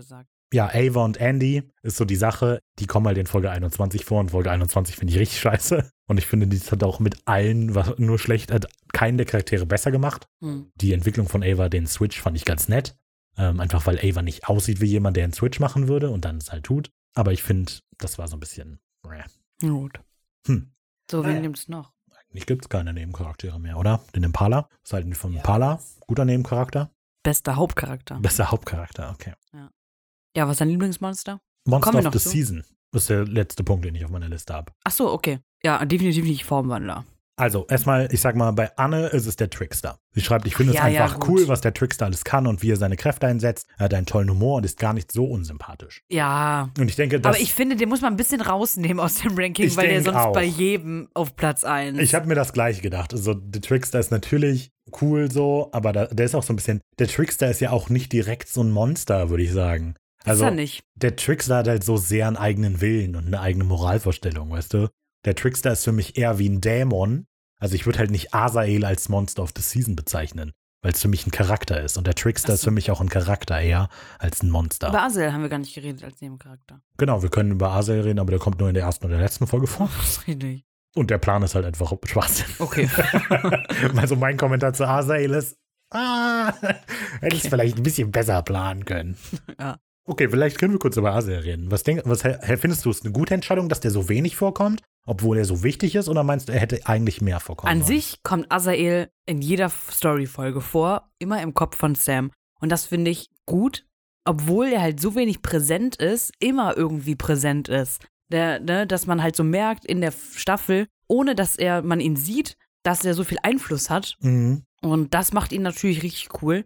Speaker 1: Ja, Ava und Andy ist so die Sache, die kommen halt in Folge 21 vor und Folge 21 finde ich richtig scheiße. Und ich finde, die hat auch mit allen, was nur schlecht, hat keinen der Charaktere besser gemacht.
Speaker 2: Hm.
Speaker 1: Die Entwicklung von Ava, den Switch, fand ich ganz nett. Ähm, einfach weil Ava nicht aussieht wie jemand, der einen Switch machen würde und dann es halt tut. Aber ich finde, das war so ein bisschen. äh,
Speaker 2: Gut.
Speaker 1: Hm.
Speaker 2: So, wen
Speaker 1: Naja.
Speaker 2: nimmt's noch?
Speaker 1: Eigentlich gibt es keine Nebencharaktere mehr, oder? Den Impala. Halten wir vom Impala? Guter Nebencharakter?
Speaker 2: Bester Hauptcharakter.
Speaker 1: Bester Hauptcharakter, okay.
Speaker 2: Ja, was ist dein Lieblingsmonster?
Speaker 1: Monster
Speaker 2: wir
Speaker 1: of the
Speaker 2: zu?
Speaker 1: Season ist der letzte Punkt, den ich auf meiner Liste habe.
Speaker 2: Ach so, okay. Ja, definitiv nicht Formwandler.
Speaker 1: Also, erstmal, ich sag mal, bei Anne ist es der Trickster. Sie schreibt, ich finde
Speaker 2: Ja,
Speaker 1: es
Speaker 2: ja,
Speaker 1: einfach
Speaker 2: gut.
Speaker 1: cool, was der Trickster alles kann und wie er seine Kräfte einsetzt. Er hat einen tollen Humor und ist gar nicht so unsympathisch.
Speaker 2: Ja.
Speaker 1: Und ich denke.
Speaker 2: Aber ich finde, den muss man ein bisschen rausnehmen aus dem Ranking, weil der sonst
Speaker 1: auch.
Speaker 2: bei jedem auf Platz 1.
Speaker 1: ich habe mir das gleich gedacht. Also, der Trickster ist natürlich cool so, aber da, der ist auch so ein bisschen. Der Trickster ist ja auch nicht direkt so ein Monster, würde ich sagen. Also,
Speaker 2: er nicht.
Speaker 1: der Trickster hat halt so sehr einen eigenen Willen und eine eigene Moralvorstellung, weißt du? Der Trickster ist für mich eher wie ein Dämon. Also ich würde halt nicht Asael als Monster of the Season bezeichnen. weil es für mich ein Charakter ist. Und der Trickster
Speaker 2: Ach
Speaker 1: ist
Speaker 2: so.
Speaker 1: für mich auch ein Charakter eher als ein Monster.
Speaker 2: Über Asel haben wir gar nicht geredet als Nebencharakter.
Speaker 1: genau, wir können über Asael reden, aber der kommt nur in der ersten oder letzten Folge vor.
Speaker 2: Das ist richtig.
Speaker 1: Und der Plan ist halt einfach Schwachsinn.
Speaker 2: Okay.
Speaker 1: also mein Kommentar zu Asael ist, ah, hätte ich es vielleicht ein bisschen besser planen können.
Speaker 2: Ja.
Speaker 1: Okay, vielleicht können wir kurz über Asael reden. Was, denk, was findest du, ist eine gute Entscheidung, dass der so wenig vorkommt, obwohl er so wichtig ist, oder meinst du, er hätte eigentlich mehr vorkommen
Speaker 2: An
Speaker 1: sollen?
Speaker 2: sich kommt Azael in jeder Story-Folge vor, immer im Kopf von Sam. Und das finde ich gut, obwohl er halt so wenig präsent ist, immer irgendwie präsent ist. Der, ne, dass man halt so merkt in der Staffel, ohne dass er, man ihn sieht, dass er so viel Einfluss hat.
Speaker 1: Mhm.
Speaker 2: Und das macht ihn natürlich richtig cool.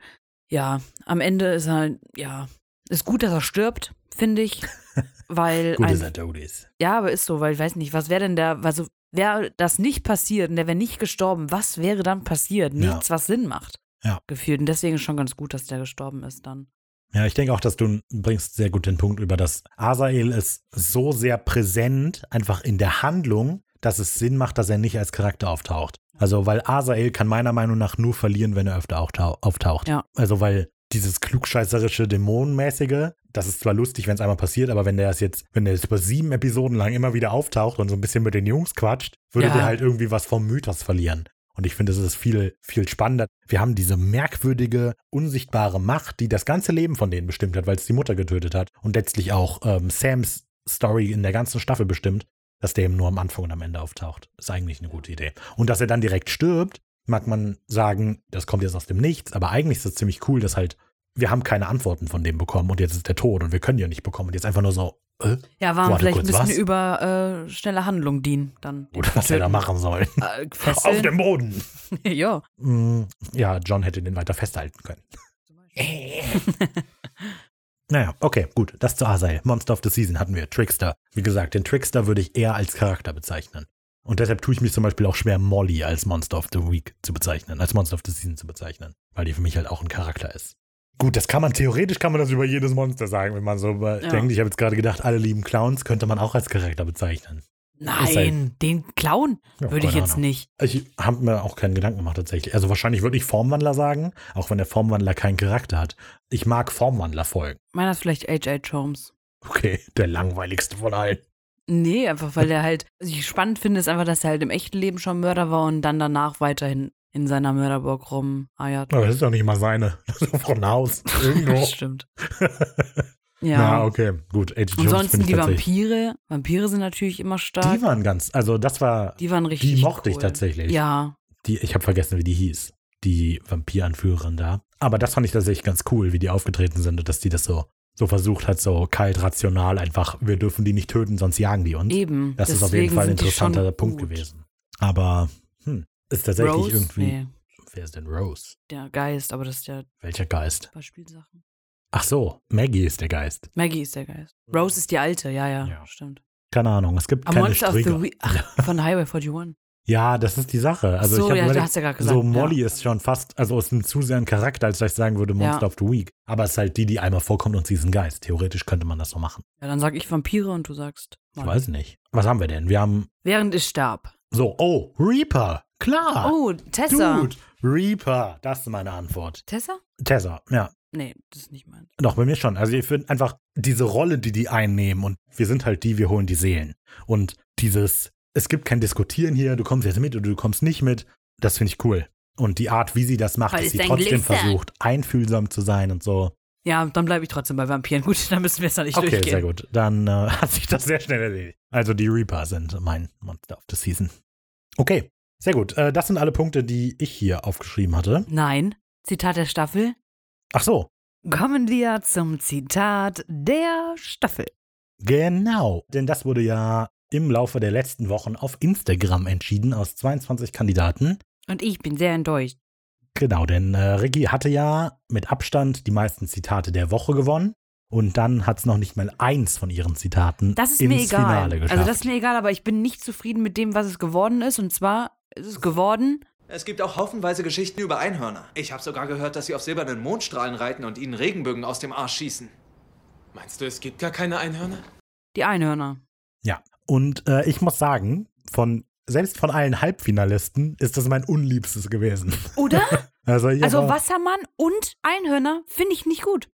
Speaker 2: Ja, am Ende ist er, ja, ist gut, dass er stirbt, finde ich. Weil
Speaker 1: Gut, dass er tot ist.
Speaker 2: ja, aber ist so, weil ich weiß nicht, was wäre denn der, also wäre das nicht passiert und der wäre nicht gestorben, was wäre dann passiert?
Speaker 1: Ja.
Speaker 2: Nichts, was Sinn macht.
Speaker 1: Ja.
Speaker 2: Gefühlt. Und deswegen ist schon ganz gut, dass der gestorben ist dann.
Speaker 1: Ja, ich denke auch, dass du bringst sehr gut den Punkt über, dass Asael ist so sehr präsent, einfach in der Handlung, dass es Sinn macht, dass er nicht als Charakter auftaucht. Also, weil Asael kann meiner Meinung nach nur verlieren, wenn er öfter auftau- auftaucht.
Speaker 2: Ja.
Speaker 1: Also, weil dieses klugscheißerische, dämonenmäßige, das ist zwar lustig, wenn es einmal passiert, aber wenn der es jetzt, wenn der jetzt über sieben Episoden lang immer wieder auftaucht und so ein bisschen mit den Jungs quatscht, würde
Speaker 2: Ja.
Speaker 1: der halt irgendwie was vom Mythos verlieren. Und ich finde, es ist viel, viel spannender. Wir haben diese merkwürdige, unsichtbare Macht, die das ganze Leben von denen bestimmt hat, weil es die Mutter getötet hat. Und letztlich auch ähm, Sams Story in der ganzen Staffel bestimmt, dass der eben nur am Anfang und am Ende auftaucht. Ist eigentlich eine gute Idee. Und dass er dann direkt stirbt, mag man sagen, das kommt jetzt aus dem Nichts, aber eigentlich ist es ziemlich cool, dass halt, wir haben keine Antworten von dem bekommen und jetzt ist der tot und wir können die ja nicht bekommen. Und jetzt einfach nur so, äh,
Speaker 2: Ja, war
Speaker 1: Warte
Speaker 2: vielleicht ein bisschen
Speaker 1: was?
Speaker 2: über äh, schnelle Handlung dienen dann.
Speaker 1: oder was er da machen soll.
Speaker 2: Äh,
Speaker 1: Auf dem Boden.
Speaker 2: ja.
Speaker 1: Mm, Ja, John hätte den weiter festhalten können. naja, okay, gut. Das zu Asael. Monster of the Season hatten wir. Trickster. Wie gesagt, den Trickster würde ich eher als Charakter bezeichnen. Und deshalb tue ich mich zum Beispiel auch schwer, Molly als Monster of the Week zu bezeichnen, als Monster of the Season zu bezeichnen, weil die für mich halt auch ein Charakter ist. Gut, das kann man, theoretisch kann man das über jedes Monster sagen, wenn man so über-
Speaker 2: Ja.
Speaker 1: denkt. Ich habe jetzt gerade gedacht, alle lieben Clowns könnte man auch als Charakter bezeichnen. Ist halt-
Speaker 2: Nein, den Clown
Speaker 1: Ja,
Speaker 2: würde ich jetzt
Speaker 1: Ahnung.
Speaker 2: nicht.
Speaker 1: Ich habe mir auch keinen Gedanken gemacht tatsächlich. Also wahrscheinlich würde ich Formwandler sagen, auch wenn der Formwandler keinen Charakter hat. Ich mag Formwandler folgen.
Speaker 2: Meiner ist vielleicht H.H. Holmes.
Speaker 1: Okay, der langweiligste von allen.
Speaker 2: Nee, einfach weil der halt, was ich spannend finde, ist einfach, dass er halt im echten Leben schon Mörder war und dann danach weiterhin in seiner Mörderburg rumeiert.
Speaker 1: Aber das ist doch nicht mal seine. Das ist doch von Haus. Irgendwo.
Speaker 2: Das stimmt. Ja.
Speaker 1: Na, okay, gut. H. Jones
Speaker 2: Ansonsten
Speaker 1: ich
Speaker 2: die. Vampire. Vampire sind natürlich immer stark.
Speaker 1: Die waren ganz, also das war,
Speaker 2: Die waren richtig.
Speaker 1: die mochte ich
Speaker 2: cool.
Speaker 1: tatsächlich.
Speaker 2: Ja.
Speaker 1: Die, ich habe vergessen, wie die hieß. Die Vampiranführerin da. Aber das fand ich tatsächlich ganz cool, wie die aufgetreten sind und dass die das so, so versucht hat, so kalt, rational, einfach, wir dürfen die nicht töten, sonst jagen die uns.
Speaker 2: Eben.
Speaker 1: Das ist auf jeden Fall ein interessanter Punkt
Speaker 2: gut.
Speaker 1: gewesen. Aber hm, ist tatsächlich
Speaker 2: Rose?
Speaker 1: irgendwie.
Speaker 2: Nee,
Speaker 1: Wer ist denn Rose?
Speaker 2: der Geist, aber das ist ja
Speaker 1: Welcher Geist?
Speaker 2: Spielsachen.
Speaker 1: Ach so, Maggie ist der Geist.
Speaker 2: Maggie ist der Geist. Rose ist die alte, ja, ja,
Speaker 1: Ja.
Speaker 2: stimmt.
Speaker 1: Keine Ahnung, es gibt
Speaker 2: A
Speaker 1: keine
Speaker 2: Monster of
Speaker 1: Strieger.
Speaker 2: the Week. Ach, von Highway 41.
Speaker 1: Ja, das ist die Sache. Also
Speaker 2: so,
Speaker 1: ich
Speaker 2: ja, du
Speaker 1: überlegt,
Speaker 2: hast ja gesagt.
Speaker 1: so Molly
Speaker 2: ja.
Speaker 1: ist schon fast, also ist ein zu sehr ein Charakter, als dass ich sagen würde Monster
Speaker 2: Ja.
Speaker 1: of the Week. Aber es ist halt die, die einmal vorkommt und sie ist ein Geist. Theoretisch könnte man das so machen.
Speaker 2: Ja, dann sag ich Vampire und du sagst.
Speaker 1: Ich
Speaker 2: Molly.
Speaker 1: weiß nicht. Was haben wir denn? Wir haben
Speaker 2: Während ich starb.
Speaker 1: so, oh, Reaper. Klar.
Speaker 2: Oh, Tessa.
Speaker 1: Dude, Reaper. Das ist meine Antwort.
Speaker 2: Tessa?
Speaker 1: Tessa, ja.
Speaker 2: Nee, das ist nicht meins.
Speaker 1: Doch, bei mir schon. Also ich finde einfach diese Rolle, die die einnehmen und wir sind halt die, wir holen die Seelen. Und dieses, es gibt kein Diskutieren hier, du kommst jetzt mit oder du kommst nicht mit, das finde ich cool. Und die Art, wie sie das macht,
Speaker 2: Weil
Speaker 1: dass sie trotzdem
Speaker 2: Glück
Speaker 1: versucht, einfühlsam zu sein und so.
Speaker 2: Ja, dann bleibe ich trotzdem bei Vampiren. Gut, dann müssen wir es da nicht
Speaker 1: Okay,
Speaker 2: durchgehen.
Speaker 1: sehr gut. Dann äh, hat sich das sehr schnell erledigt. Also die Reaper sind mein Monster of the Season. Okay, sehr gut. Äh, das sind alle Punkte, die ich hier aufgeschrieben hatte.
Speaker 2: Nein. Zitat der Staffel.
Speaker 1: Ach so,
Speaker 2: Kommen wir zum Zitat der Staffel.
Speaker 1: Genau, denn das wurde ja im Laufe der letzten Wochen auf Instagram entschieden aus 22 Kandidaten.
Speaker 2: Und ich bin sehr enttäuscht.
Speaker 1: Genau, denn äh, Ricky hatte ja mit Abstand die meisten Zitate der Woche gewonnen und dann hat es noch nicht mal eins von ihren Zitaten
Speaker 2: Das ist
Speaker 1: ins
Speaker 2: mir egal.
Speaker 1: Finale geschafft.
Speaker 2: Also das ist mir egal, aber ich bin nicht zufrieden mit dem, was es geworden ist. Und zwar ist es geworden.
Speaker 4: Es gibt auch haufenweise Geschichten über Einhörner. Ich habe sogar gehört, dass sie auf silbernen Mondstrahlen reiten und ihnen Regenbögen aus dem Arsch schießen.
Speaker 5: Meinst du, es gibt gar keine Einhörner?
Speaker 2: Die Einhörner.
Speaker 1: ja, und äh, ich muss sagen, von selbst von allen Halbfinalisten ist das mein unliebstes gewesen.
Speaker 2: Oder?
Speaker 1: Also,
Speaker 2: Also Wassermann und Einhörner finde ich nicht gut.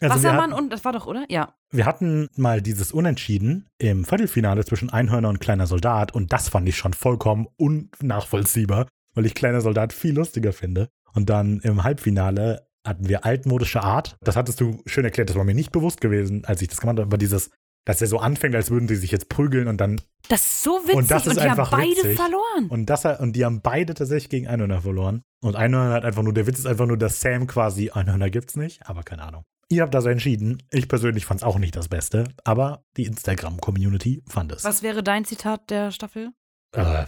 Speaker 1: also
Speaker 2: Wassermann
Speaker 1: hatten,
Speaker 2: und, das war doch, oder? Ja.
Speaker 1: wir hatten mal dieses Unentschieden im Viertelfinale zwischen Einhörner und kleiner Soldat und das fand ich schon vollkommen unnachvollziehbar, weil ich kleiner Soldat viel lustiger finde. Und dann im Halbfinale hatten wir altmodische Art. Das hattest du schön erklärt, das war mir nicht bewusst gewesen, als ich das gemacht habe, aber dieses, dass er so anfängt, als würden sie sich jetzt prügeln und dann
Speaker 2: Das ist so witzig
Speaker 1: Und das ist
Speaker 2: die haben
Speaker 1: einfach
Speaker 2: beide
Speaker 1: witzig.
Speaker 2: verloren.
Speaker 1: Und, das, und die haben beide tatsächlich gegen Einhörner verloren. Und Einhörner hat einfach nur, der Witz ist einfach nur, dass Sam quasi, Einhörner gibt's nicht, aber keine Ahnung. Ihr habt das entschieden. Ich persönlich fand es auch nicht das Beste, aber die Instagram-Community fand es.
Speaker 2: Was wäre dein Zitat der Staffel?
Speaker 1: Äh,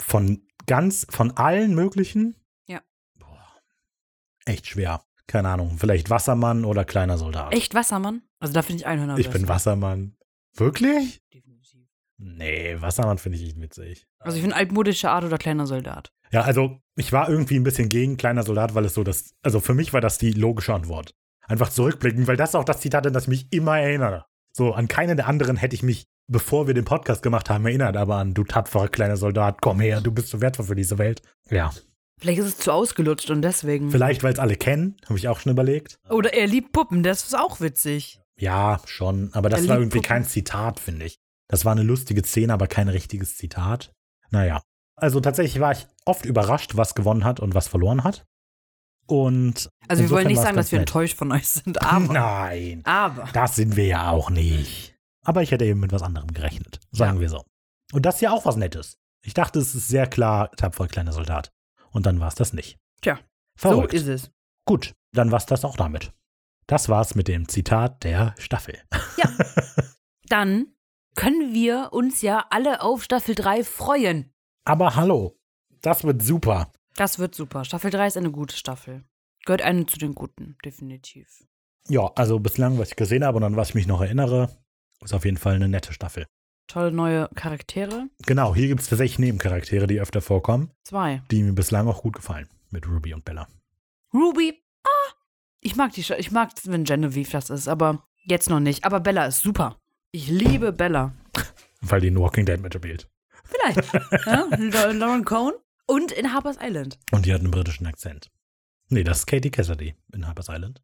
Speaker 1: von ganz, von allen möglichen?
Speaker 2: Ja.
Speaker 1: Boah, echt schwer. Keine Ahnung. Vielleicht Wassermann oder kleiner Soldat.
Speaker 2: Echt Wassermann? Also da finde ich Einhörner
Speaker 1: Ich bin. Wassermann. Wirklich?
Speaker 2: Definitiv.
Speaker 1: Nee, Wassermann finde ich nicht witzig.
Speaker 2: Also ich finde altmodische Art oder kleiner Soldat.
Speaker 1: Ja, also ich war irgendwie ein bisschen gegen kleiner Soldat, weil es so das, also für mich war das die logische Antwort. Einfach zurückblicken, weil das ist auch das Zitat, an das ich mich immer erinnere. So, an keinen der anderen hätte ich mich, bevor wir den Podcast gemacht haben, erinnert, aber an du tapferer kleiner Soldat, komm her, du bist so wertvoll für diese Welt. Ja,
Speaker 2: Vielleicht ist es zu ausgelutscht und deswegen.
Speaker 1: vielleicht, weil es alle kennen, habe ich auch schon überlegt.
Speaker 2: Oder er liebt Puppen, das ist auch witzig.
Speaker 1: Ja, schon, aber das
Speaker 2: Er
Speaker 1: war irgendwie
Speaker 2: Puppen.
Speaker 1: kein Zitat, finde ich. Das war eine lustige Szene, aber kein richtiges Zitat. Naja. Also tatsächlich war ich oft überrascht, was gewonnen hat und was verloren hat. Und
Speaker 2: Also wir wollen nicht sagen, dass wir
Speaker 1: nett.
Speaker 2: enttäuscht von euch sind, aber.
Speaker 1: Nein,
Speaker 2: Aber.
Speaker 1: das sind wir ja auch nicht. Aber ich hätte eben mit was anderem gerechnet, sagen
Speaker 2: Ja.
Speaker 1: wir so. Und das ist ja auch was Nettes. Ich dachte, es ist sehr klar, tapfer kleiner Soldat. Und dann war es das nicht.
Speaker 2: Tja,
Speaker 1: Verrückt.
Speaker 2: So ist es.
Speaker 1: Gut, dann war es das auch damit. Das war's mit dem Zitat der Staffel.
Speaker 2: Dann können wir uns ja alle auf Staffel 3 freuen.
Speaker 1: Aber hallo, das wird super.
Speaker 2: Das wird super. Staffel 3 ist eine gute Staffel. Gehört eine zu den guten, definitiv.
Speaker 1: Ja, also bislang, was ich gesehen habe und an was ich mich noch erinnere, ist auf jeden Fall eine nette Staffel.
Speaker 2: Tolle neue Charaktere.
Speaker 1: Genau, hier gibt es tatsächlich Nebencharaktere, die öfter vorkommen,
Speaker 2: Zwei.
Speaker 1: die mir bislang auch gut gefallen. Mit Ruby und Bella.
Speaker 2: Ruby. Ah. Ich mag die, ich mag, wenn Genevieve das ist, aber jetzt noch nicht. Aber Bella ist super. Ich liebe Bella.
Speaker 1: Weil die in Walking Dead mitspielt.
Speaker 2: Vielleicht. ja? La- Lauren Cohn. Und in Harper's Island.
Speaker 1: Und die hat einen britischen Akzent. Nee, das ist Katie Cassidy in Harper's Island.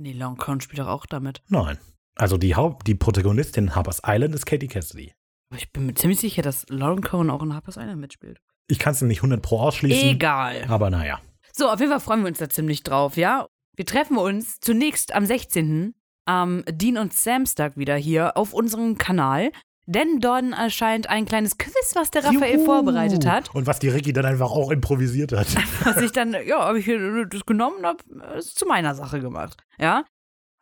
Speaker 2: Nee, Lauren Cohn spielt doch auch damit.
Speaker 1: Nein. Also die Haupt, die Protagonistin in Harper's Island ist Katie Cassidy.
Speaker 2: Aber ich bin mir ziemlich sicher, dass Lauren Cohn auch in Harper's Island mitspielt.
Speaker 1: Ich kann es nicht 100 pro ausschließen.
Speaker 2: Egal.
Speaker 1: Aber naja.
Speaker 2: So, auf jeden Fall freuen wir uns da ziemlich drauf, ja? Wir treffen uns zunächst am 16. am Dean und Samstag wieder hier auf unserem Kanal. Denn dort erscheint ein kleines Quiz, was der Raphael
Speaker 1: Juhu.
Speaker 2: vorbereitet hat.
Speaker 1: Und was die Ricky dann einfach auch improvisiert hat.
Speaker 2: Was ich dann, ja, habe ich das genommen und habe es zu meiner Sache gemacht. Ja.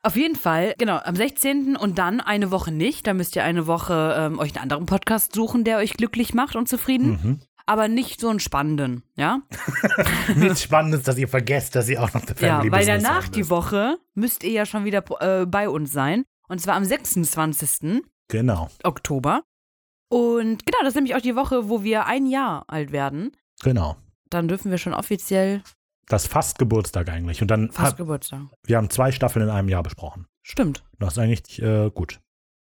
Speaker 2: Auf jeden Fall, genau, am 16. und dann eine Woche nicht. Da müsst ihr eine Woche ähm, euch einen anderen Podcast suchen, der euch glücklich macht und zufrieden.
Speaker 1: mhm.
Speaker 2: Aber nicht so einen spannenden, ja?
Speaker 1: Nichts Spannendes, dass ihr vergesst, dass ihr auch noch
Speaker 2: Ja,
Speaker 1: Family
Speaker 2: weil
Speaker 1: Business
Speaker 2: danach die. Woche müsst ihr ja schon wieder äh, bei uns sein. Und zwar am 26.
Speaker 1: Genau,
Speaker 2: Oktober. Und genau, das ist nämlich auch die Woche, wo wir ein Jahr alt werden.
Speaker 1: genau.
Speaker 2: Dann dürfen wir schon offiziell
Speaker 1: Das fast Geburtstag eigentlich. Und dann,
Speaker 2: fast
Speaker 1: hat,
Speaker 2: Geburtstag.
Speaker 1: wir haben zwei Staffeln in einem Jahr besprochen.
Speaker 2: Stimmt.
Speaker 1: Das ist eigentlich äh, gut.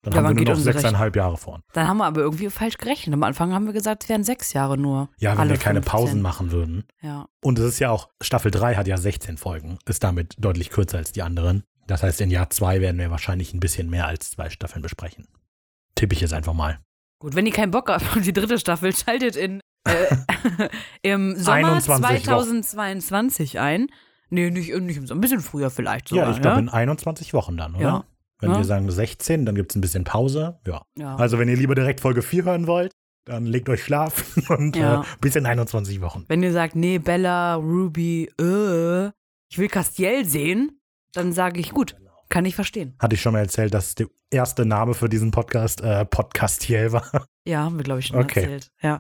Speaker 1: Dann
Speaker 2: Ja,
Speaker 1: haben wir nur noch sechseinhalb Jahre vor. uns.
Speaker 2: Dann haben wir aber irgendwie falsch gerechnet. Am Anfang haben wir gesagt, es wären sechs Jahre nur.
Speaker 1: Ja, wenn wir keine
Speaker 2: 15.
Speaker 1: Pausen machen würden.
Speaker 2: Ja.
Speaker 1: Und es ist ja auch, Staffel 3 hat ja 16 Folgen, ist damit deutlich kürzer als die anderen. Das heißt, in Jahr 2 werden wir wahrscheinlich ein bisschen mehr als zwei Staffeln besprechen. Tippe ich jetzt einfach mal.
Speaker 2: Gut, wenn ihr keinen Bock habt auf die dritte Staffel, schaltet in äh, im Sommer
Speaker 1: 21
Speaker 2: 2022 ein. Nee, nicht, nicht im Sommer, ein bisschen früher vielleicht sogar.
Speaker 1: ja, ich glaube in 21 Wochen dann, oder?
Speaker 2: Ja.
Speaker 1: Wenn
Speaker 2: Ja.
Speaker 1: wir sagen 16, dann gibt es ein bisschen Pause. Ja.
Speaker 2: ja.
Speaker 1: Also wenn ihr lieber direkt Folge 4 hören wollt, dann legt euch schlafen und
Speaker 2: Ja.
Speaker 1: äh, bis in 21 Wochen.
Speaker 2: Wenn ihr sagt, nee, Bella, Ruby, äh, ich will Castiel sehen, dann sage ich, gut, kann ich verstehen.
Speaker 1: Hatte ich schon mal erzählt, dass der erste Name für diesen Podcast äh, Podcastiel war.
Speaker 2: Ja, haben wir, glaube ich, schon
Speaker 1: Okay.
Speaker 2: erzählt. Ja.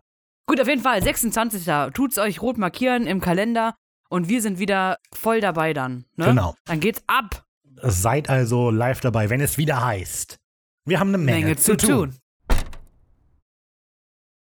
Speaker 2: Gut, auf jeden Fall, 26. Tut's euch rot markieren im Kalender und wir sind wieder voll dabei dann. Ne?
Speaker 1: Genau.
Speaker 2: Dann geht's ab.
Speaker 1: Seid also live dabei, wenn es wieder heißt. Wir haben eine Menge,
Speaker 2: Menge zu tun.